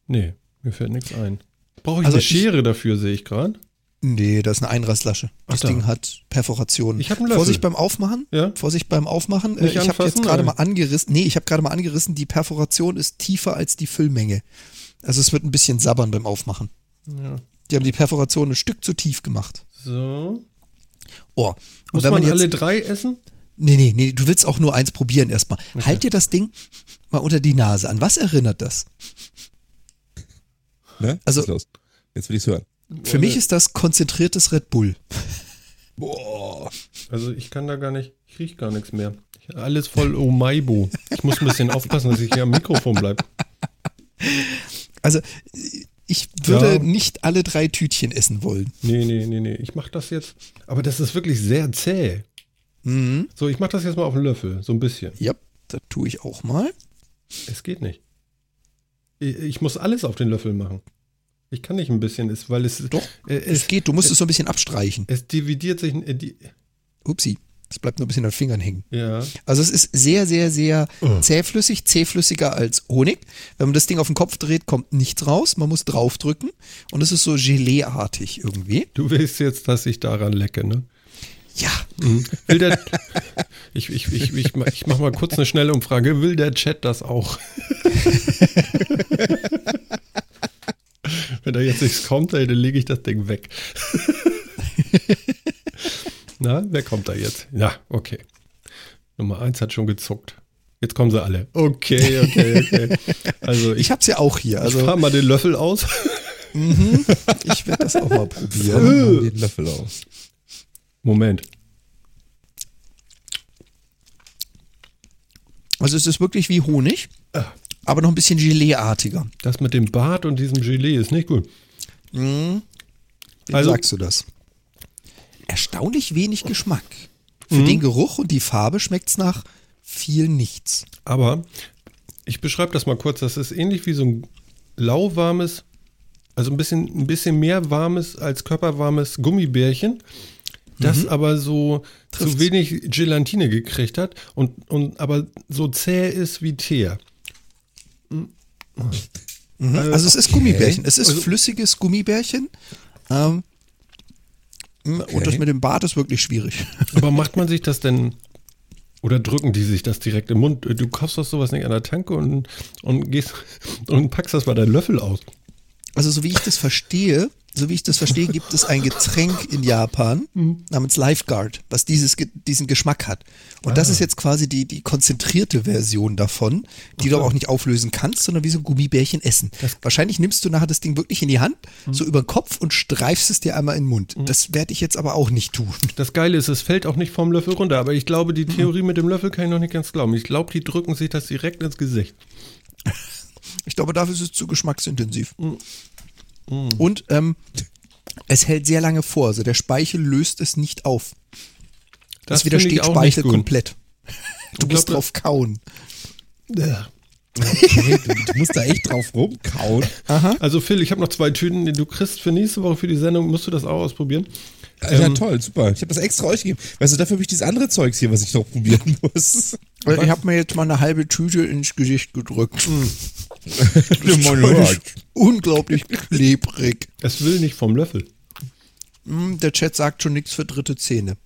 Speaker 1: Nee, mir fällt nichts ein. Brauche ich
Speaker 2: Also
Speaker 1: eine
Speaker 2: ich-
Speaker 1: Schere dafür, sehe ich gerade.
Speaker 2: Nee, das ist eine Einreißlasche. Das
Speaker 1: Ach da.
Speaker 2: Ding hat Perforationen.
Speaker 1: Ich einen Löffel.
Speaker 2: Vorsicht beim Aufmachen.
Speaker 1: Ja?
Speaker 2: Vorsicht beim Aufmachen. Äh,
Speaker 1: Nicht
Speaker 2: ich habe jetzt gerade mal angerissen. Nee, ich habe gerade mal angerissen, die Perforation ist tiefer als die Füllmenge. Also es wird ein bisschen sabbern beim Aufmachen.
Speaker 1: Ja.
Speaker 2: Die haben die Perforation ein Stück zu tief gemacht.
Speaker 1: So.
Speaker 2: Oh. Und
Speaker 1: Muss
Speaker 2: wenn
Speaker 1: man,
Speaker 2: man jetzt.
Speaker 1: alle drei essen?
Speaker 2: nee, nee, nee, du willst auch nur eins probieren erstmal. Halt dir das Ding mal unter die Nase. An was erinnert das?
Speaker 3: Ne?
Speaker 2: Also-
Speaker 3: Was ist los? Jetzt will ich's hören.
Speaker 2: Für mich ist das konzentriertes Red Bull.
Speaker 3: Boah.
Speaker 1: Also ich kann da gar nicht, ich riech gar nichts mehr. Alles voll Omaibo. Ich muss ein bisschen aufpassen, dass ich hier am Mikrofon bleibe.
Speaker 2: Also ich würde
Speaker 1: Ja.
Speaker 2: nicht alle drei Tütchen essen wollen.
Speaker 1: Nee, nee, nee, nee. Ich mache das jetzt. Aber das ist wirklich sehr zäh.
Speaker 2: Mhm.
Speaker 1: So, ich mache das jetzt mal auf den Löffel, so ein bisschen.
Speaker 2: Ja, das tue ich auch mal.
Speaker 1: Es geht nicht. Ich, ich muss alles auf den Löffel machen. Ich kann nicht ein bisschen, ist, weil es.
Speaker 2: Doch,
Speaker 1: Äh,
Speaker 2: Es
Speaker 1: es,
Speaker 2: geht, du musst es so ein bisschen abstreichen.
Speaker 1: es dividiert sich. Äh, die,
Speaker 2: Upsi, das bleibt nur ein bisschen an den Fingern hängen.
Speaker 1: ja.
Speaker 2: Also es ist sehr, sehr, sehr
Speaker 1: Oh.
Speaker 2: zähflüssig, zähflüssiger als Honig. Wenn man das Ding auf den Kopf dreht, kommt nichts raus. Man muss draufdrücken und es ist so Gelee-artig irgendwie.
Speaker 1: Du willst jetzt, dass ich daran lecke, ne?
Speaker 2: Ja,
Speaker 1: Mhm. Will der, ich, ich, ich, ich, mach- ich mache mal kurz eine schnelle Umfrage. Will der Chat das auch? Wenn da jetzt nichts kommt, ey, dann lege ich das Ding weg. Na, wer kommt da jetzt? Ja, okay. Nummer eins hat schon gezuckt. Jetzt kommen sie alle. Okay, okay, okay. Also ich,
Speaker 2: ich hab's ja auch hier.
Speaker 1: ich
Speaker 2: Also
Speaker 1: fahre mal den Löffel aus.
Speaker 2: mhm, ich werde das auch mal
Speaker 3: Fahr
Speaker 2: probieren.
Speaker 3: mal den Löffel aus.
Speaker 1: Moment.
Speaker 2: Also es ist wirklich wie Honig,
Speaker 1: Ah.
Speaker 2: Aber noch ein bisschen Gelee-artiger.
Speaker 1: Das mit dem Bart und diesem Gelee ist nicht gut.
Speaker 2: Mhm. Wie
Speaker 1: Also-
Speaker 2: sagst du das? Erstaunlich wenig Geschmack. Für
Speaker 1: Mhm.
Speaker 2: den Geruch und die Farbe schmeckt's nach viel nichts.
Speaker 1: Aber ich beschreibe das mal kurz. Das ist ähnlich wie so ein lauwarmes, also ein bisschen, ein bisschen mehr warmes als körperwarmes Gummibärchen, das aber so zu
Speaker 2: Trifft's.
Speaker 1: wenig Gelatine gekriegt hat und, und aber so zäh ist wie Teer.
Speaker 2: Mhm. Also es ist Gummibärchen. Es ist
Speaker 1: Also-
Speaker 2: flüssiges Gummibärchen. Ähm, Und das mit dem Bart ist wirklich schwierig.
Speaker 1: Aber macht man sich das denn oder drücken die sich das direkt im Mund? Du kaufst das sowas nicht an der Tanke und, und gehst und packst das bei deinen Löffel aus.
Speaker 2: Also so wie ich das verstehe, so wie ich das verstehe, gibt es ein Getränk in Japan namens Lifeguard, was dieses, diesen Geschmack hat. Und das ist jetzt quasi die, die konzentrierte Version davon, die du aber auch nicht auflösen kannst, sondern wie so ein Gummibärchen essen. Wahrscheinlich nimmst du nachher das Ding wirklich in die Hand, so über den Kopf und streifst es dir einmal in den Mund. Das werde ich jetzt aber auch nicht tun.
Speaker 1: Das Geile ist, es fällt auch nicht vom Löffel runter, aber ich glaube, die Theorie mit dem Löffel kann ich noch nicht ganz glauben. Ich glaube, die drücken sich das direkt ins Gesicht.
Speaker 2: Ich glaube, dafür ist es zu geschmacksintensiv. Und ähm, es hält sehr lange vor. Also der Speichel löst es nicht auf. Das,
Speaker 1: ich
Speaker 2: widersteht
Speaker 1: auch
Speaker 2: Speichel komplett. Du
Speaker 1: Ich
Speaker 2: musst
Speaker 1: glaub,
Speaker 2: drauf kauen.
Speaker 3: Okay, du, du musst da echt drauf rumkauen.
Speaker 1: Also Phil, ich habe noch zwei Tüten, die du kriegst für nächste Woche für die Sendung. Musst du das auch ausprobieren?
Speaker 3: Ja,
Speaker 1: Ähm,
Speaker 3: toll, super. Ich habe das extra euch gegeben. Weißt du, dafür habe ich dieses andere Zeugs hier, was ich noch probieren muss.
Speaker 2: Weil ich habe mir jetzt mal eine halbe Tüte ins Gesicht gedrückt. Unglaublich klebrig.
Speaker 1: Es will nicht vom Löffel.
Speaker 2: Hm, Der Chat sagt schon nichts für dritte Zähne.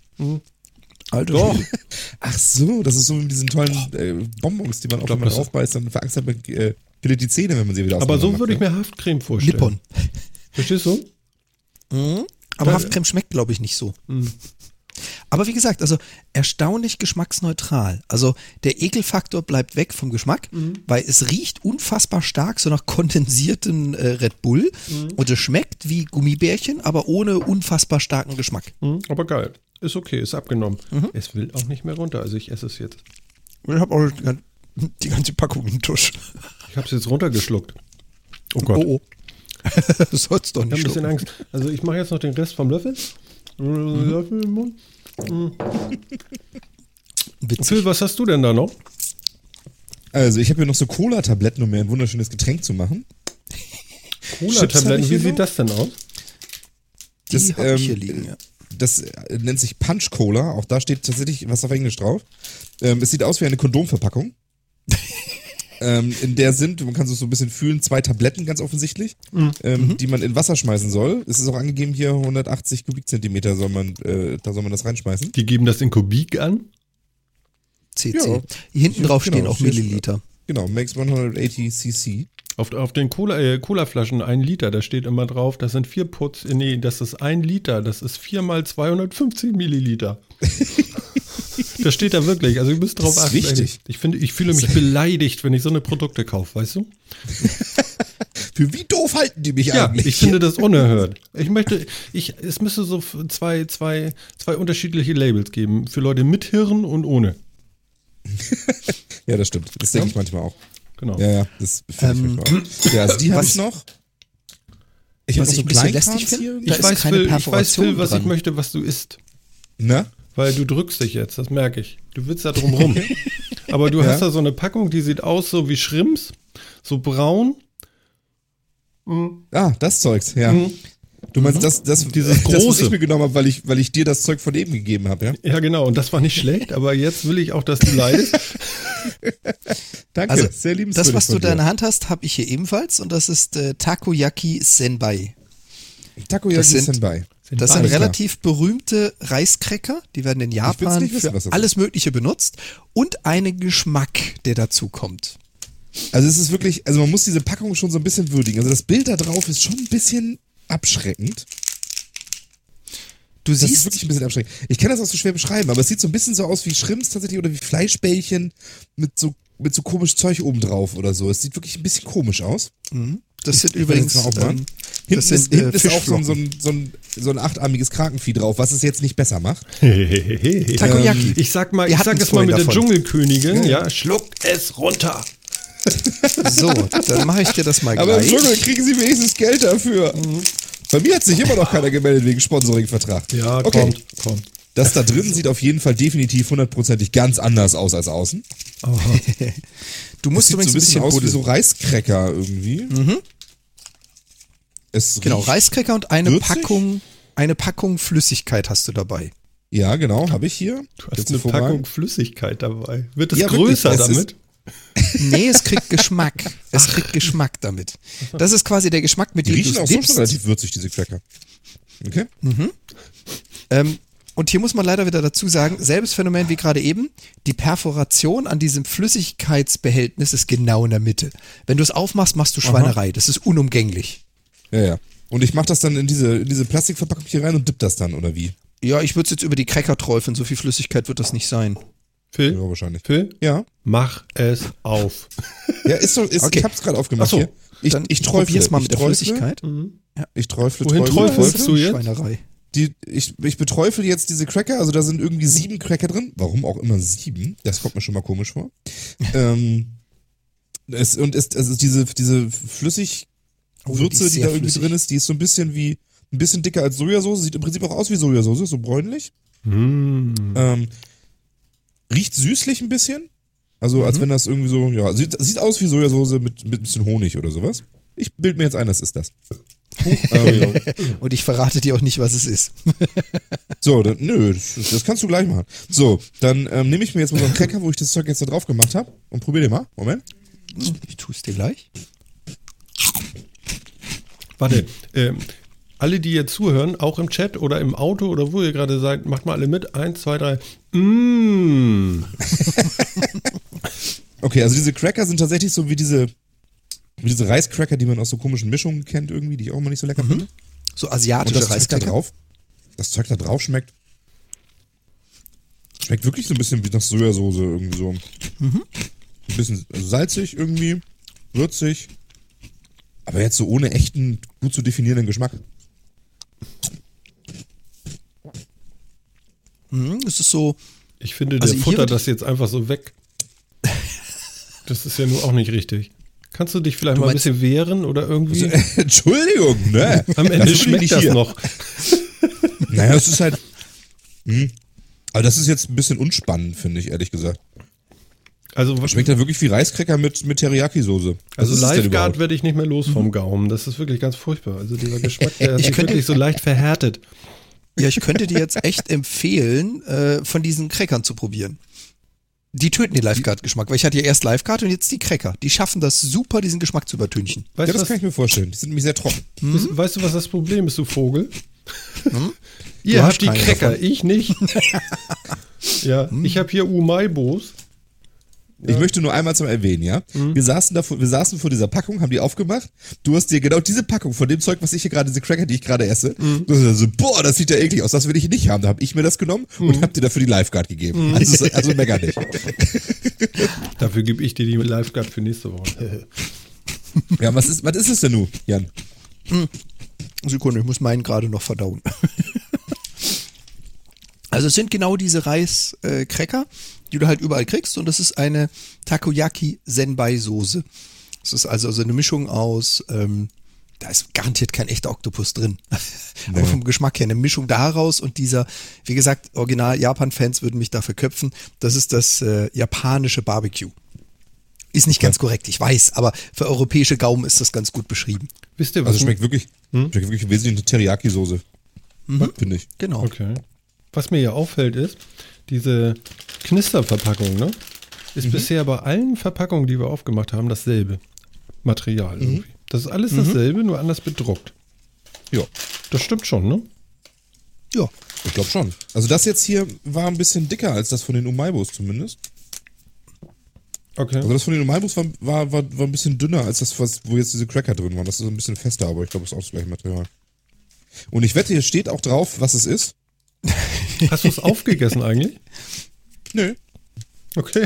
Speaker 2: Alter,
Speaker 1: Doch.
Speaker 3: Ach so, das ist so mit diesen tollen äh, Bonbons, die man auch, wenn man aufbeißt, dann verangst man äh, die Zähne, wenn man sie wieder
Speaker 1: Aber so würde ich
Speaker 3: macht,
Speaker 1: mir Haftcreme vorstellen.
Speaker 2: Nippon.
Speaker 1: Verstehst du?
Speaker 2: Mhm. Aber. Haftcreme schmeckt, glaube ich, nicht so. Aber wie gesagt, also erstaunlich geschmacksneutral. Also der Ekelfaktor bleibt weg vom Geschmack, weil es riecht unfassbar stark so nach kondensiertem äh, Red Bull und es schmeckt wie Gummibärchen, aber ohne unfassbar starken Geschmack.
Speaker 1: Hm, aber geil. Ist okay, ist abgenommen. Es will auch nicht mehr runter, also ich esse es jetzt.
Speaker 2: Ich habe auch die gan- die ganze Packung im Tusch.
Speaker 1: Ich habe es jetzt runtergeschluckt. Oh Gott.
Speaker 2: Oh, oh. sollst doch
Speaker 1: Ich habe
Speaker 2: nicht
Speaker 1: ein bisschen. Angst. Also ich mache jetzt noch den Rest vom Löffel. Löffel im Mund.
Speaker 2: Witzig.
Speaker 1: Phil, was hast du denn da noch?
Speaker 3: Also, ich habe hier noch so Cola-Tabletten, um mir ein wunderschönes Getränk zu machen.
Speaker 1: Cola-Tabletten, wie sieht
Speaker 3: noch.
Speaker 1: das denn aus?
Speaker 2: Die
Speaker 3: das,
Speaker 2: ich
Speaker 3: ähm,
Speaker 2: hier liegen, ja.
Speaker 3: Das äh, nennt sich Punch Cola. Auch da steht tatsächlich was auf Englisch drauf. Ähm, es sieht aus wie eine Kondomverpackung. ähm, in der sind, man kann es so ein bisschen fühlen, zwei Tabletten ganz offensichtlich, ähm, die man in Wasser schmeißen soll. Es ist auch angegeben hier 180 Kubikzentimeter soll man, äh, da soll man das reinschmeißen.
Speaker 1: Die geben das in Kubik an.
Speaker 2: CC.
Speaker 3: ja.
Speaker 2: Hier hinten drauf
Speaker 3: genau,
Speaker 2: stehen auch Milliliter.
Speaker 3: Genau, makes 180 cc.
Speaker 1: Auf, auf den Cola, äh, Colaflaschen ein Liter, da steht immer drauf, das sind vier Putz, äh, nee, das ist ein Liter, das ist vier mal 250 Milliliter. das steht da wirklich, also ihr müsst drauf
Speaker 3: Das ist
Speaker 1: achten.
Speaker 3: wichtig.
Speaker 1: Ich finde, ich fühle mich beleidigt, wenn ich so eine Produkte kaufe, weißt du?
Speaker 3: Für wie doof halten die mich
Speaker 1: Ja,
Speaker 3: eigentlich?
Speaker 1: ich finde das unerhört. Ich möchte, ich, es müsste so zwei, zwei, zwei unterschiedliche Labels geben, für Leute mit Hirn und ohne.
Speaker 3: ja, das stimmt. Das denke ich manchmal auch.
Speaker 1: Genau.
Speaker 3: Ja, ja, das finde ich
Speaker 2: Ähm,
Speaker 3: manchmal auch. Ja, also die
Speaker 2: was-
Speaker 3: ich noch. Ich habe
Speaker 2: was
Speaker 3: noch so
Speaker 2: ich ein bisschen lästig finde,
Speaker 1: Ich weiß, Phil, ich weiß, Phil, was
Speaker 2: dran.
Speaker 1: ich möchte, was du isst.
Speaker 3: Na?
Speaker 1: Weil du drückst dich jetzt, das merke ich. Du willst da drum rum. Aber du hast da so eine Packung, die sieht aus so wie Shrimps, so braun.
Speaker 3: Ah, das Zeugs, ja.
Speaker 1: Mhm.
Speaker 3: Du meinst das, das,
Speaker 1: Dieses
Speaker 3: das, was
Speaker 1: große.
Speaker 3: ich mir genommen habe, weil ich, weil ich dir das Zeug von eben gegeben habe, ja?
Speaker 1: Ja, genau. Und das war nicht schlecht, aber jetzt will ich auch, dass du leidest.
Speaker 3: Danke,
Speaker 2: Also,
Speaker 3: sehr liebenswürdig
Speaker 2: das, was du da in der Hand hast, habe ich hier ebenfalls und das ist äh, Takoyaki Senbai.
Speaker 3: Takoyaki
Speaker 2: das sind-
Speaker 3: Senbai.
Speaker 2: Das sind
Speaker 3: Alles klar.
Speaker 2: relativ berühmte Reiskräcker, die werden in Japan
Speaker 3: wissen,
Speaker 2: für
Speaker 3: das
Speaker 2: alles Mögliche benutzt und einen Geschmack, der dazu kommt.
Speaker 3: Also es ist wirklich, also man muss diese Packung schon so ein bisschen würdigen. Also das Bild da drauf ist schon ein bisschen abschreckend.
Speaker 2: Du
Speaker 3: Das ist
Speaker 2: siehst,
Speaker 3: wirklich ein bisschen abschreckend. Ich kann das auch so schwer beschreiben, aber es sieht so ein bisschen so aus wie Shrimps tatsächlich oder wie Fleischbällchen mit so, mit so komisch Zeug oben drauf oder so. Es sieht wirklich ein bisschen komisch aus.
Speaker 2: Das sind
Speaker 3: Ich
Speaker 2: übrigens
Speaker 3: aufmachen.
Speaker 2: ähm,
Speaker 3: Hinten
Speaker 2: das
Speaker 3: ist,
Speaker 2: sind, äh,
Speaker 3: hinten ist auch so ein, so, ein, so, ein, so ein achtarmiges Krakenvieh drauf, was es jetzt nicht besser macht.
Speaker 2: Takoyaki.
Speaker 1: Ich sag mal, ich sag es mal mit der
Speaker 2: davon.
Speaker 1: Dschungelkönigin, ja, schluckt es runter.
Speaker 2: So, dann mache ich dir das mal
Speaker 3: Aber im
Speaker 2: gleich.
Speaker 3: Dschungel kriegen sie wenigstens Geld dafür. Bei mir hat sich immer noch keiner gemeldet wegen Sponsoringvertrag.
Speaker 1: Ja,
Speaker 3: okay.
Speaker 1: kommt, kommt.
Speaker 3: Das da drin sieht auf jeden Fall definitiv hundertprozentig ganz anders aus als außen.
Speaker 2: Du musst
Speaker 3: Sieht so ein
Speaker 2: übrigens ein
Speaker 3: bisschen
Speaker 2: bisschen
Speaker 3: aus wie so Reiskräcker irgendwie. Es
Speaker 2: Genau, Reiskräcker und eine
Speaker 3: würzig?
Speaker 2: Packung, eine Packung Flüssigkeit hast du dabei.
Speaker 3: Ja, genau, habe ich hier.
Speaker 1: Du hast
Speaker 3: Jetzt
Speaker 1: eine
Speaker 3: hervorragend.
Speaker 1: Packung Flüssigkeit dabei. Wird es
Speaker 3: Ja, wirklich,
Speaker 1: größer
Speaker 3: es ist-
Speaker 1: damit?
Speaker 2: Nee, es kriegt Geschmack. Es kriegt Geschmack damit. Das ist quasi der Geschmack, mit
Speaker 3: Die
Speaker 2: dem
Speaker 3: riechen
Speaker 2: du
Speaker 3: auch sonst
Speaker 2: dippst.
Speaker 3: relativ würzig, diese Cracker. Okay?
Speaker 2: Ähm, und hier muss man leider wieder dazu sagen, selbes Phänomen wie gerade eben, die Perforation an diesem Flüssigkeitsbehältnis ist genau in der Mitte. Wenn du es aufmachst, machst du Schweinerei. Das ist unumgänglich.
Speaker 3: Ja, ja. Und ich mache das dann in diese, in diese Plastikverpackung hier rein und dipp das dann, oder wie?
Speaker 2: Ja, ich würde es jetzt über die Cracker träufeln. So viel Flüssigkeit wird das nicht sein.
Speaker 1: Phil?
Speaker 3: Ja, wahrscheinlich.
Speaker 1: Phil?
Speaker 3: Ja.
Speaker 1: Mach es auf.
Speaker 3: Ja, ist so, ist,
Speaker 2: Okay.
Speaker 3: ich hab's gerade aufgemacht
Speaker 1: Ach so,
Speaker 3: hier. Ich,
Speaker 2: Dann
Speaker 3: ich träufle.
Speaker 2: probier's mal mit der Flüssigkeit.
Speaker 3: Ich träufle,
Speaker 1: Wohin träufelst du jetzt?
Speaker 2: Schweinerei.
Speaker 3: Die, ich, ich beträufel jetzt diese Cracker, also da sind irgendwie sieben Cracker drin. Warum auch immer sieben? Das kommt mir schon mal komisch vor. ähm, es, und es, also diese, diese Flüssigwürze,
Speaker 2: Oh, die ist
Speaker 3: die, da irgendwie
Speaker 2: flüssig.
Speaker 3: drin ist, die ist so ein bisschen wie, ein bisschen dicker als Sojasauce, sieht im Prinzip auch aus wie Sojasauce, so bräunlich.
Speaker 1: Mm.
Speaker 3: Ähm, riecht süßlich ein bisschen. Also als wenn das irgendwie so, ja, sieht, sieht aus wie Sojasauce mit, mit ein bisschen Honig oder sowas. Ich bild mir jetzt ein, das ist das. Ähm,
Speaker 2: Und ich verrate dir auch nicht, was es ist.
Speaker 3: So, dann, nö, das, das kannst du gleich machen. So, dann ähm, nehme ich mir jetzt mal so einen Cracker, wo ich das Zeug jetzt da drauf gemacht habe und probier den mal. Moment.
Speaker 2: Ich tue es dir gleich.
Speaker 1: Warte, ähm, alle, die jetzt zuhören, auch im Chat oder im Auto oder wo ihr gerade seid, macht mal alle mit. Eins, zwei, drei. Mmh.
Speaker 3: Okay, also diese Cracker sind tatsächlich so wie diese, diese Reiscracker, die man aus so komischen Mischungen kennt irgendwie, die ich auch immer nicht so lecker finde.
Speaker 2: So
Speaker 3: Und
Speaker 2: asiatische
Speaker 3: das Zeug da drauf, das Zeug da drauf schmeckt Schmeckt wirklich so ein bisschen wie nach Sojasauce irgendwie so. Ein bisschen salzig irgendwie, würzig. Aber jetzt so ohne echten, gut zu definierenden Geschmack.
Speaker 2: Mhm, es ist so,
Speaker 1: Ich finde, der
Speaker 2: Also
Speaker 1: Futter das jetzt einfach so weg. Das ist ja nur auch nicht richtig. Kannst du dich vielleicht
Speaker 2: Du
Speaker 1: mal ein bisschen wehren oder irgendwie?
Speaker 3: Entschuldigung, ne?
Speaker 1: Am Ende
Speaker 3: ich
Speaker 1: schmeckt das
Speaker 3: hier.
Speaker 1: noch.
Speaker 3: Naja, es ist halt. Hm. Aber das ist jetzt ein bisschen unspannend, finde ich, ehrlich gesagt.
Speaker 1: Also,
Speaker 3: Schmeckt halt wirklich wie Reiskräcker mit, mit Teriyaki-Soße.
Speaker 1: Also
Speaker 3: ist
Speaker 1: Lifeguard werde ich nicht mehr los vom Gaumen. Das ist wirklich ganz furchtbar. Also dieser Geschmack, der
Speaker 2: könnte-
Speaker 1: wirklich so leicht verhärtet.
Speaker 2: ja, ich könnte dir jetzt echt empfehlen, äh, von diesen Crackern zu probieren. Die töten den Lifeguard-Geschmack, weil ich hatte ja erst Lifeguard und jetzt die Cracker. Die schaffen das super, diesen Geschmack zu übertünchen.
Speaker 1: Weißt,
Speaker 3: Ja, das
Speaker 1: was,
Speaker 3: kann ich mir vorstellen. Die sind nämlich sehr trocken.
Speaker 1: weißt, weißt du, was das Problem ist, du Vogel? Ihr
Speaker 2: Du hast
Speaker 1: habt die Cracker,
Speaker 2: davon.
Speaker 1: ich nicht. ja, ich habe hier Umaibos.
Speaker 3: Ich möchte nur einmal zum Erwähnen, ja.
Speaker 1: Mhm.
Speaker 3: Wir saßen da, vor- wir saßen vor dieser Packung, haben die aufgemacht. Du hast dir genau diese Packung von dem Zeug, was ich hier gerade, diese Cracker, die ich gerade esse.
Speaker 1: Mhm.
Speaker 3: Du hast gesagt so, boah, das sieht ja eklig aus, das will ich nicht haben. Da habe ich mir das genommen
Speaker 1: Mhm.
Speaker 3: und hab dir dafür die Lifeguard gegeben. Also, also mega nicht.
Speaker 1: Dafür gebe ich dir die Lifeguard für nächste Woche.
Speaker 3: Ja, was ist, was ist es denn nun, Jan?
Speaker 2: Sekunde, ich muss meinen gerade noch verdauen. also es sind genau diese Reis-Cracker, Cracker, die du halt überall kriegst und das ist eine Takoyaki Senbai Soße. Das ist also so eine Mischung aus, ähm, da ist garantiert kein echter Oktopus drin. Aber vom Geschmack her eine Mischung daraus und dieser, wie gesagt, original Japan-Fans würden mich dafür köpfen. Das ist das äh, japanische Barbecue. Ist nicht ganz korrekt, ich weiß, aber für europäische Gaumen ist das ganz gut beschrieben.
Speaker 1: Wisst ihr, was
Speaker 3: Also schmeckt wirklich, schmeckt wirklich wesentlich eine Teriyaki-Soße. Finde ich.
Speaker 2: Genau.
Speaker 1: Okay. Was mir hier auffällt ist, diese Knisterverpackung, ne? Ist
Speaker 3: Mhm.
Speaker 1: bisher bei allen Verpackungen, die wir aufgemacht haben, dasselbe Material
Speaker 3: Mhm.
Speaker 1: irgendwie. Das ist alles dasselbe, nur anders bedruckt.
Speaker 3: Ja,
Speaker 1: Das stimmt schon, ne?
Speaker 2: Ja.
Speaker 3: ich glaube schon. Also das jetzt hier war ein bisschen dicker als das von den Umaibos zumindest.
Speaker 1: Okay.
Speaker 3: Also das von den Umaibos war, war, war, war ein bisschen dünner als das, was, wo jetzt diese Cracker drin waren. Das ist ein bisschen fester, aber ich glaube, es ist auch das gleiche Material. Und ich wette, hier steht auch drauf, was es ist.
Speaker 1: Hast du es aufgegessen eigentlich?
Speaker 3: Nö,
Speaker 1: Okay.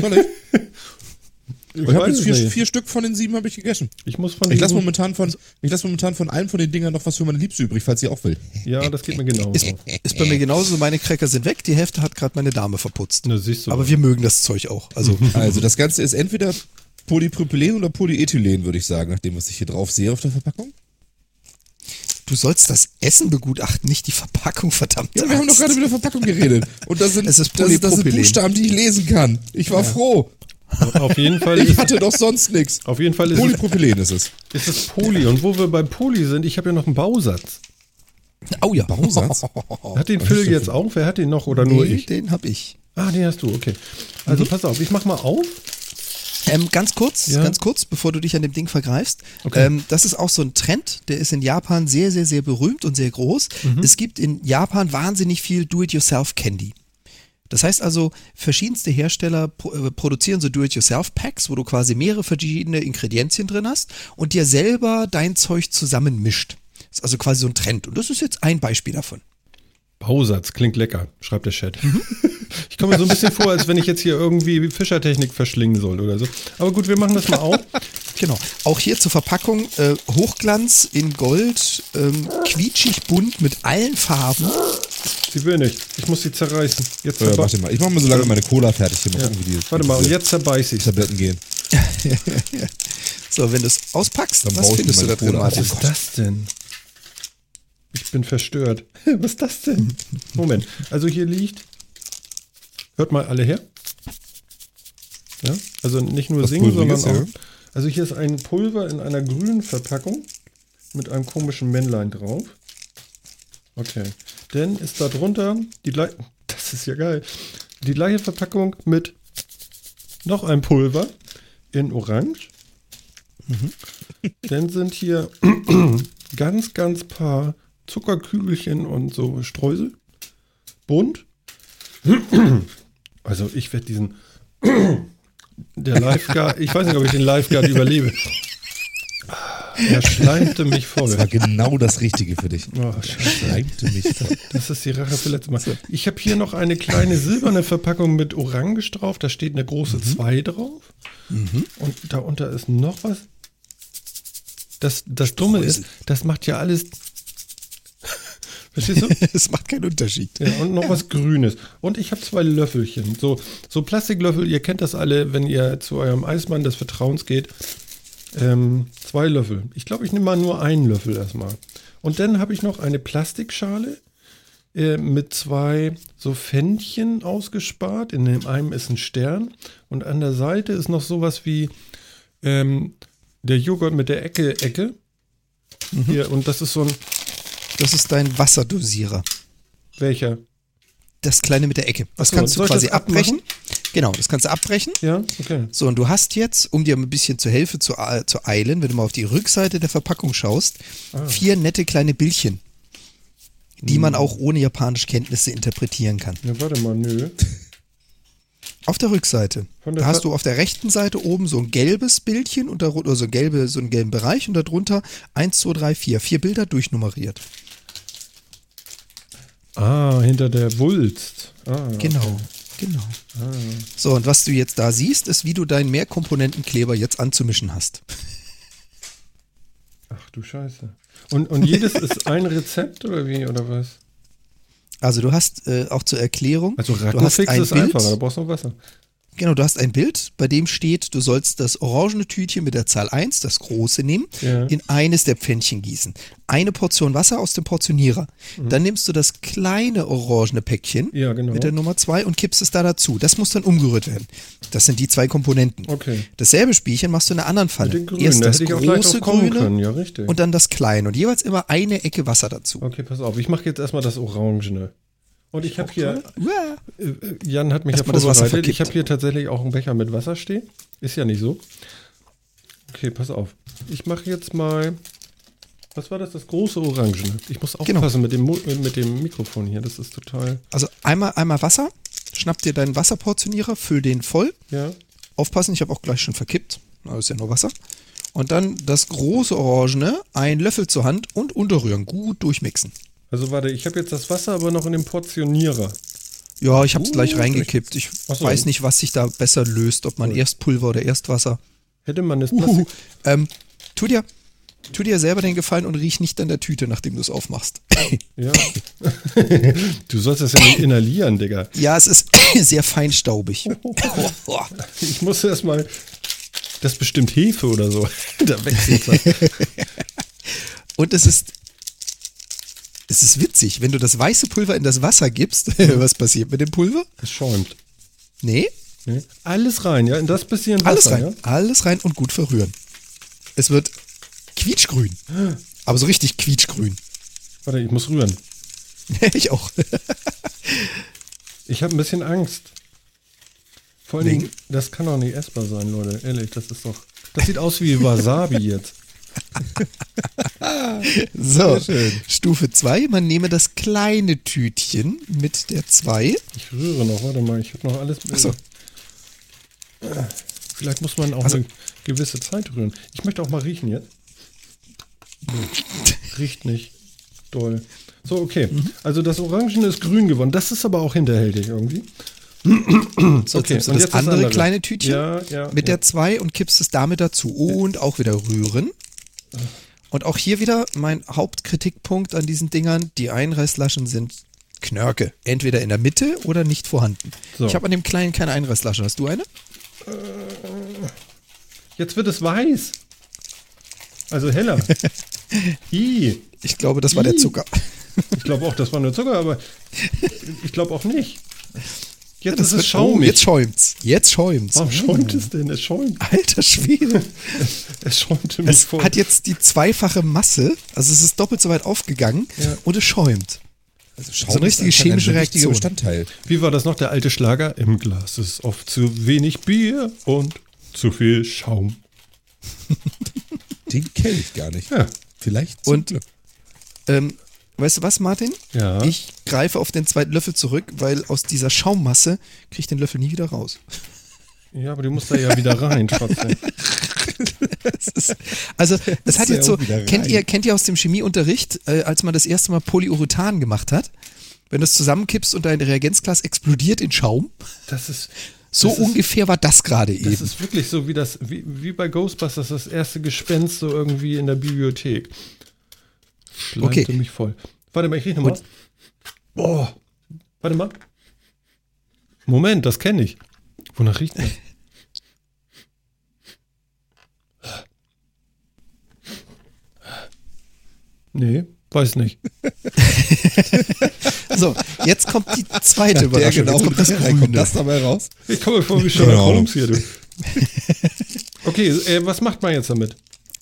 Speaker 1: Ich,
Speaker 3: Ich habe jetzt
Speaker 1: es
Speaker 3: vier, vier Stück von den sieben habe ich gegessen.
Speaker 1: ich muss von
Speaker 3: Ich lasse momentan von, ich lasse momentan von einem von den Dingern noch was für meine Liebste übrig, falls sie auch will.
Speaker 1: Ja, das geht mir genau.
Speaker 2: Ist, ist bei mir genauso, meine Cracker sind weg, die Hälfte hat gerade meine Dame verputzt.
Speaker 1: Na, siehst du.
Speaker 2: Aber wir mögen das Zeug auch. Also,
Speaker 3: Also das Ganze ist entweder Polypropylen oder Polyethylen, würde ich sagen, nach dem, was ich hier drauf sehe auf der Verpackung.
Speaker 2: Du sollst das Essen begutachten, nicht die Verpackung, verdammt.
Speaker 3: Ja, wir haben doch gerade über die Verpackung geredet. Und das sind,
Speaker 2: Es ist
Speaker 3: das, das sind. Buchstaben, die ich lesen kann. Ich war froh.
Speaker 1: auf jeden Fall
Speaker 3: Ich
Speaker 1: ist,
Speaker 3: hatte doch sonst nichts.
Speaker 1: auf jeden Fall ist, es,
Speaker 3: Polypropylen ist es.
Speaker 1: ist es Poly. Und wo wir bei Poly sind, ich habe ja noch einen Bausatz.
Speaker 2: Oh ja.
Speaker 3: Bausatz?
Speaker 1: Hat den Phil jetzt auch? Wer hat den noch oder nur
Speaker 2: nee,
Speaker 1: ich?
Speaker 2: den hab ich.
Speaker 1: Ah, den hast du, okay. Also pass auf, ich mach mal auf.
Speaker 2: Ähm, ganz kurz,
Speaker 1: Ja.
Speaker 2: ganz kurz, bevor du dich an dem Ding vergreifst.
Speaker 1: Okay.
Speaker 2: Ähm, das ist auch so ein Trend, der ist in Japan sehr, sehr, sehr berühmt und sehr groß.
Speaker 1: Mhm.
Speaker 2: Es gibt in Japan wahnsinnig viel Do-it-yourself-Candy. Das heißt also, verschiedenste Hersteller äh, produzieren so Do-it-yourself-Packs, wo du quasi mehrere verschiedene Ingredienzien drin hast und dir selber dein Zeug zusammenmischt. Das ist also quasi so ein Trend. Und das ist jetzt ein Beispiel davon.
Speaker 1: Bausatz, klingt lecker, schreibt der Chat. Ich komme mir so ein bisschen vor, als wenn ich jetzt hier irgendwie Fischertechnik verschlingen soll oder so. Aber gut, wir machen das mal auf.
Speaker 2: Genau. Auch hier zur Verpackung äh, Hochglanz in Gold, ähm, quietschig bunt mit allen Farben.
Speaker 1: Sie will nicht. Ich muss sie zerreißen. Jetzt
Speaker 3: Äh, warte mal, ich mache mal so lange meine Cola fertig hier, mal
Speaker 1: ja.
Speaker 3: die
Speaker 1: Warte mal, und jetzt zerbeiß ich
Speaker 3: Tabletten gehen.
Speaker 2: So, wenn du es auspackst,
Speaker 3: Dann
Speaker 2: was findest du da drin. Martin?
Speaker 1: Was ist das denn? Ich bin verstört. Was ist das denn? Moment. Also hier liegt. Hört mal alle her. Ja, also nicht nur
Speaker 3: Was
Speaker 1: singen, sondern
Speaker 3: Pulveriges,
Speaker 1: auch. Also hier ist ein Pulver in einer grünen Verpackung mit einem komischen Männlein drauf. Okay. Dann ist da drunter die gleiche. Das ist ja geil. Die gleiche Verpackung mit noch ein Pulver in Orange. Dann sind hier ganz, ganz paar Zuckerkügelchen und so Streusel. Bunt. Also ich werde diesen der Lifeguard, ich weiß nicht, ob ich den Lifeguard überlebe. Er schleimte mich
Speaker 3: Das
Speaker 1: voll.
Speaker 3: war genau das Richtige für dich.
Speaker 1: Oh.
Speaker 3: Schleimte mich voll.
Speaker 1: Das ist die Rache für letztes Mal. Ich habe hier noch eine kleine silberne Verpackung mit Orange drauf. Da steht eine große 2 drauf. Und darunter ist noch was. Das, das Dumme ist, das macht ja alles. Verstehst du?
Speaker 2: Es macht keinen Unterschied.
Speaker 1: Ja, und noch was Grünes. Und ich habe zwei Löffelchen. So, so Plastiklöffel, ihr kennt das alle, wenn ihr zu eurem Eismann des Vertrauens geht. Ähm, zwei Löffel. Ich glaube, ich nehme mal nur einen Löffel erstmal. Und dann habe ich noch eine Plastikschale äh, mit zwei so Fännchen ausgespart. In dem einen ist ein Stern. Und an der Seite ist noch sowas wie ähm, der Joghurt mit der Ecke, Ecke. Hier, und das ist so ein,
Speaker 2: Das ist dein Wasserdosierer.
Speaker 1: welcher?
Speaker 2: Das kleine mit der Ecke. Das
Speaker 1: Ach so,
Speaker 2: kannst du quasi abbrechen. Genau, das kannst du abbrechen.
Speaker 1: Ja, okay.
Speaker 2: So, und du hast jetzt, um dir ein bisschen zur Hilfe zu, äh, zu eilen, wenn du mal auf die Rückseite der Verpackung schaust,
Speaker 1: Ah.
Speaker 2: vier nette kleine Bildchen, die
Speaker 1: Hm.
Speaker 2: man auch ohne japanische Kenntnisse interpretieren kann.
Speaker 1: Ja, warte mal, nö.
Speaker 2: Auf der Rückseite.
Speaker 1: Der
Speaker 2: Da hast du auf der rechten Seite oben so ein gelbes Bildchen und darunter, oder so, gelbe, so einen gelben Bereich und darunter 1, 2, 3, 4. Vier Bilder durchnummeriert.
Speaker 1: Ah, hinter der Wulst. Ah,
Speaker 2: Genau. Genau. So, und was du jetzt da siehst, ist, wie du deinen Mehrkomponentenkleber jetzt anzumischen hast.
Speaker 1: Ach du Scheiße. Und, und jedes ist ein Rezept oder wie, oder was?
Speaker 2: Also du hast äh, auch zur Erklärung,
Speaker 1: Also
Speaker 2: ein
Speaker 1: ist
Speaker 2: Bild,
Speaker 1: einfacher, da brauchst du noch Wasser.
Speaker 2: Genau, du hast ein Bild, bei dem steht, du sollst das orangene Tütchen mit der Zahl 1, das große nehmen,
Speaker 1: Ja.
Speaker 2: in eines der Pfännchen gießen. Eine Portion Wasser aus dem Portionierer. Dann nimmst du das kleine orangene Päckchen
Speaker 1: Mhm. Ja, genau.
Speaker 2: mit der Nummer 2 und kippst es da dazu. Das muss dann umgerührt werden. Das sind die zwei Komponenten.
Speaker 1: Okay.
Speaker 2: Dasselbe Spielchen machst du in einer anderen Falle.
Speaker 1: Mit den Grünen,
Speaker 2: Erst
Speaker 1: da
Speaker 2: das große grüne
Speaker 1: ja,
Speaker 2: und dann das kleine. Und jeweils immer eine Ecke Wasser dazu.
Speaker 1: Okay, pass auf, ich mache jetzt erstmal das Orangene. Und ich habe hier, äh, Jan hat mich ja
Speaker 2: das Wasser
Speaker 1: vorbereitet, ich habe hier tatsächlich auch einen Becher mit Wasser stehen. Ist ja nicht so. Okay, pass auf. Ich mache jetzt mal, was war das, das große Orangene? Ich muss
Speaker 2: Genau.
Speaker 1: aufpassen mit, dem, äh, mit dem Mikrofon hier, das ist total,
Speaker 2: Also einmal, einmal Wasser, schnapp dir deinen Wasserportionierer, füll den voll.
Speaker 1: ja.
Speaker 2: Aufpassen, ich habe auch gleich schon verkippt. Na, ist ja nur Wasser. Und dann das große Orangene, ein Löffel zur Hand und unterrühren. Gut durchmixen.
Speaker 1: Also warte, ich habe jetzt das Wasser aber noch in dem Portionierer.
Speaker 2: Ja, ich habe es
Speaker 1: Uh,
Speaker 2: gleich reingekippt. Ich
Speaker 1: so.
Speaker 2: weiß nicht, was sich da besser löst, ob man erst Pulver oder erst Wasser.
Speaker 1: Hätte man das
Speaker 2: Uhu.
Speaker 1: Plastik,
Speaker 2: Ähm, tu dir, tu dir selber den Gefallen und riech nicht an der Tüte, nachdem du es aufmachst.
Speaker 1: Ja. du sollst das ja nicht inhalieren, Digga.
Speaker 2: ja, es ist sehr feinstaubig.
Speaker 1: Ich muss erstmal. Das ist bestimmt Hefe oder so. da wechselt.
Speaker 2: Und es ist, es ist witzig, wenn du das weiße Pulver in das Wasser gibst, was passiert mit dem Pulver?
Speaker 1: Es schäumt.
Speaker 2: Nee,
Speaker 1: Ne? Alles rein, ja. In das bisschen Wasser,
Speaker 2: alles rein,
Speaker 1: ja.
Speaker 2: alles rein und gut verrühren. Es wird quietschgrün. Aber so richtig quietschgrün.
Speaker 1: Warte, ich muss rühren.
Speaker 2: ich auch.
Speaker 1: Ich habe ein bisschen Angst. Vor allen? Dingen, das kann doch nicht essbar sein, Leute. Ehrlich, das ist doch. Das sieht aus wie Wasabi jetzt.
Speaker 2: So. Stufe 2, man nehme das kleine Tütchen mit der 2.
Speaker 1: Ich rühre noch, warte mal, ich habe noch alles.
Speaker 2: Ach so.
Speaker 1: Vielleicht muss man auch
Speaker 2: Also-
Speaker 1: eine gewisse Zeit rühren. Ich möchte auch mal riechen jetzt. Riecht nicht. Doll. So, okay.
Speaker 2: Mhm.
Speaker 1: Also das Orangene ist grün geworden. Das ist aber auch hinterhältig irgendwie.
Speaker 2: So,
Speaker 1: Okay, und
Speaker 2: das
Speaker 1: das
Speaker 2: andere,
Speaker 1: andere.
Speaker 2: kleine Tütchen
Speaker 1: Ja, ja,
Speaker 2: mit
Speaker 1: ja.
Speaker 2: der 2 und kippst es damit dazu. Und auch wieder rühren. Und auch hier wieder mein Hauptkritikpunkt an diesen Dingern, die Einreißlaschen sind Knörke. Entweder in der Mitte oder nicht vorhanden.
Speaker 1: So.
Speaker 2: Ich habe an dem kleinen keine Einreißlasche. Hast du eine?
Speaker 1: Jetzt wird es weiß. Also heller. I.
Speaker 2: Ich glaube, das war der. Zucker.
Speaker 1: Ich glaube auch, das war nur Zucker, aber ich glaube auch nicht. Jetzt
Speaker 2: Das
Speaker 1: ist es schaumig.
Speaker 2: jetzt schäumt's. Jetzt schäumt's.
Speaker 1: Warum schäumt es denn? Es schäumt.
Speaker 2: Alter Schwede.
Speaker 1: Es schäumte mich
Speaker 2: Es
Speaker 1: voll.
Speaker 2: hat jetzt die zweifache Masse, also es ist doppelt so weit aufgegangen
Speaker 1: Ja.
Speaker 2: und es schäumt.
Speaker 3: Also
Speaker 2: So eine richtige chemische
Speaker 3: ein
Speaker 2: Reaktion.
Speaker 3: Bestandteil.
Speaker 1: Wie war das noch, der alte Schlager? Im Glas ist oft zu wenig Bier und zu viel Schaum.
Speaker 3: Den kenne ich gar nicht.
Speaker 1: Ja.
Speaker 3: Vielleicht zum
Speaker 2: Und-
Speaker 3: Glück.
Speaker 2: Ähm, weißt du was, Martin?
Speaker 1: Ja.
Speaker 2: Ich greife auf den zweiten Löffel zurück, weil aus dieser Schaummasse kriege ich den Löffel nie wieder raus.
Speaker 1: Ja, aber du musst da ja wieder rein trotzdem.
Speaker 2: Ist, also, es hat
Speaker 3: ist
Speaker 2: jetzt so, kennt ihr, kennt ihr aus dem Chemieunterricht, äh, als man das erste Mal Polyurethan gemacht hat? Wenn du es zusammenkippst und dein Reagenzglas explodiert in Schaum?
Speaker 1: Das ist,
Speaker 2: So
Speaker 1: Das ist-
Speaker 2: ungefähr war das gerade
Speaker 1: das
Speaker 2: eben.
Speaker 1: ist wirklich so wie das, wie, wie bei Ghostbusters, das erste Gespenst so irgendwie in der Bibliothek. Schleimte
Speaker 2: Okay.
Speaker 1: mich voll. Warte mal, ich riech nochmal. Boah. Warte mal. Moment, das kenne ich. Wonach riecht das? Nee, weiß nicht.
Speaker 2: So, jetzt kommt die zweite
Speaker 3: Der
Speaker 2: Überraschung.
Speaker 3: genau,
Speaker 2: jetzt kommt das
Speaker 3: kommt das dabei raus?
Speaker 1: Ich komme vor wie Sherlock. Holmes hier, du. Okay, äh, was macht man jetzt damit?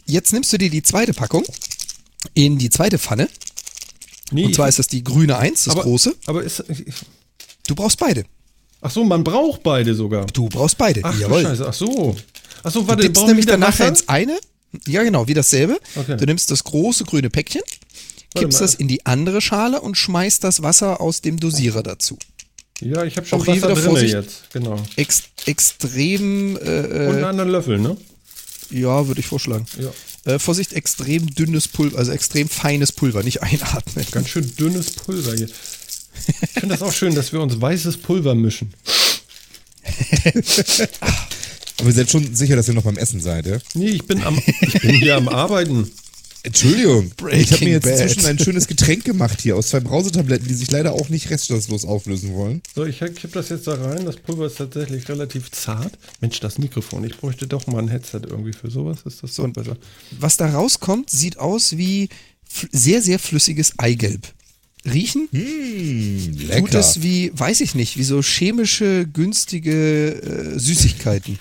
Speaker 2: Jetzt nimmst du dir die zweite Packung in die zweite Pfanne.
Speaker 1: Nee,
Speaker 2: Und zwar ist das die grüne 1, das
Speaker 1: aber,
Speaker 2: große.
Speaker 1: Aber ist. Ich,
Speaker 2: Du brauchst beide.
Speaker 1: ach so, man braucht beide sogar.
Speaker 2: Du brauchst beide.
Speaker 1: Ach du
Speaker 2: Jawohl.
Speaker 1: Scheiße, ach so. Ach so,
Speaker 2: Du
Speaker 1: warte, brauchen wir
Speaker 2: nämlich danach ins eine. Ja, genau, wie dasselbe.
Speaker 1: Okay.
Speaker 2: Du nimmst das große grüne Päckchen, kippst das in die andere Schale und schmeißt das Wasser aus dem Dosierer dazu.
Speaker 1: Ja, ich habe schon
Speaker 2: Auch
Speaker 1: Wasser
Speaker 2: wieder Vorsicht.
Speaker 1: jetzt. Genau.
Speaker 2: Ex extrem,
Speaker 1: Und einen
Speaker 2: äh, äh,
Speaker 1: anderen Löffel, ne?
Speaker 2: ja, würde ich vorschlagen.
Speaker 1: Ja.
Speaker 2: Äh, Vorsicht, extrem dünnes Pulver, also extrem feines Pulver, nicht einatmen.
Speaker 1: Ganz schön dünnes Pulver hier. Ich finde das auch schön, dass wir uns weißes Pulver mischen.
Speaker 3: Aber ihr seid schon sicher, dass ihr noch beim Essen seid, ja?
Speaker 1: Nee, ich bin, am, ich bin hier am Arbeiten.
Speaker 3: Entschuldigung.
Speaker 2: Breaking
Speaker 3: ich habe mir jetzt
Speaker 2: Bad.
Speaker 3: inzwischen ein schönes Getränk gemacht hier aus zwei Brausetabletten, die sich leider auch nicht reststofflos auflösen wollen.
Speaker 1: So, ich kipp das jetzt da rein. Das Pulver ist tatsächlich relativ zart. Mensch, das Mikrofon. Ich bräuchte doch mal ein Headset irgendwie für sowas. Ist das so
Speaker 2: und-
Speaker 1: besser?
Speaker 2: Was da rauskommt, sieht aus wie sehr, sehr flüssiges Eigelb. Riechen
Speaker 3: Hm,
Speaker 2: tut
Speaker 3: lecker.
Speaker 2: es wie, weiß ich nicht, wie so chemische, günstige äh, Süßigkeiten.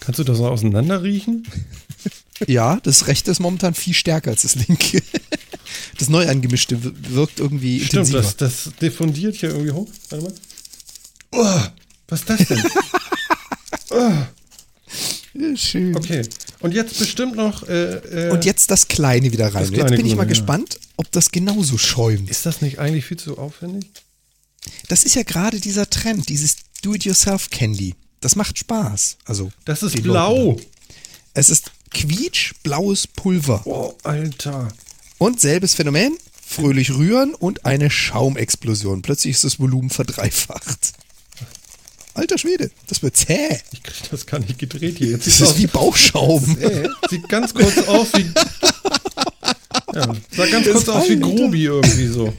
Speaker 1: Kannst du das so auseinander riechen?
Speaker 2: Ja, das rechte ist momentan viel stärker als das linke. Das neu angemischte wir- wirkt irgendwie
Speaker 1: Stimmt,
Speaker 2: intensiver.
Speaker 1: das, das diffundiert hier irgendwie hoch. Warte mal. Oh, was ist das denn?
Speaker 2: Ja, schön.
Speaker 1: Okay. Und jetzt bestimmt noch. Äh, äh,
Speaker 2: Und jetzt das Kleine wieder rein.
Speaker 1: Das
Speaker 2: Jetzt
Speaker 1: kleine
Speaker 2: bin ich mal
Speaker 1: ja.
Speaker 2: gespannt, ob das genauso schäumt.
Speaker 1: Ist das nicht eigentlich viel zu aufwendig?
Speaker 2: Das ist ja gerade dieser Trend, dieses Do-it-yourself-Candy. Das macht Spaß. Also,
Speaker 1: Das ist blau.
Speaker 2: Leuten. Es ist quietschblaues Pulver.
Speaker 1: Oh, Alter.
Speaker 2: Und selbes Phänomen, fröhlich rühren und eine Schaumexplosion. Plötzlich ist das Volumen verdreifacht. Alter Schwede, das wird zäh.
Speaker 1: Ich krieg das gar nicht gedreht hier. Jetzt
Speaker 2: Das ist wie Bauschaum.
Speaker 1: Sieht ganz kurz aus wie. Ja, sah ganz
Speaker 2: Das
Speaker 1: kurz aus wie. Grobi irgendwie so.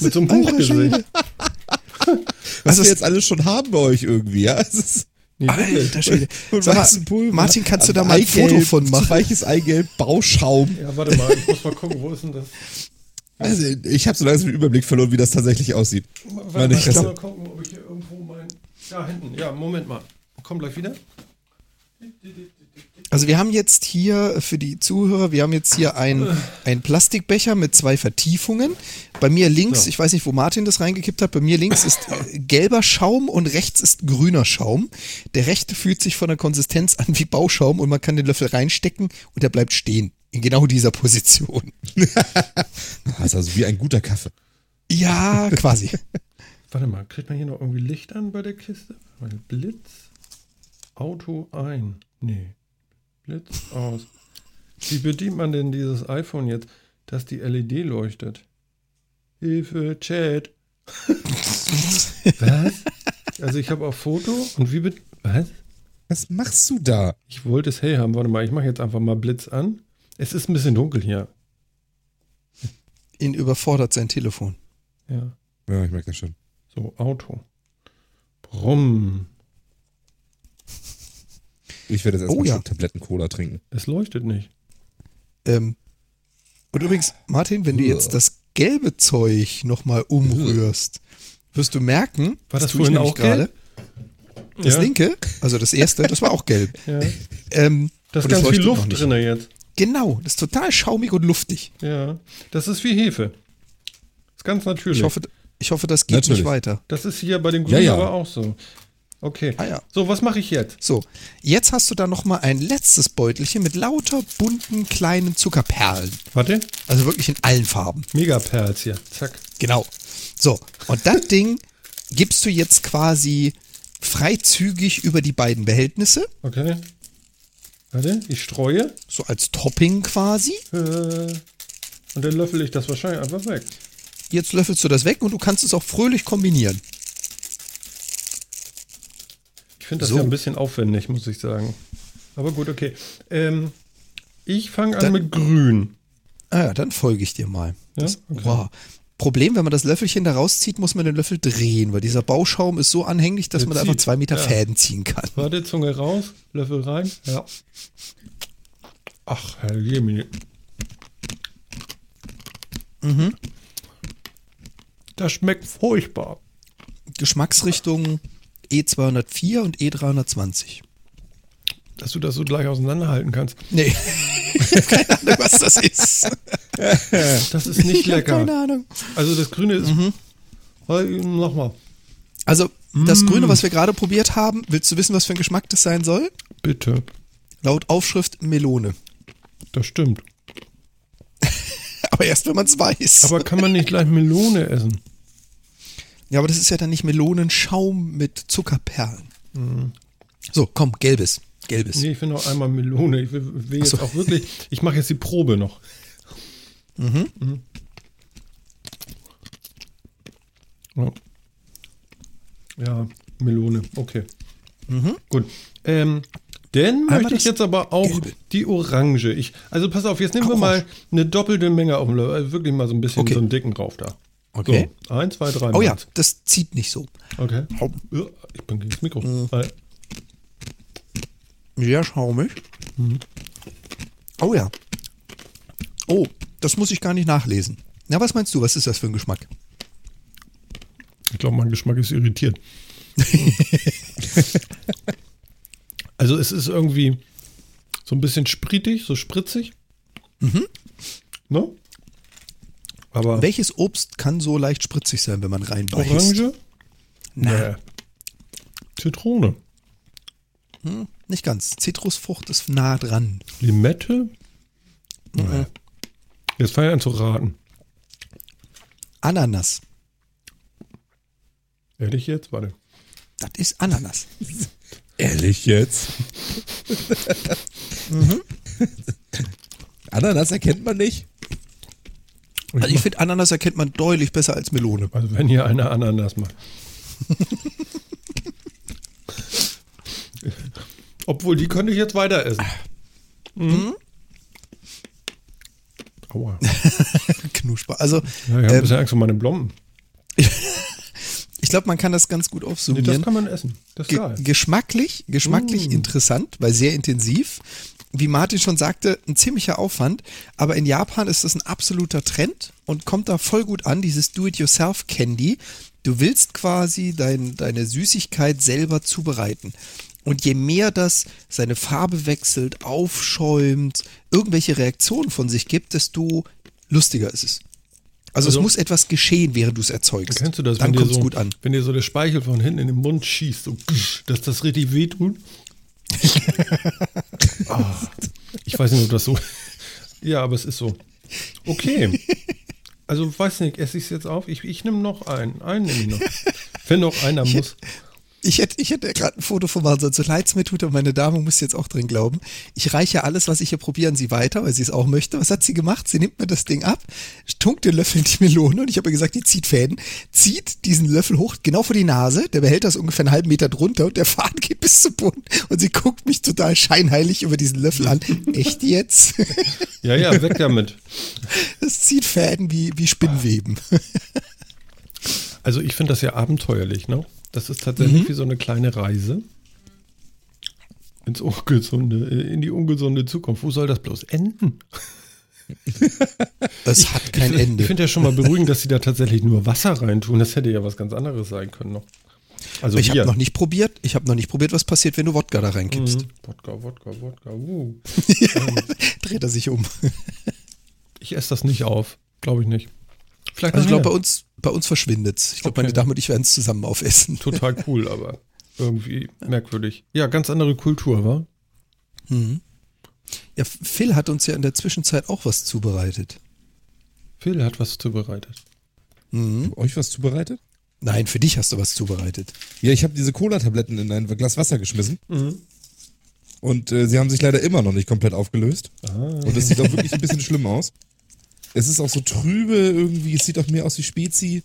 Speaker 1: Mit so einem Buchgesicht.
Speaker 3: Was wir jetzt alles schon haben bei euch irgendwie, ja? Es ist
Speaker 1: Nee.
Speaker 2: Alter Schwede. mal. Martin, kannst du da
Speaker 3: An
Speaker 2: mal ein Foto
Speaker 3: Eigelb,
Speaker 2: von machen?
Speaker 3: Weiches Eigelb, Bauschaum.
Speaker 1: Ja, warte mal, ich muss mal gucken, wo ist denn das?
Speaker 3: Also, ich habe so langsam den Überblick verloren, wie das tatsächlich aussieht.
Speaker 1: Warte
Speaker 3: Meine
Speaker 1: ich
Speaker 3: Fresse.
Speaker 1: mal gucken, ob ich hier irgendwo mein. Da hinten. Ja, Moment mal. Komm gleich wieder.
Speaker 2: Also wir haben jetzt hier für die Zuhörer, wir haben jetzt hier ein, ein Plastikbecher mit zwei Vertiefungen. Bei mir links,
Speaker 1: So.
Speaker 2: ich weiß nicht, wo Martin das reingekippt hat, bei mir links ist äh, gelber Schaum und rechts ist grüner Schaum. Der rechte fühlt sich von der Konsistenz an wie Bauschaum und man kann den Löffel reinstecken und der bleibt stehen. In genau dieser Position.
Speaker 3: Das ist also wie ein guter Kaffee.
Speaker 2: Ja, quasi.
Speaker 1: Warte mal, kriegt man hier noch irgendwie Licht an bei der Kiste? Warte, Blitz, Auto ein. Nee. Blitz aus. Wie bedient man denn dieses iPhone jetzt, dass die LED leuchtet? Hilfe, Chat. Was? Also ich habe auch Foto und wie Was?
Speaker 3: Was machst du da?
Speaker 1: Ich wollte es hell haben. Warte mal, ich mache jetzt einfach mal Blitz an. Es ist ein bisschen dunkel hier.
Speaker 2: Ihn überfordert sein Telefon.
Speaker 1: Ja.
Speaker 3: Ja, ich merke das schon.
Speaker 1: So, Auto. Brumm.
Speaker 3: Ich werde jetzt erstmal
Speaker 2: Oh ja.
Speaker 3: schon Tabletten-Cola trinken.
Speaker 1: Es leuchtet nicht.
Speaker 2: Ähm, und übrigens, Martin, wenn du jetzt das gelbe Zeug nochmal umrührst, wirst du merken,
Speaker 1: War das
Speaker 2: ich
Speaker 1: vorhin auch gelb?
Speaker 2: Das
Speaker 1: Ja.
Speaker 2: linke, also das erste, das war auch gelb.
Speaker 1: Ja.
Speaker 2: Ähm,
Speaker 1: Da ist ganz viel Luft drin jetzt.
Speaker 2: Genau, das ist total schaumig und luftig.
Speaker 1: Ja. Das ist wie Hefe. Ist ganz natürlich.
Speaker 2: Ich hoffe, ich hoffe, das geht
Speaker 3: Natürlich.
Speaker 2: nicht weiter.
Speaker 1: das ist hier bei den Grünen
Speaker 3: Ja, ja.
Speaker 1: aber auch so. Okay.
Speaker 2: Ah ja.
Speaker 1: So, was mache ich jetzt?
Speaker 2: So, jetzt hast du da nochmal ein letztes Beutelchen mit lauter bunten kleinen Zuckerperlen.
Speaker 1: Warte.
Speaker 2: Also wirklich in allen Farben.
Speaker 1: Megaperls hier. Zack.
Speaker 2: Genau. So, und das Ding gibst du jetzt quasi freizügig über die beiden Behältnisse.
Speaker 1: Okay. Warte, ich streue.
Speaker 2: So als Topping quasi.
Speaker 1: Äh, und dann löffel ich das wahrscheinlich einfach weg.
Speaker 2: Jetzt löffelst du das weg und du kannst es auch fröhlich kombinieren.
Speaker 1: Ich finde das
Speaker 2: So.
Speaker 1: ja ein bisschen aufwendig, muss ich sagen. Aber gut, okay. Ähm, ich fange an mit Grün.
Speaker 2: Ah ja, dann folge ich dir mal.
Speaker 1: Ja?
Speaker 2: Das,
Speaker 1: Okay.
Speaker 2: wow. Problem, wenn man das Löffelchen da rauszieht, muss man den Löffel drehen, weil dieser Bauschaum ist so anhänglich, dass
Speaker 1: Der
Speaker 2: man da einfach zwei Meter
Speaker 1: Ja.
Speaker 2: Fäden ziehen kann.
Speaker 1: Warte, Zunge raus, Löffel rein. Ja. Ach, Herr Jemini.
Speaker 2: Mhm.
Speaker 1: Das schmeckt furchtbar.
Speaker 2: Geschmacksrichtung E204 und E E320.
Speaker 1: Dass du das so gleich auseinanderhalten kannst.
Speaker 2: Nee, keine Ahnung, was das ist.
Speaker 1: Das ist nicht
Speaker 2: Ich
Speaker 1: lecker.
Speaker 2: keine Ahnung.
Speaker 1: Also das Grüne ist.
Speaker 2: Mhm.
Speaker 1: Nochmal,
Speaker 2: Also, das Grüne, was wir gerade probiert haben, willst du wissen, was für ein Geschmack das sein soll?
Speaker 1: bitte.
Speaker 2: Laut Aufschrift Melone.
Speaker 1: Das stimmt.
Speaker 2: Aber erst, wenn man es weiß.
Speaker 1: Aber kann man nicht gleich Melone essen?
Speaker 2: Ja, aber das ist ja dann nicht Melonenschaum mit Zuckerperlen. So, komm, gelbes. Gelbes.
Speaker 1: Nee, ich will noch einmal Melone. Ich will, will jetzt
Speaker 2: so.
Speaker 1: auch wirklich. Ich mache jetzt die Probe noch. Mhm. Ja. ja, Melone. Okay. Gut. Ähm, dann
Speaker 2: Mhm. Einmal
Speaker 1: möchte ich jetzt aber auch
Speaker 2: Gelbe.
Speaker 1: die Orange. Ich, also pass auf, jetzt nehmen wir
Speaker 2: Orange.
Speaker 1: mal eine doppelte Menge auf dem Löffel. Also wirklich mal so ein bisschen
Speaker 2: Okay.
Speaker 1: so einen dicken drauf da.
Speaker 2: Okay.
Speaker 1: So, eins, zwei, drei.
Speaker 2: Oh ja,
Speaker 1: Malz.
Speaker 2: das zieht nicht so.
Speaker 1: Okay. Ja, Ich bin gegen das Mikro.
Speaker 2: Mhm. Sehr schaumig. Oh ja. Oh, das muss ich gar nicht nachlesen. Na, was meinst du? Was ist das für ein Geschmack?
Speaker 1: Ich glaube, mein Geschmack ist irritiert. also es ist irgendwie so ein bisschen spritig, so spritzig.
Speaker 2: Mhm.
Speaker 1: Ne? Aber
Speaker 2: Welches Obst kann so leicht spritzig sein, wenn man reinbeißt?
Speaker 1: Orange? Nee. Zitrone.
Speaker 2: hm, nicht ganz. Zitrusfrucht ist nah dran.
Speaker 1: Limette? Nee. Jetzt fange ich an zu raten.
Speaker 2: Ananas.
Speaker 1: Ehrlich jetzt? Warte.
Speaker 2: Das ist Ananas.
Speaker 3: Ehrlich jetzt? Ananas erkennt man nicht?
Speaker 2: Also ich finde, Ananas erkennt man deutlich besser als Melone.
Speaker 1: Also wenn hier einer Ananas macht. Obwohl, die könnte ich jetzt weiter essen. Mhm. Aua.
Speaker 2: Knusprig. Also,
Speaker 1: Ja, ich habe ein
Speaker 2: ähm,
Speaker 1: bisschen Angst um meine Blomben.
Speaker 2: ich glaube, man kann das ganz gut
Speaker 1: Nee, das
Speaker 2: aufsummieren.
Speaker 1: kann man essen. Das ist
Speaker 2: Ge
Speaker 1: geil.
Speaker 2: geschmacklich, geschmacklich interessant, weil sehr intensiv. Wie Martin schon sagte, ein ziemlicher Aufwand. Aber in Japan ist das ein absoluter Trend und kommt da voll gut an, dieses Do-it-yourself-Candy. Du willst quasi dein, deine Süßigkeit selber zubereiten. Und je mehr das seine Farbe wechselt, aufschäumt, irgendwelche Reaktionen von sich gibt, desto lustiger ist es. Also,
Speaker 1: Also-
Speaker 2: es muss etwas geschehen, während du es erzeugst.
Speaker 1: Kennst du das,
Speaker 2: Dann
Speaker 1: wenn dir, so,
Speaker 2: gut an.
Speaker 1: wenn dir so der Speichel von hinten in den Mund schießt, so, dass das richtig wehtut? Ah, ich weiß nicht, ob das so. Ja, aber es ist so. Okay. Also, weiß nicht, esse ich es jetzt auf? Ich, ich nehme noch einen. Einen nehme ich noch. Wenn noch einer muss.
Speaker 2: Ich hätte, ich hätte gerade ein Foto von machen sollen. So leid es mir tut, aber meine Dame muss jetzt auch drin glauben. Ich reiche alles, was ich hier probiere, an sie weiter, weil sie es auch möchte. Was hat sie gemacht? Sie nimmt mir das Ding ab, tunkt den Löffel in die Melone und ich habe ihr gesagt, die zieht Fäden, zieht diesen Löffel hoch, genau vor die Nase. Der Behälter ist ungefähr einen halben Meter drunter und der Faden geht bis zum Boden. Und sie guckt mich total scheinheilig über diesen Löffel an. Echt jetzt?
Speaker 1: Ja, ja, weg damit.
Speaker 2: Das zieht Fäden wie, wie Spinnweben.
Speaker 1: Also, ich finde das ja abenteuerlich, ne? Das ist
Speaker 2: Mhm.
Speaker 1: tatsächlich wie so eine kleine Reise. Ins ungesunde, in die ungesunde Zukunft. Wo soll das bloß enden?
Speaker 2: Es hat kein
Speaker 1: ich,
Speaker 2: Ende.
Speaker 1: Ich finde ja schon mal beruhigend, dass sie da tatsächlich nur Wasser reintun. Das hätte ja was ganz anderes sein können noch. Also
Speaker 2: ich habe noch nicht probiert. Ich habe noch nicht probiert, was passiert, wenn du Wodka da reinkippst.
Speaker 1: Mhm. Wodka, Wodka, Wodka. Uh.
Speaker 2: Dreht er sich um.
Speaker 1: Ich esse das nicht auf. Glaube ich nicht. Vielleicht
Speaker 2: Also ich glaube, bei uns, bei uns verschwindet's. Ich glaube,
Speaker 1: Okay.
Speaker 2: meine Dame und ich werden es zusammen aufessen.
Speaker 1: Total cool, aber irgendwie merkwürdig. Ja, ganz andere Kultur, wa?
Speaker 2: Ja, Phil hat uns ja in der Zwischenzeit auch was zubereitet.
Speaker 1: Phil hat was zubereitet.
Speaker 2: Mhm.
Speaker 3: Euch was zubereitet?
Speaker 2: Nein, für dich hast du was zubereitet.
Speaker 3: Ja, ich habe diese Cola-Tabletten in ein Glas Wasser geschmissen. und äh, sie haben sich leider immer noch nicht komplett aufgelöst.
Speaker 1: Ah.
Speaker 3: Und es sieht auch wirklich ein bisschen schlimm aus. Es ist auch so trübe irgendwie, es sieht auch mehr aus wie Spezi.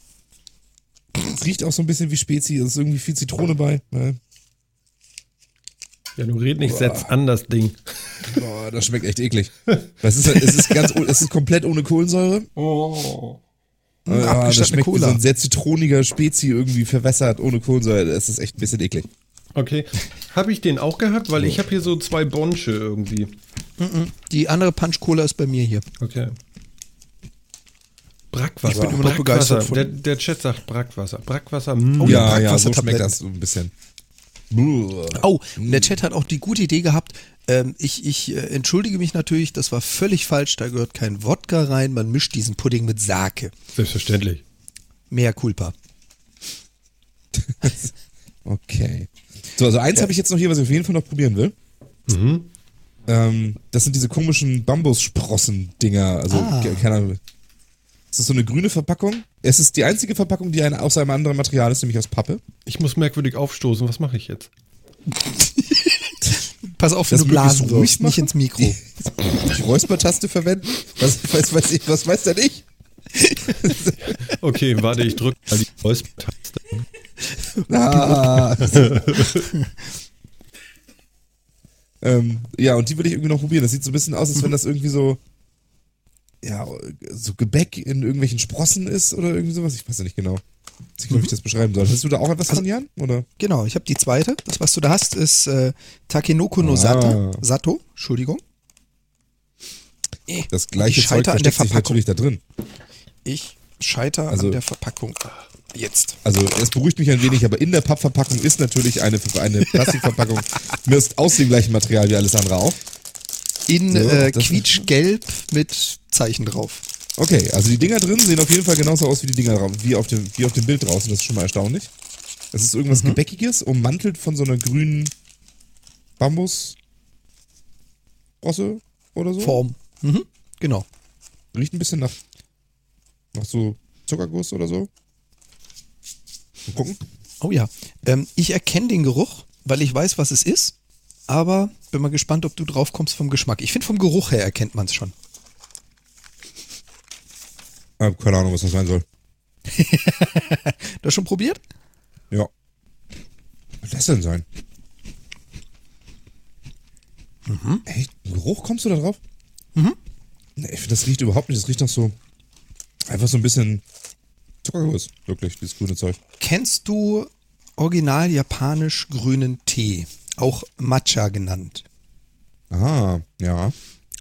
Speaker 3: Es riecht auch so ein bisschen wie Spezi, es ist irgendwie viel Zitrone bei. Ne?
Speaker 1: Ja, du red nicht, setz an das Ding.
Speaker 3: Boah, das schmeckt echt eklig. Es ist, es ist ganz, es ist komplett ohne Kohlensäure.
Speaker 1: Oh.
Speaker 3: Ja, das schmeckt wie so
Speaker 2: Cola.
Speaker 3: ein sehr zitroniger Spezi irgendwie verwässert, ohne Kohlensäure. Das ist echt ein bisschen eklig.
Speaker 1: Okay. Habe ich den auch gehabt? Weil ich habe hier so zwei Bonsche irgendwie.
Speaker 2: Die andere Punch Cola ist bei mir hier.
Speaker 1: Okay. Brackwasser.
Speaker 2: Ich bin immer noch begeistert von-
Speaker 1: Der, der Chat sagt Brackwasser. Brackwasser. mm.
Speaker 2: Oh ja,
Speaker 3: ja, ja, so schmeckt das so ein bisschen.
Speaker 2: Oh, der Chat hat auch die gute Idee gehabt. Ähm, ich ich äh, entschuldige mich natürlich, das war völlig falsch. Da gehört kein Wodka rein. Man mischt diesen Pudding mit Sake.
Speaker 1: Selbstverständlich.
Speaker 2: Mehr Culpa.
Speaker 3: Okay. So, also eins habe ich jetzt noch hier, was ich auf jeden Fall noch probieren will.
Speaker 1: Mhm.
Speaker 3: Ähm, das sind diese komischen Bambussprossen-Dinger. Also,
Speaker 2: Ah.
Speaker 3: ke- keine Ahnung. Das ist so eine grüne Verpackung. Es ist die einzige Verpackung, die ein, aus einem anderen Material ist, nämlich aus Pappe.
Speaker 1: Ich muss merkwürdig aufstoßen. Was mache ich jetzt?
Speaker 2: Pass auf, wenn
Speaker 3: Das
Speaker 2: du blasen wirst, nicht ins Mikro.
Speaker 3: Die, die Räuspertaste verwenden. Was weiß, weiß ich, was weiß denn ich?
Speaker 1: Okay, warte, ich drücke mal die Räuspertaste.
Speaker 3: Ah. ähm, ja, und die will ich irgendwie noch probieren. Das sieht so ein bisschen aus, als wenn das irgendwie so, ja, so Gebäck in irgendwelchen Sprossen ist oder irgendwie sowas. Ich weiß ja nicht genau. Wie ich das beschreiben soll. Hast du da auch etwas von, Jan? Oder?
Speaker 2: Genau, ich habe die zweite. Das, was du da hast, ist äh, Takenoko no
Speaker 3: Ah.
Speaker 2: Sata. Sato, Entschuldigung.
Speaker 3: Das gleiche
Speaker 2: Ich
Speaker 3: Zeug
Speaker 2: scheitere an der
Speaker 3: versteckt sich
Speaker 2: Verpackung.
Speaker 3: natürlich da drin.
Speaker 2: Ich scheitere
Speaker 3: Also-
Speaker 2: an der Verpackung. Jetzt.
Speaker 3: Also es beruhigt mich ein wenig, aber in der Pappverpackung ist natürlich eine, eine Plastikverpackung mir ist aus dem gleichen Material wie alles andere auch.
Speaker 2: In
Speaker 3: So,
Speaker 2: äh, quietschgelb mit Zeichen drauf.
Speaker 3: Okay, also die Dinger drin sehen auf jeden Fall genauso aus wie die Dinger wie auf dem, wie auf dem Bild draußen. Das ist schon mal erstaunlich. Es ist irgendwas
Speaker 2: Mhm.
Speaker 3: Gebäckiges, ummantelt von so einer grünen Bambus. Rosse oder so.
Speaker 2: Form. Mhm, genau.
Speaker 3: Riecht ein bisschen nach, nach so Zuckerguss oder so. Mal gucken.
Speaker 2: Oh ja. Ähm, ich erkenne den Geruch, weil ich weiß, was es ist. Aber bin mal gespannt, ob du drauf kommst vom Geschmack. Ich finde, vom Geruch her erkennt man es schon.
Speaker 3: Ah, keine Ahnung, was das sein soll.
Speaker 2: Das schon probiert?
Speaker 3: Ja. Was soll das denn sein?
Speaker 2: Mhm.
Speaker 3: Echt? Ein Geruch kommst du da drauf? Mhm. Nee, ich finde, das riecht überhaupt nicht. Das riecht nach so. Einfach so ein bisschen Zuckerguss. Wirklich, dieses grüne Zeug.
Speaker 2: Kennst du original japanisch grünen Tee? Auch Matcha genannt.
Speaker 3: Aha, ja.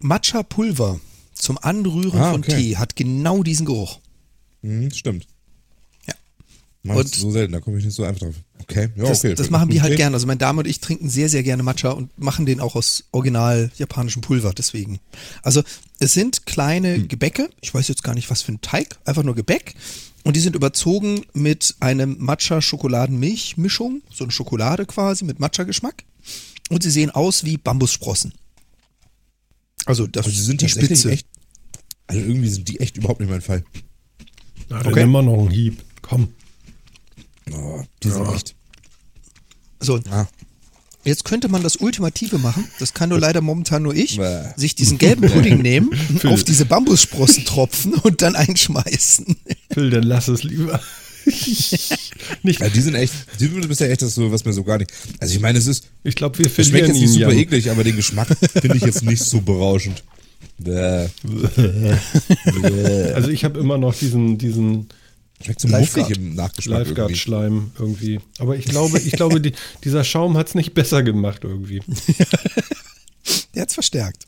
Speaker 2: Matcha-Pulver zum Anrühren
Speaker 3: Ah,
Speaker 2: von
Speaker 3: okay.
Speaker 2: Tee hat genau diesen Geruch.
Speaker 3: Hm, stimmt.
Speaker 2: Ja.
Speaker 3: Mach
Speaker 2: Und-
Speaker 3: so selten, da komme ich nicht so einfach drauf. Okay, ja,
Speaker 2: Das,
Speaker 3: okay.
Speaker 2: das machen wir halt
Speaker 3: Okay.
Speaker 2: gerne. Also meine Dame und ich trinken sehr, sehr gerne Matcha und machen den auch aus original japanischem Pulver, deswegen. Also es sind kleine
Speaker 3: Hm.
Speaker 2: Gebäcke, ich weiß jetzt gar nicht, was für ein Teig, einfach nur Gebäck. Und die sind überzogen mit einem Matcha-Schokoladen-Milch-Mischung, so eine Schokolade quasi mit Matcha-Geschmack. Und sie sehen aus wie Bambussprossen. Also das
Speaker 3: Also sind
Speaker 2: die Spitze.
Speaker 3: echt. Also irgendwie sind die echt überhaupt nicht mein Fall.
Speaker 1: Na, dann
Speaker 2: Okay.
Speaker 1: mal noch einen Hieb. Komm.
Speaker 3: Oh, die sind
Speaker 1: Ja.
Speaker 3: echt.
Speaker 2: So,
Speaker 3: Ah,
Speaker 2: Jetzt könnte man das Ultimative machen, das kann nur leider momentan nur ich,
Speaker 3: Bäh.
Speaker 2: sich diesen gelben Pudding nehmen,
Speaker 1: Phil.
Speaker 2: auf diese Bambussprossen tropfen und dann einschmeißen.
Speaker 1: Phil, dann lass es lieber. Nicht,
Speaker 3: ja, die sind echt. Die sind bisher echt das so, was mir so gar nicht. Also ich meine, es ist.
Speaker 1: ich glaube, wir
Speaker 3: Es schmeckt jetzt nicht
Speaker 1: ihn
Speaker 3: super
Speaker 1: ja.
Speaker 3: eklig, aber den Geschmack finde ich jetzt nicht so berauschend. Bäh.
Speaker 1: Also ich habe immer noch diesen, diesen
Speaker 3: Schmeckt so
Speaker 2: Lifeguard.
Speaker 3: muffig im Nachgeschmack irgendwie.
Speaker 1: Lifeguard-Schleim irgendwie. Aber ich glaube, ich glaube, die, dieser Schaum hat es nicht besser gemacht irgendwie.
Speaker 2: Der hat's verstärkt.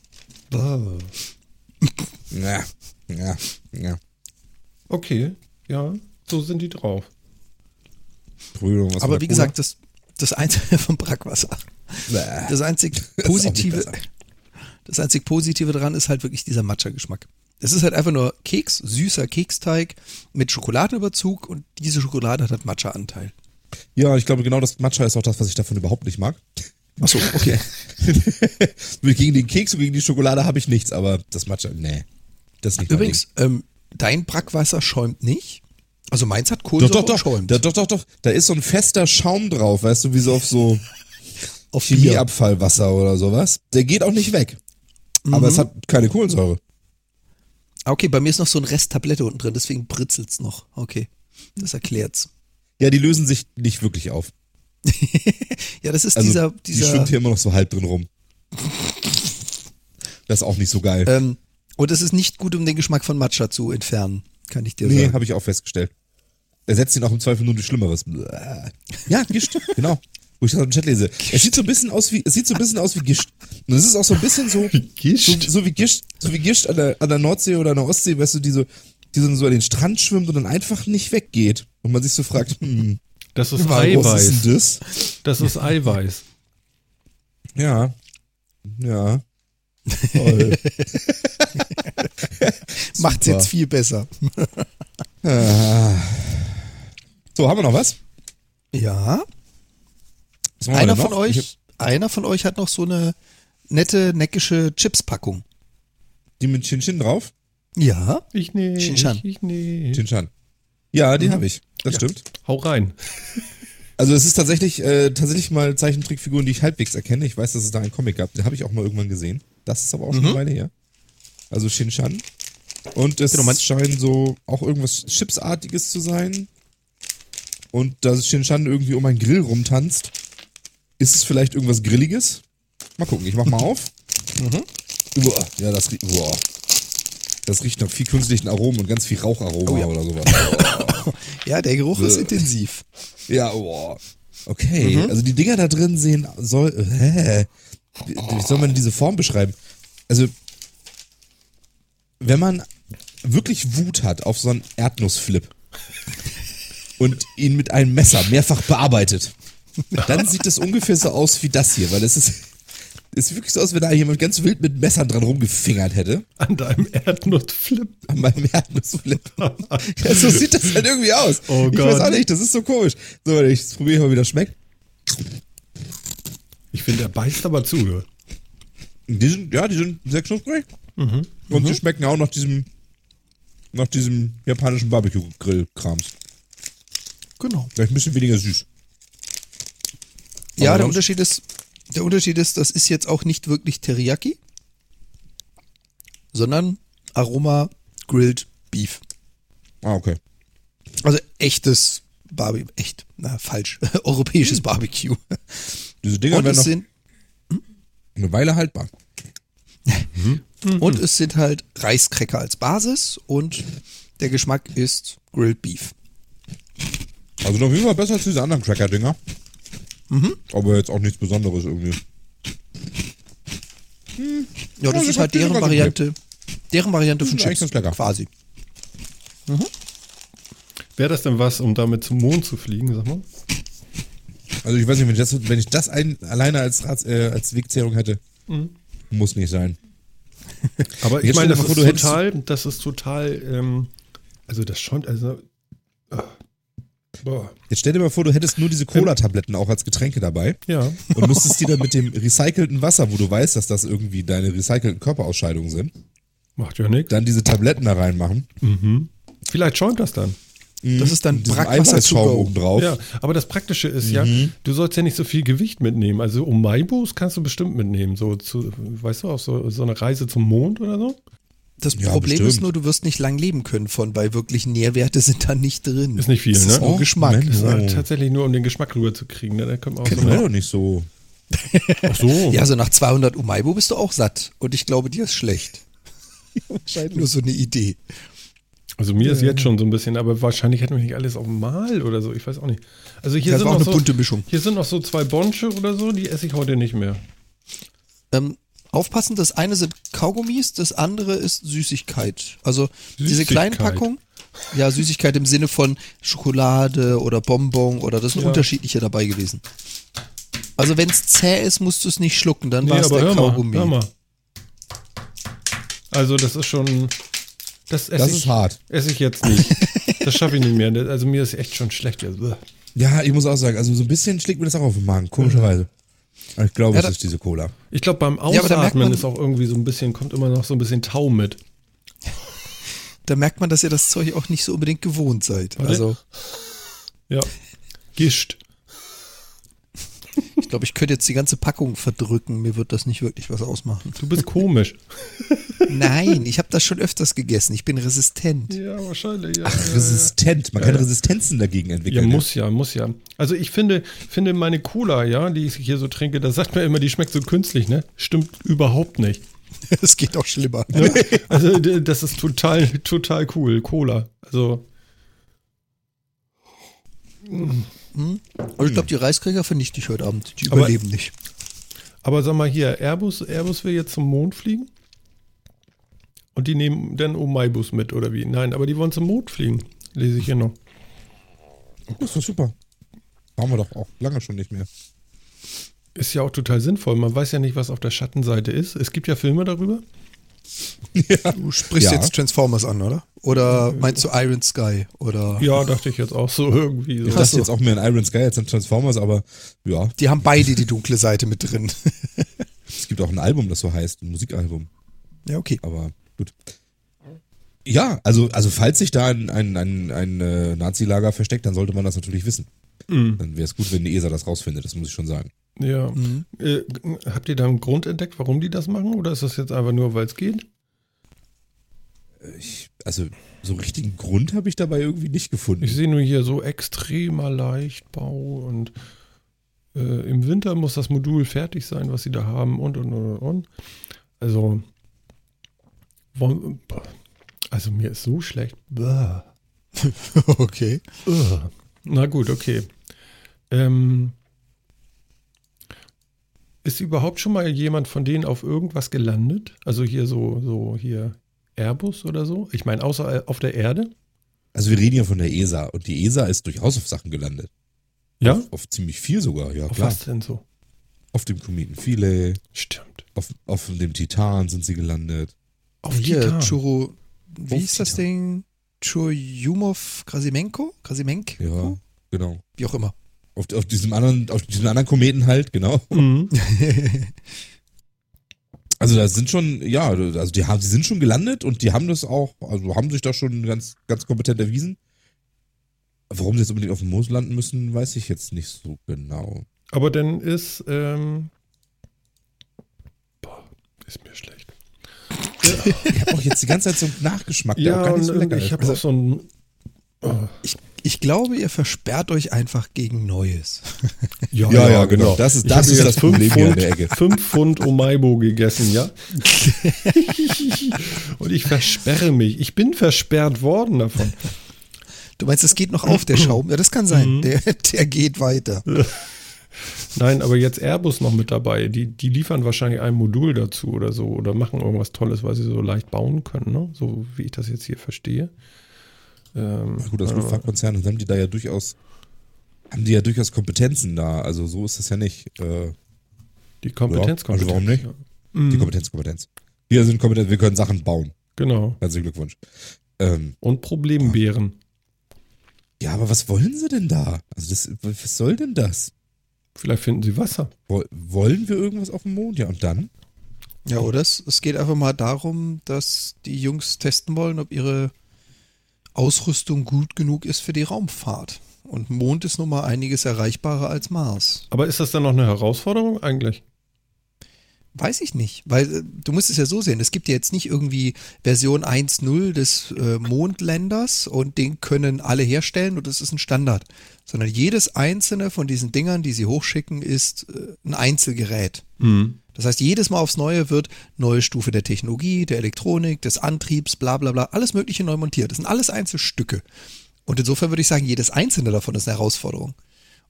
Speaker 3: Ja, ja, ja.
Speaker 1: Okay, ja, so sind die drauf.
Speaker 3: Was
Speaker 2: Aber wie gesagt, das, das einzige vom Brackwasser.
Speaker 3: Bäh.
Speaker 2: Das einzig Positive,
Speaker 3: besser.
Speaker 2: das einzig Positive dran ist halt wirklich dieser Matcha-Geschmack. Es ist halt einfach nur Keks, süßer Keksteig mit Schokoladenüberzug und diese Schokolade hat halt Matcha-Anteil.
Speaker 3: Ja, ich glaube, genau das Matcha ist auch das, was ich davon überhaupt nicht mag.
Speaker 2: Achso, okay.
Speaker 3: gegen den Keks und gegen die Schokolade habe ich nichts, aber das Matcha, nee. Das ist nicht
Speaker 2: Übrigens, ähm, dein Brackwasser schäumt nicht. Also meins hat. Kohlensäure
Speaker 3: Doch, doch, doch.
Speaker 2: schäumt.
Speaker 3: Da, doch, doch, doch. Da ist so ein fester Schaum drauf, weißt du, wie so auf so,
Speaker 2: Auf.
Speaker 3: Chemieabfallwasser oder sowas. Der geht auch nicht weg. Aber es hat keine Kohlensäure.
Speaker 2: Ah, Okay, bei mir ist noch so ein Rest Tablette unten drin, deswegen britzelt's noch. Okay, das erklärt's.
Speaker 3: Ja, die lösen sich nicht wirklich auf.
Speaker 2: Ja, das ist
Speaker 3: Also
Speaker 2: dieser,
Speaker 3: die schwimmt
Speaker 2: dieser,
Speaker 3: hier immer noch so halb drin rum. Das ist auch nicht so geil.
Speaker 2: ähm, und es ist nicht gut, um den Geschmack von Matcha zu entfernen, kann ich dir
Speaker 3: nee,
Speaker 2: sagen.
Speaker 3: habe ich auch festgestellt. Er setzt ihn auch im Zweifel nur durch Schlimmeres. Ja, genau. Wo ich das im Chat lese. Es sieht so ein bisschen aus wie, es sieht so ein bisschen aus wie Gischt. Und es ist auch so ein bisschen so,
Speaker 1: Gischt?
Speaker 3: so, so wie Gischt, so wie Gischt an der, an der Nordsee oder an der Ostsee, weißt du, die so, die so an den Strand schwimmt und dann einfach nicht weggeht. Und man sich so fragt, hm,
Speaker 1: Das ist
Speaker 3: was
Speaker 1: Eiweiß.
Speaker 3: ist denn das?
Speaker 1: Das ist Eiweiß.
Speaker 3: Ja. Ja. Toll.
Speaker 2: Macht's jetzt viel besser.
Speaker 3: Ah. So, haben wir noch was?
Speaker 2: Ja. Einer von euch, einer von euch hat noch so eine nette, neckische Chipspackung.
Speaker 3: hab die mit Chin Chin drauf?
Speaker 2: Ja.
Speaker 1: Ich nee.
Speaker 2: Shinshan.
Speaker 1: Ich, ich nee.
Speaker 3: Chin Chan. Ja, die habe ich. Das stimmt.
Speaker 1: Hau rein.
Speaker 3: Also es ist tatsächlich äh, tatsächlich mal Zeichentrickfiguren, die ich halbwegs erkenne. Ich weiß, dass es da einen Comic gab. Den habe ich auch mal irgendwann gesehen. Das ist aber auch schon eine Weile her. Also Shin Chan. Und es
Speaker 2: Genau,
Speaker 3: scheint so auch irgendwas Chipsartiges zu sein. Und da Shin Chan irgendwie um einen Grill rumtanzt, ist es vielleicht irgendwas Grilliges? Mal gucken, ich mach mal auf. Uah, ja, das riecht. Uah. Das riecht nach viel künstlichen Aromen und ganz viel Raucharoma
Speaker 2: Oh ja.
Speaker 3: oder sowas.
Speaker 2: Ja, der Geruch ist
Speaker 3: Bäh.
Speaker 2: intensiv.
Speaker 3: Ja, boah. Okay, also die Dinger da drin sehen, soll, hä? Wie, wie soll man diese Form beschreiben? Also, wenn man wirklich Wut hat auf so einen Erdnussflip und ihn mit einem Messer mehrfach bearbeitet, dann sieht es ungefähr so aus wie das hier, weil es ist, ist wirklich so aus, wenn da jemand ganz wild mit Messern dran rumgefingert hätte.
Speaker 1: An deinem Erdnussflip.
Speaker 3: An meinem Erdnussflip. ja, so sieht das halt irgendwie aus.
Speaker 1: Oh
Speaker 3: ich
Speaker 1: Gott.
Speaker 3: weiß auch nicht, das ist so komisch. So, ich probiere mal, wie das schmeckt.
Speaker 1: Ich finde, er beißt aber zu.
Speaker 3: Die sind, ja, die sind sehr knusprig.
Speaker 1: Mhm.
Speaker 3: Und die schmecken auch nach diesem, nach diesem japanischen Barbecue-Grill-Krams.
Speaker 2: Genau.
Speaker 3: Vielleicht ein bisschen weniger süß.
Speaker 2: Ja, der Unterschied ist, der Unterschied ist, das ist jetzt auch nicht wirklich Teriyaki, sondern Aroma Grilled Beef.
Speaker 3: Ah, okay.
Speaker 2: Also echtes Barbecue, echt, na falsch, europäisches Barbecue.
Speaker 3: Diese Dinger werden noch
Speaker 2: sind,
Speaker 3: eine Weile haltbar.
Speaker 2: und es sind halt Reiskräcker als Basis und der Geschmack ist Grilled Beef.
Speaker 3: Also auf jeden Fall besser als diese anderen Cracker-Dinger.
Speaker 2: Mhm.
Speaker 3: Aber jetzt auch nichts Besonderes irgendwie.
Speaker 2: Ja, das
Speaker 3: die
Speaker 2: ist halt deren Variante, deren Variante von Chips.
Speaker 3: ganz lecker.
Speaker 2: Quasi.
Speaker 1: Wäre das denn was, um damit zum Mond zu fliegen, sag mal?
Speaker 3: Also ich weiß nicht, wenn ich das, wenn ich das ein, alleine als, Rats, äh, als Wegzehrung hätte,
Speaker 2: Mhm.
Speaker 3: muss nicht sein.
Speaker 1: Aber ich meine, das
Speaker 3: dir
Speaker 1: ist total, das ist total, ähm, also das schäumt, also, ah, boah,
Speaker 3: Jetzt stell dir mal vor, du hättest nur diese Cola-Tabletten auch als Getränke dabei
Speaker 1: ja.
Speaker 3: und müsstest die dann mit dem recycelten Wasser, wo du weißt, dass das irgendwie deine recycelten Körperausscheidungen sind,
Speaker 1: Macht ja nichts.
Speaker 3: dann diese Tabletten da reinmachen.
Speaker 1: Vielleicht schäumt das dann.
Speaker 2: Das ist dann go.
Speaker 3: oben drauf.
Speaker 1: Ja, aber das Praktische ist ja, du sollst ja nicht so viel Gewicht mitnehmen. Also um Maibos kannst du bestimmt mitnehmen. So zu, weißt du, auf so, so eine Reise zum Mond oder so.
Speaker 2: Das
Speaker 3: Ja,
Speaker 2: Problem ist
Speaker 3: bestimmt.
Speaker 2: nur, du wirst nicht lang leben können von, weil wirklich Nährwerte sind da nicht drin.
Speaker 1: Ist nicht viel,
Speaker 2: das
Speaker 1: ne?
Speaker 2: Ist nur
Speaker 3: Oh,
Speaker 2: Geschmack.
Speaker 3: Mensch.
Speaker 1: Das ist halt tatsächlich nur, um den Geschmack rüberzukriegen. Ne? Da kommt auch
Speaker 3: Das
Speaker 1: so eine,
Speaker 3: doch nicht so.
Speaker 1: Ach so.
Speaker 2: Ja, so nach 200 Umaibo bist du auch satt. Und ich glaube, dir ist schlecht. Wahrscheinlich nur so eine Idee.
Speaker 1: Also mir ist jetzt schon so ein bisschen, aber wahrscheinlich hätten wir nicht alles auf einmal oder so. Ich weiß auch nicht. Also hier
Speaker 2: Das
Speaker 1: sind
Speaker 2: auch
Speaker 1: noch
Speaker 2: eine
Speaker 1: so,
Speaker 2: bunte Mischung.
Speaker 1: Hier sind noch so zwei Bonsche oder so, die esse ich heute nicht mehr.
Speaker 2: Ähm, aufpassen, das eine sind Kaugummis, das andere ist Süßigkeit. Also diese kleinen
Speaker 1: Süßigkeit.
Speaker 2: Packungen, ja, Süßigkeit im Sinne von Schokolade oder Bonbon oder das sind
Speaker 1: Ja.
Speaker 2: unterschiedliche dabei gewesen. Also wenn es zäh ist, musst du es nicht schlucken, dann
Speaker 1: Nee,
Speaker 2: war es der
Speaker 1: hör mal,
Speaker 2: Kaugummi.
Speaker 1: hör mal. Also das ist schon, das esse
Speaker 3: Das
Speaker 1: ich,
Speaker 3: ist hart.
Speaker 1: esse ich jetzt nicht. Das schaffe ich nicht mehr. Also mir ist echt schon schlecht.
Speaker 3: Ja, ich muss auch sagen, also so ein bisschen schlägt mir das auch auf den Magen, komischerweise. Ich glaube,
Speaker 2: Ja,
Speaker 3: es
Speaker 2: da-
Speaker 3: ist diese Cola.
Speaker 1: Ich glaube beim
Speaker 2: Ja,
Speaker 1: Ausatmen
Speaker 2: man-
Speaker 1: ist auch irgendwie so ein bisschen, kommt immer noch so ein bisschen Tau mit.
Speaker 2: Da merkt man, dass ihr das Zeug auch nicht so unbedingt gewohnt seid.
Speaker 1: Warte.
Speaker 2: Also
Speaker 1: Ja. Gischt.
Speaker 2: Ich glaube, ich könnte jetzt die ganze Packung verdrücken. Mir wird das nicht wirklich was ausmachen.
Speaker 1: Du bist komisch.
Speaker 2: Nein, ich habe das schon öfters gegessen. Ich bin resistent.
Speaker 1: ja, wahrscheinlich. Ja,
Speaker 3: Ach, resistent. Man kann Resistenzen dagegen
Speaker 1: Ja,
Speaker 3: entwickeln.
Speaker 1: muss ja, muss ja. Also ich finde, finde meine Cola, ja, die ich hier so trinke, da sagt man immer, die schmeckt so künstlich, ne? Stimmt überhaupt nicht.
Speaker 2: Es geht auch schlimmer.
Speaker 1: Ne? Also das ist total, total cool, Cola. Also
Speaker 2: Und ich glaube, die Reiskräger vernichte ich heute Abend. Die
Speaker 1: Aber-
Speaker 2: überleben nicht.
Speaker 1: Aber sag mal hier, Airbus, Airbus will jetzt zum Mond fliegen? Und die nehmen dann Omaibus mit, oder wie? Nein, aber die wollen zum Mond fliegen. Lese ich hier noch.
Speaker 3: Das ist doch super. Machen wir doch auch lange schon nicht mehr.
Speaker 1: Ist ja auch total sinnvoll. Man weiß ja nicht, was auf der Schattenseite ist. Es gibt ja Filme darüber.
Speaker 2: Du sprichst
Speaker 3: Ja.
Speaker 2: jetzt Transformers an, oder? Oder meinst du Iron Sky? Oder
Speaker 1: Ja, dachte ich jetzt auch so irgendwie.
Speaker 3: Ich
Speaker 1: So.
Speaker 3: dachte
Speaker 2: so.
Speaker 3: jetzt auch mehr an Iron Sky als an Transformers, aber ja,
Speaker 2: die haben beide die dunkle Seite mit drin.
Speaker 3: es gibt auch ein Album, das so heißt, ein Musikalbum.
Speaker 2: ja, okay.
Speaker 3: Aber gut. Ja, also, also falls sich da ein, ein, ein, ein äh, Nazi-Lager versteckt, dann sollte man das natürlich wissen.
Speaker 1: Mhm.
Speaker 3: Dann wäre es gut, wenn die ESA das rausfindet, das muss ich schon sagen.
Speaker 1: Ja. Äh, habt ihr da einen Grund entdeckt, warum die das machen? Oder ist das jetzt einfach nur, weil es geht?
Speaker 3: Ich, also so richtigen Grund habe ich dabei irgendwie nicht gefunden.
Speaker 1: Ich sehe nur hier so extremer Leichtbau und äh, im Winter muss das Modul fertig sein, was sie da haben und und und und. Also, also mir ist so schlecht.
Speaker 2: Okay.
Speaker 1: Na gut, okay. Ähm, ist überhaupt schon mal jemand von denen auf irgendwas gelandet? Also hier so, so hier Airbus oder so? Ich meine, außer äh, auf der Erde?
Speaker 3: Also wir reden ja von der ESA und die ESA ist durchaus auf Sachen gelandet.
Speaker 1: Ja?
Speaker 3: Auf, auf ziemlich viel sogar, ja
Speaker 1: Auf
Speaker 3: klar.
Speaker 1: was denn so?
Speaker 3: Auf dem Kometen Philae,
Speaker 1: Stimmt.
Speaker 3: auf, auf dem Titan sind sie gelandet.
Speaker 1: Auf
Speaker 2: Hier,
Speaker 1: Titan.
Speaker 2: Churo, wie
Speaker 3: Auf
Speaker 2: ist das. Ding? Churyumov Krasimenko? Krasimenko?
Speaker 3: Ja, genau.
Speaker 2: Wie auch immer.
Speaker 3: Auf, auf diesem anderen, auf diesem anderen Kometen halt, genau.
Speaker 1: Mhm.
Speaker 3: Also da sind schon, ja, also die haben, die sind schon gelandet und die haben das auch, also haben sich da schon ganz, ganz kompetent erwiesen. Warum sie jetzt unbedingt auf dem Mond landen müssen, weiß ich jetzt nicht so genau.
Speaker 1: Aber dann ist, ähm, boah, ist mir schlecht.
Speaker 3: Ich habe auch jetzt die ganze Zeit so einen Nachgeschmack, der
Speaker 1: Ja,
Speaker 3: auch gar nicht so lecker
Speaker 1: ich
Speaker 3: ist.
Speaker 1: habe auch so ein, oh,
Speaker 2: Ich, ich glaube, ihr versperrt euch einfach gegen Neues.
Speaker 1: ja,
Speaker 3: Ja, ja, genau. Das ist-
Speaker 1: Ich
Speaker 3: das
Speaker 1: habe
Speaker 3: ist das
Speaker 1: fünf
Speaker 3: Problem hier in
Speaker 1: Pfund,
Speaker 3: der Ecke.
Speaker 1: Fünf Pfund Omaibo gegessen, ja. und ich versperre mich. Ich bin versperrt worden davon.
Speaker 2: Du meinst, es geht noch auf, der Schaum? Ja, das kann sein. Der, der geht weiter.
Speaker 1: Nein, aber jetzt Airbus noch mit dabei. Die, die liefern wahrscheinlich ein Modul dazu oder so oder machen irgendwas Tolles, weil sie so leicht bauen können, ne? So wie ich das jetzt hier verstehe. Ähm,
Speaker 3: Na gut, als Luftfahrtkonzern haben die da ja durchaus, haben die ja durchaus Kompetenzen da. Also so ist das ja nicht. Äh,
Speaker 1: die Kompetenz,
Speaker 3: Ja, also warum nicht?
Speaker 1: ja.
Speaker 3: Die
Speaker 1: Mhm,
Speaker 3: Kompetenz, Kompetenz. Wir sind kompetent, wir können Sachen bauen.
Speaker 1: Genau.
Speaker 3: Herzlichen Glückwunsch. Ähm,
Speaker 1: Und Problembären.
Speaker 3: ja, aber was wollen sie denn da? Also das, was soll denn das?
Speaker 1: Vielleicht finden sie Wasser.
Speaker 3: Woll- Wollen wir irgendwas auf dem Mond? Ja, und dann?
Speaker 2: Ja, oder? Es, es geht einfach mal darum, dass die Jungs testen wollen, ob ihre Ausrüstung gut genug ist für die Raumfahrt. Und Mond ist nun mal einiges erreichbarer als Mars.
Speaker 1: Aber ist das dann noch eine Herausforderung eigentlich?
Speaker 2: Weiß ich nicht, weil äh, du musst es ja so sehen, es gibt ja jetzt nicht irgendwie Version 1.0 des äh, Mondländers und den können alle herstellen und das ist ein Standard, sondern jedes einzelne von diesen Dingern, die sie hochschicken, ist äh, ein Einzelgerät.
Speaker 1: Mhm.
Speaker 2: Das heißt, jedes Mal aufs Neue wird neue Stufe der Technologie, der Elektronik, des Antriebs, bla bla bla, alles Mögliche neu montiert. Das sind alles Einzelstücke. Und insofern würde ich sagen, jedes einzelne davon ist eine Herausforderung.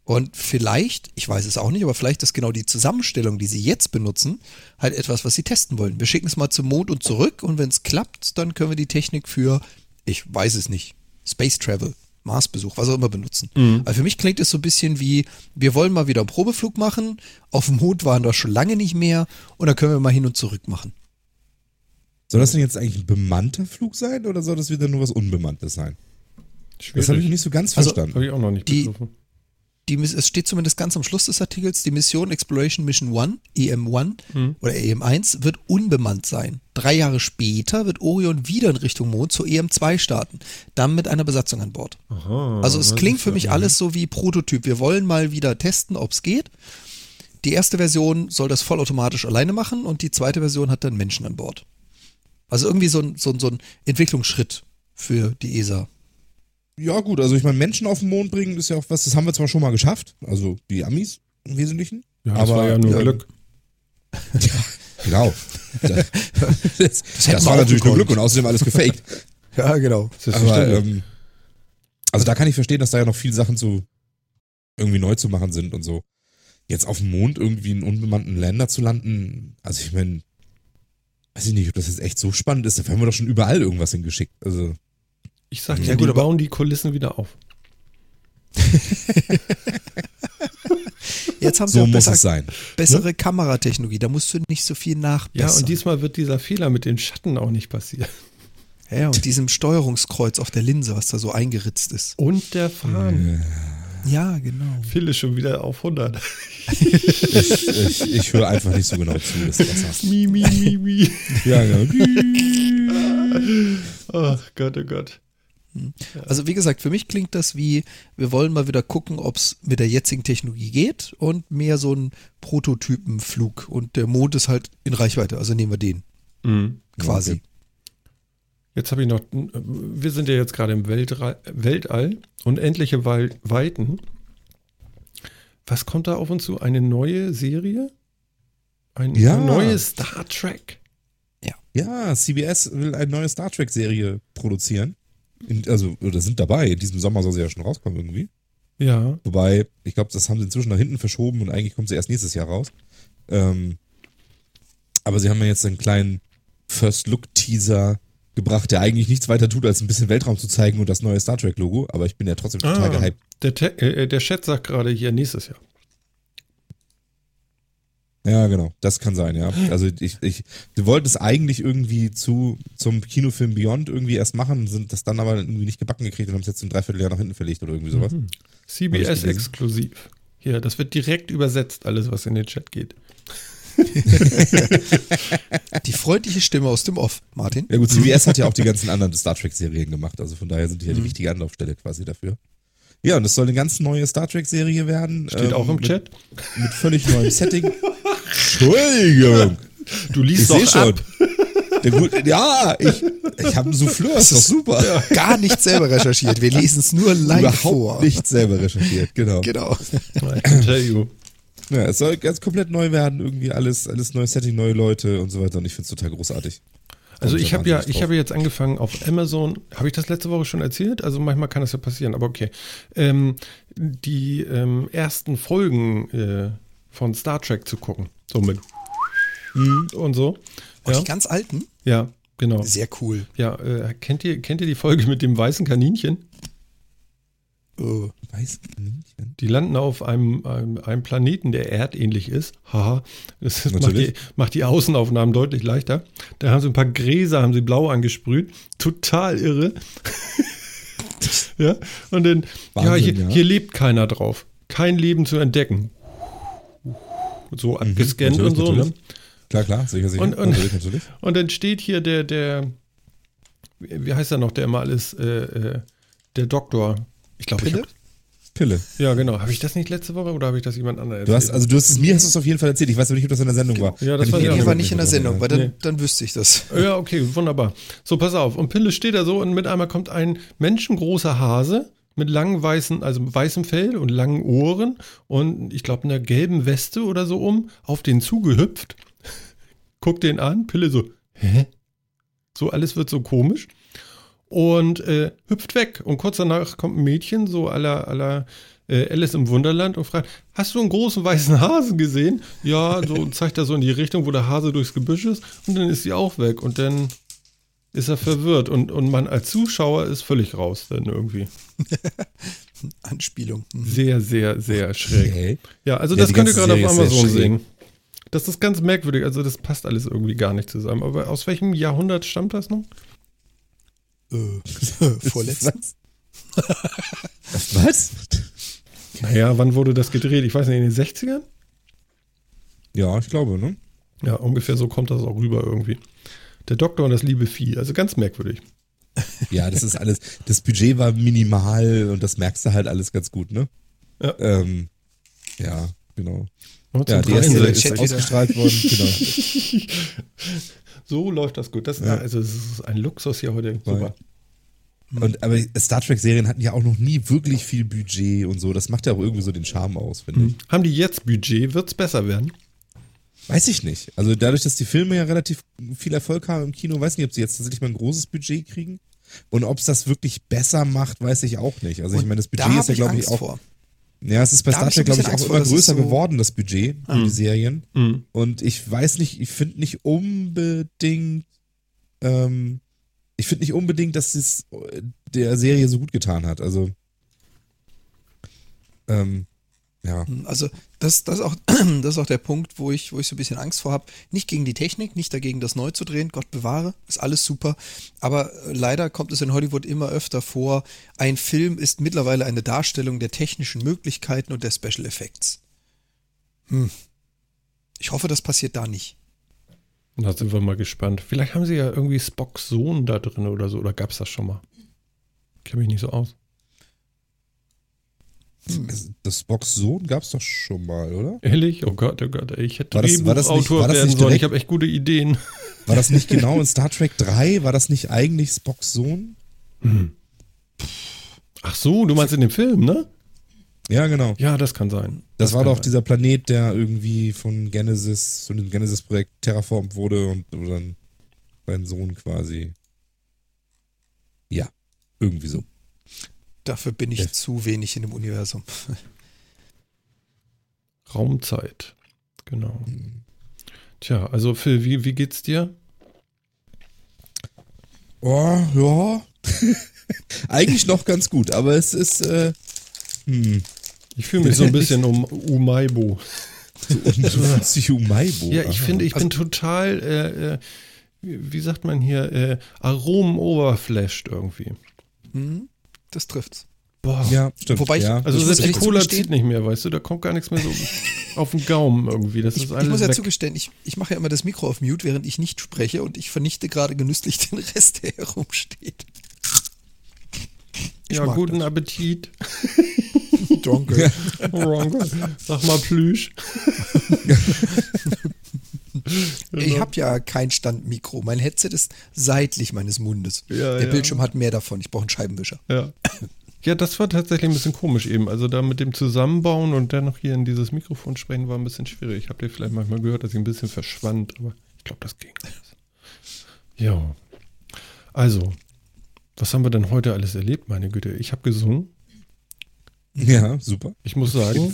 Speaker 2: Und vielleicht, ich weiß es auch nicht, aber vielleicht ist genau die Zusammenstellung, die sie jetzt benutzen, halt etwas, was sie testen wollen. Wir schicken es mal zum Mond und zurück und wenn es klappt, dann können wir die Technik für, ich weiß es nicht, Space Travel, Marsbesuch, was auch immer benutzen. Also für mich klingt es so ein bisschen wie, wir wollen mal wieder einen Probeflug machen, auf dem Mond waren wir schon lange nicht mehr und dann können wir mal hin und zurück machen.
Speaker 3: Soll das denn jetzt eigentlich ein bemannter Flug sein oder soll das wieder nur was Unbemanntes sein? Das habe ich
Speaker 1: Schwierig.
Speaker 3: nicht so ganz
Speaker 2: Also,
Speaker 3: verstanden.
Speaker 1: Habe ich auch noch nicht begriffen.
Speaker 2: Die, es steht zumindest ganz am Schluss des Artikels, die Mission Exploration Mission 1, EM1 oder EM1 wird unbemannt sein. Drei Jahre später wird Orion wieder in Richtung Mond zur EM2 starten, dann mit einer Besatzung an Bord.
Speaker 1: Aha,
Speaker 2: Also es klingt für
Speaker 1: ja-
Speaker 2: mich alles so wie Prototyp. Wir wollen mal wieder testen, ob es geht. die erste Version soll das vollautomatisch alleine machen und die zweite Version hat dann Menschen an Bord. Also irgendwie so ein, so ein, so ein Entwicklungsschritt für die ESA.
Speaker 3: Ja, gut, also ich meine, Menschen auf den Mond bringen ist ja auch was, das haben wir zwar schon mal geschafft, also die Amis im Wesentlichen.
Speaker 1: Ja, das
Speaker 3: aber,
Speaker 1: war ja nur
Speaker 3: ähm,
Speaker 1: Glück.
Speaker 3: Genau. Das, das, das war natürlich nur. Glück und außerdem alles gefaked.
Speaker 2: Ja, genau.
Speaker 3: Aber, ähm, also da kann ich verstehen, dass da ja noch viele Sachen zu irgendwie neu zu machen sind und so. Jetzt auf dem Mond irgendwie einen unbemannten Länder zu landen, also ich meine, weiß ich nicht, ob das jetzt echt so spannend ist. Dafür haben wir doch schon überall irgendwas hingeschickt. Also,
Speaker 1: ich sag
Speaker 2: Ja,
Speaker 1: dir,
Speaker 2: gut,
Speaker 1: die
Speaker 2: aber-
Speaker 1: bauen die Kulissen wieder auf.
Speaker 2: Jetzt haben sie
Speaker 3: so
Speaker 2: auch
Speaker 3: muss
Speaker 2: besser,
Speaker 3: es sein.
Speaker 2: bessere Kameratechnologie. Da musst du nicht so viel
Speaker 1: Ja,
Speaker 2: nachbessern.
Speaker 1: und diesmal wird dieser Fehler mit den Schatten auch nicht passieren.
Speaker 2: ja, und diesem Steuerungskreuz auf der Linse, was da so eingeritzt ist.
Speaker 1: Und der Fahnen.
Speaker 2: Ja, genau.
Speaker 1: Phil ist schon wieder auf 100.
Speaker 3: Ich, ich, ich höre einfach nicht so genau zu, das
Speaker 1: mi, mi, mi, mi.
Speaker 3: Ja, genau.
Speaker 1: Ach Gott, oh Gott.
Speaker 2: Also wie gesagt, für mich klingt das wie, wir wollen mal wieder gucken, ob es mit der jetzigen Technologie geht und mehr so ein Prototypenflug. Und der Mond ist halt in Reichweite, also nehmen wir den
Speaker 1: Mhm.
Speaker 2: quasi.
Speaker 3: okay.
Speaker 1: Jetzt habe ich noch, wir sind ja jetzt gerade im Weltra Weltall, unendliche Weiten. Was kommt da auf uns zu? Eine neue Serie? Ein
Speaker 3: Ja.
Speaker 1: ein neues Star Trek?
Speaker 3: Ja, CBS will eine neue Star Trek-Serie produzieren. In, also, oder sind dabei. In diesem Sommer soll sie ja schon rauskommen irgendwie.
Speaker 1: Ja.
Speaker 3: Wobei, ich glaube, das haben sie inzwischen nach hinten verschoben und eigentlich kommt sie erst nächstes Jahr raus. Ähm, aber sie haben ja jetzt einen kleinen First-Look-Teaser gebracht, der eigentlich nichts weiter tut, als ein bisschen Weltraum zu zeigen und das neue Star Trek-Logo. Aber ich bin ja trotzdem total
Speaker 1: Ah,
Speaker 3: gehypt.
Speaker 1: der, Te äh, der Chat sagt gerade hier nächstes Jahr.
Speaker 3: Ja, genau. Das kann sein, ja. Also ich, ich, wir wollten es eigentlich irgendwie zu, zum Kinofilm Beyond irgendwie erst machen, sind das dann aber irgendwie nicht gebacken gekriegt und haben es jetzt ein Dreivierteljahr nach hinten verlegt oder irgendwie sowas.
Speaker 1: Mhm. CBS exklusiv. Hier, das wird direkt übersetzt, alles, was in den Chat geht.
Speaker 2: Die freundliche Stimme aus dem Off, Martin.
Speaker 3: Ja gut, CBS hat ja auch die ganzen anderen Star Trek-Serien gemacht, also von daher sind die ja die richtige Anlaufstelle quasi dafür. Ja, und es soll eine ganz neue Star Trek-Serie werden.
Speaker 1: Steht
Speaker 3: ähm,
Speaker 1: auch im
Speaker 3: mit,
Speaker 1: Chat.
Speaker 3: Mit völlig neuem Setting. Entschuldigung.
Speaker 1: Du
Speaker 3: Ich
Speaker 1: liest
Speaker 3: sehe
Speaker 1: doch
Speaker 3: schon.
Speaker 1: ab.
Speaker 3: Ja, ich, ich habe einen Souffleur, ist doch super.
Speaker 2: Gar nicht selber recherchiert. Wir lesen es nur live
Speaker 3: Überhaupt
Speaker 2: vor.
Speaker 3: nicht selber recherchiert, genau.
Speaker 2: Genau.
Speaker 1: I can tell you.
Speaker 3: Ja, es soll ganz komplett neu werden, irgendwie alles, alles neues Setting, neue Leute und so weiter und ich finde es total großartig.
Speaker 1: Also ich habe ja, ich habe jetzt angefangen auf Amazon. Habe ich das letzte Woche schon erzählt? Also manchmal kann das ja passieren, aber okay. Ähm, die ähm, ersten Folgen äh, von Star Trek zu gucken, so mit und so.
Speaker 2: Und
Speaker 1: Ja,
Speaker 2: die ganz alten?
Speaker 1: ja, genau.
Speaker 2: Sehr cool.
Speaker 1: Ja, äh, kennt ihr kennt ihr die Folge mit dem weißen Kaninchen?
Speaker 2: Äh,
Speaker 3: Weiß Kaninchen.
Speaker 1: Die landen auf einem, einem, einem Planeten, der erdähnlich ist. Haha, das macht die, macht die Außenaufnahmen deutlich leichter. Da haben sie ein paar Gräser, haben sie blau angesprüht. Total irre. ja, und dann, ja,
Speaker 3: Wahnsinn,
Speaker 1: hier,
Speaker 3: ja.
Speaker 1: hier lebt keiner drauf. Kein Leben zu entdecken. So abgescannt und
Speaker 3: Mhm, natürlich,
Speaker 1: so. Ne?
Speaker 3: natürlich. Klar, klar, sicher, sicher.
Speaker 1: Und- und-
Speaker 3: natürlich, natürlich.
Speaker 1: Und dann steht hier der, der, wie heißt er noch, der immer alles, äh, äh, der Doktor. Ich glaube, ich
Speaker 2: Pille?
Speaker 1: hab,
Speaker 3: Pille.
Speaker 1: ja genau. Habe ich das nicht letzte Woche oder habe ich das jemand anderem
Speaker 3: Du hast, also du hast es mir hast du es auf jeden Fall erzählt. Ich weiß aber nicht, ob das in der Sendung war.
Speaker 1: Ja, das
Speaker 3: ich
Speaker 2: nee,
Speaker 1: nicht
Speaker 2: war nicht in der Sendung, weil dann, dann wüsste ich das.
Speaker 1: Ja, okay, wunderbar. So, pass auf. Und Pille steht da so und mit einmal kommt ein menschengroßer Hase mit langen weißen, also weißem Fell und langen Ohren und ich glaube einer gelben Weste oder so um, auf den zugehüpft. Guckt den an, Pille so, hä? So, alles wird so komisch. Und äh, hüpft weg. Und kurz danach kommt ein Mädchen, so aller aller äh, Alice im Wunderland und fragt, hast du einen großen weißen Hasen gesehen? Ja, so und zeigt er so in die Richtung, wo der Hase durchs Gebüsch ist. Und dann ist sie auch weg. Und dann ist er verwirrt. Und, und man als Zuschauer ist völlig raus dann irgendwie.
Speaker 2: Anspielung. Mhm.
Speaker 1: Sehr, sehr, sehr schräg.
Speaker 3: Okay.
Speaker 1: Ja, also
Speaker 3: Ja,
Speaker 1: das könnt ihr gerade auf
Speaker 3: Serie
Speaker 1: Amazon sehen. Das ist ganz merkwürdig. Also das passt alles irgendwie gar nicht zusammen. Aber aus welchem Jahrhundert stammt das noch?
Speaker 2: Äh, vorletzten.
Speaker 3: Was? Was?
Speaker 1: Naja, wann wurde das gedreht? Ich weiß nicht, in den 60ern?
Speaker 3: Ja, ich glaube, ne?
Speaker 1: Ja, ungefähr so kommt das auch rüber irgendwie. Der Doktor und das liebe Vieh. Also ganz merkwürdig.
Speaker 3: Ja, das ist alles. Das Budget war minimal und das merkst du halt alles ganz gut, ne?
Speaker 1: Ja.
Speaker 3: Ähm, ja, genau. Ja, die erste
Speaker 1: 1963.
Speaker 3: ist
Speaker 2: Chat wieder.
Speaker 3: ausgestrahlt worden, genau.
Speaker 1: So läuft das gut. Das,
Speaker 3: Ja.
Speaker 1: Also es ist ein Luxus hier heute. Super.
Speaker 3: Und, aber Star Trek-Serien hatten ja auch noch nie wirklich viel Budget und so. Das macht ja auch irgendwie so den Charme aus, finde ich.
Speaker 1: Haben die jetzt Budget? Wird es besser werden?
Speaker 3: Weiß ich nicht. Also dadurch, dass die Filme ja relativ viel Erfolg haben im Kino, weiß nicht, ob sie jetzt tatsächlich mal ein großes Budget kriegen. Und ob es das wirklich besser macht, weiß ich auch nicht. Also ich
Speaker 2: Und
Speaker 3: meine, das
Speaker 2: da
Speaker 3: Budget
Speaker 2: hab
Speaker 3: ist ja, glaube ich, auch.
Speaker 2: vor.
Speaker 3: Ja, es ist bei
Speaker 2: Da
Speaker 3: Star
Speaker 2: ich
Speaker 3: Trek, glaube ich, auch
Speaker 2: vor,
Speaker 3: immer größer
Speaker 2: so-
Speaker 3: geworden, das Budget für die Serien.
Speaker 1: Mhm.
Speaker 3: Und ich weiß nicht, ich finde nicht unbedingt, ähm, ich finde nicht unbedingt, dass es der Serie so gut getan hat. Also, ähm, ja.
Speaker 2: Also das, das, ist auch, das ist auch der Punkt, wo ich, wo ich so ein bisschen Angst vor habe. Nicht gegen die Technik, nicht dagegen, das neu zu drehen. Gott bewahre, ist alles super. Aber äh, leider kommt es in Hollywood immer öfter vor, ein Film ist mittlerweile eine Darstellung der technischen Möglichkeiten und der Special Effects. Hm. Ich hoffe, das passiert da nicht.
Speaker 1: Da sind wir mal gespannt. Vielleicht haben sie ja irgendwie Spocks Sohn da drin oder so. Oder gab es das schon mal? Kenne mich nicht so aus.
Speaker 3: Das Box Sohn gab es doch schon mal, oder?
Speaker 1: Ehrlich? Oh Gott, oh Gott. Ich hätte
Speaker 3: War das- war das nicht- war das
Speaker 1: werden sollen. Ich habe echt gute Ideen.
Speaker 3: War das nicht genau in Star Trek 3? War das nicht eigentlich Spocks Sohn?
Speaker 1: Ach so, du meinst in dem Film, ne?
Speaker 3: Ja, genau.
Speaker 1: Ja, das kann sein.
Speaker 3: Das, war
Speaker 1: kann
Speaker 3: doch
Speaker 1: sein.
Speaker 3: dieser Planet, der irgendwie von Genesis, von dem Genesis-Projekt terraformt wurde und dann sein Sohn quasi. Ja, irgendwie so.
Speaker 2: Dafür bin ich
Speaker 3: Ja.
Speaker 2: zu wenig in dem Universum.
Speaker 1: Raumzeit. Genau.
Speaker 3: Hm.
Speaker 1: Tja, also Phil, wie, wie geht's dir?
Speaker 3: Oh, ja. Eigentlich noch ganz gut, aber es ist, äh, hm,
Speaker 1: Ich fühle mich so ein bisschen um Umaibo.
Speaker 3: du fühlst dich Umaibo.
Speaker 1: Ja, ich finde, ich bin total, äh, äh, wie sagt man hier, äh, Aromen overflashed irgendwie.
Speaker 2: Hm, das trifft's.
Speaker 1: Boah.
Speaker 3: Ja, stimmt.
Speaker 2: Wobei ich-
Speaker 3: ja.
Speaker 1: Also
Speaker 2: Ich
Speaker 1: selbst die Cola zieht nicht mehr, weißt du, da kommt gar nichts mehr so auf den Gaumen irgendwie. Das
Speaker 2: Ich,
Speaker 1: ist
Speaker 2: ich
Speaker 1: alles
Speaker 2: muss ja
Speaker 1: weg.
Speaker 2: zugestehen, ich, ich mache ja immer das Mikro auf Mute, während ich nicht spreche und ich vernichte gerade genüsslich den Rest, der herumsteht. Ich
Speaker 1: ja, guten
Speaker 2: das.
Speaker 1: Appetit.
Speaker 2: Danke.
Speaker 1: Sag mal Plüsch.
Speaker 2: Ich habe ja kein Standmikro. Mein Headset ist seitlich meines Mundes.
Speaker 1: Ja,
Speaker 2: der
Speaker 1: ja.
Speaker 2: Bildschirm hat mehr davon. Ich brauche einen Scheibenwischer.
Speaker 1: Ja. Ja, das war tatsächlich ein bisschen komisch eben. Also da mit dem Zusammenbauen und dann noch hier in dieses Mikrofon sprechen war ein bisschen schwierig. Habt ihr vielleicht manchmal gehört, dass ich ein bisschen verschwand, aber ich glaube, das ging. Ja. Also, was haben wir denn heute alles erlebt, meine Güte? Ich habe gesungen.
Speaker 3: ja, super.
Speaker 1: Ich muss sagen.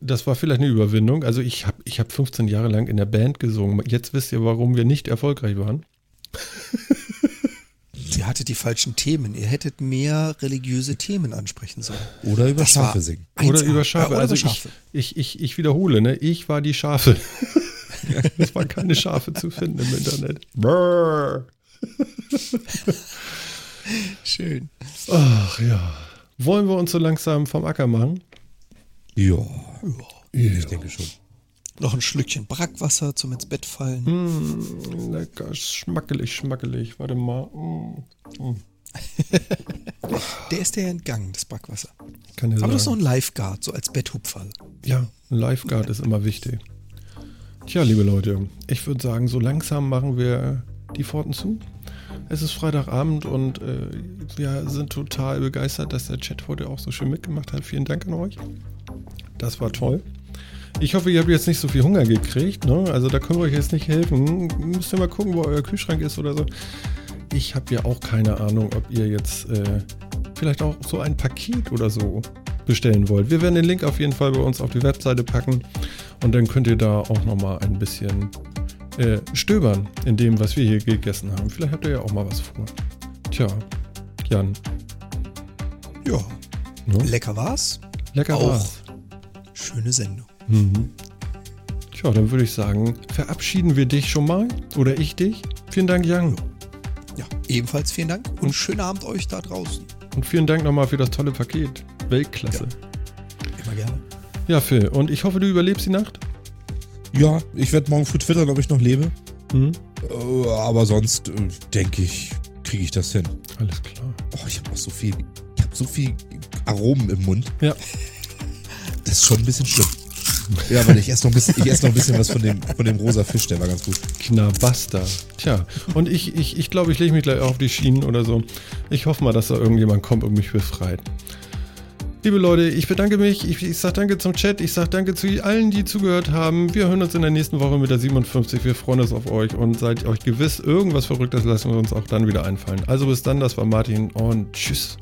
Speaker 1: Das war vielleicht eine Überwindung. Also ich habe ich hab 15 Jahre lang in der Band gesungen. Jetzt wisst ihr, warum wir nicht erfolgreich waren.
Speaker 2: Ihr hattet die falschen Themen. Ihr hättet mehr religiöse Themen ansprechen sollen.
Speaker 3: Oder über
Speaker 2: Das
Speaker 3: Schafe singen.
Speaker 1: Oder
Speaker 2: 1A.
Speaker 1: über Schafe.
Speaker 2: Ja, oder
Speaker 1: also
Speaker 2: über Schafe.
Speaker 1: Ich, ich, ich, ich wiederhole, ne? Ich war die Schafe. es waren keine Schafe zu finden im Internet. Brrr.
Speaker 2: Schön.
Speaker 1: Ach ja. Wollen wir uns so langsam vom Acker machen?
Speaker 3: Ja, ich denke schon.
Speaker 2: Noch ein Schlückchen Brackwasser zum ins Bett fallen.
Speaker 1: Mm, lecker, schmackelig, schmackelig. Warte mal. Mm, mm.
Speaker 2: Der ist dir entgangen, das Brackwasser.
Speaker 1: Kann
Speaker 2: Aber das ist noch
Speaker 1: sagen.
Speaker 2: ein Lifeguard, so als Betthupferl.
Speaker 1: Ja, ein Lifeguard ist immer wichtig. Tja, liebe Leute, ich würde sagen, so langsam machen wir die Pforten zu. Es ist Freitagabend und äh, wir sind total begeistert, dass der Chat heute auch so schön mitgemacht hat. Vielen Dank an euch. Das war toll. Ich hoffe, ihr habt jetzt nicht so viel Hunger gekriegt. Ne? Also da können wir euch jetzt nicht helfen. Müsst ihr mal gucken, wo euer Kühlschrank ist oder so. Ich habe ja auch keine Ahnung, ob ihr jetzt äh, vielleicht auch so ein Paket oder so bestellen wollt. Wir werden den Link auf jeden Fall bei uns auf die Webseite packen und dann könnt ihr da auch nochmal ein bisschen äh, stöbern in dem, was wir hier gegessen haben. Vielleicht habt ihr ja auch mal was vor. Tja, Jan,
Speaker 2: Ja,
Speaker 1: ne?
Speaker 2: lecker war's.
Speaker 1: lecker
Speaker 2: Auch.
Speaker 1: war's.
Speaker 2: Schöne Sendung.
Speaker 1: Mhm. Tja, dann würde ich sagen, verabschieden wir dich schon mal oder ich dich. Vielen Dank, Jan.
Speaker 2: Ja, ebenfalls vielen Dank und schönen Abend euch da draußen.
Speaker 1: Und vielen Dank nochmal für das tolle Paket. Weltklasse.
Speaker 2: Immer gerne.
Speaker 1: Ja, Phil, und ich hoffe, du überlebst die Nacht.
Speaker 3: Ja, ich werde morgen früh twittern, ob ich noch lebe.
Speaker 1: Mhm.
Speaker 3: Äh, Aber sonst äh, denke ich, kriege ich das hin.
Speaker 1: Alles klar.
Speaker 3: Oh, ich habe noch so viel, ich habe so viel Aromen im Mund.
Speaker 1: Ja.
Speaker 3: Ist schon ein bisschen schlimm. Ja, weil ich esse noch ein bisschen, ich esse noch ein bisschen was von dem, von dem rosa Fisch, der war ganz gut.
Speaker 1: Knabaster. Tja, und ich glaube, ich, ich, glaub, ich lege mich gleich auf die Schienen oder so. Ich hoffe mal, dass da irgendjemand kommt und mich befreit. Liebe Leute, ich bedanke mich. Ich, ich sage danke zum Chat. Ich sage danke zu allen, die zugehört haben. Wir hören uns in der nächsten Woche mit der 57. Wir freuen uns auf euch und seid euch gewiss, irgendwas Verrücktes lassen wir uns auch dann wieder einfallen. Also bis dann, das war Martin und tschüss.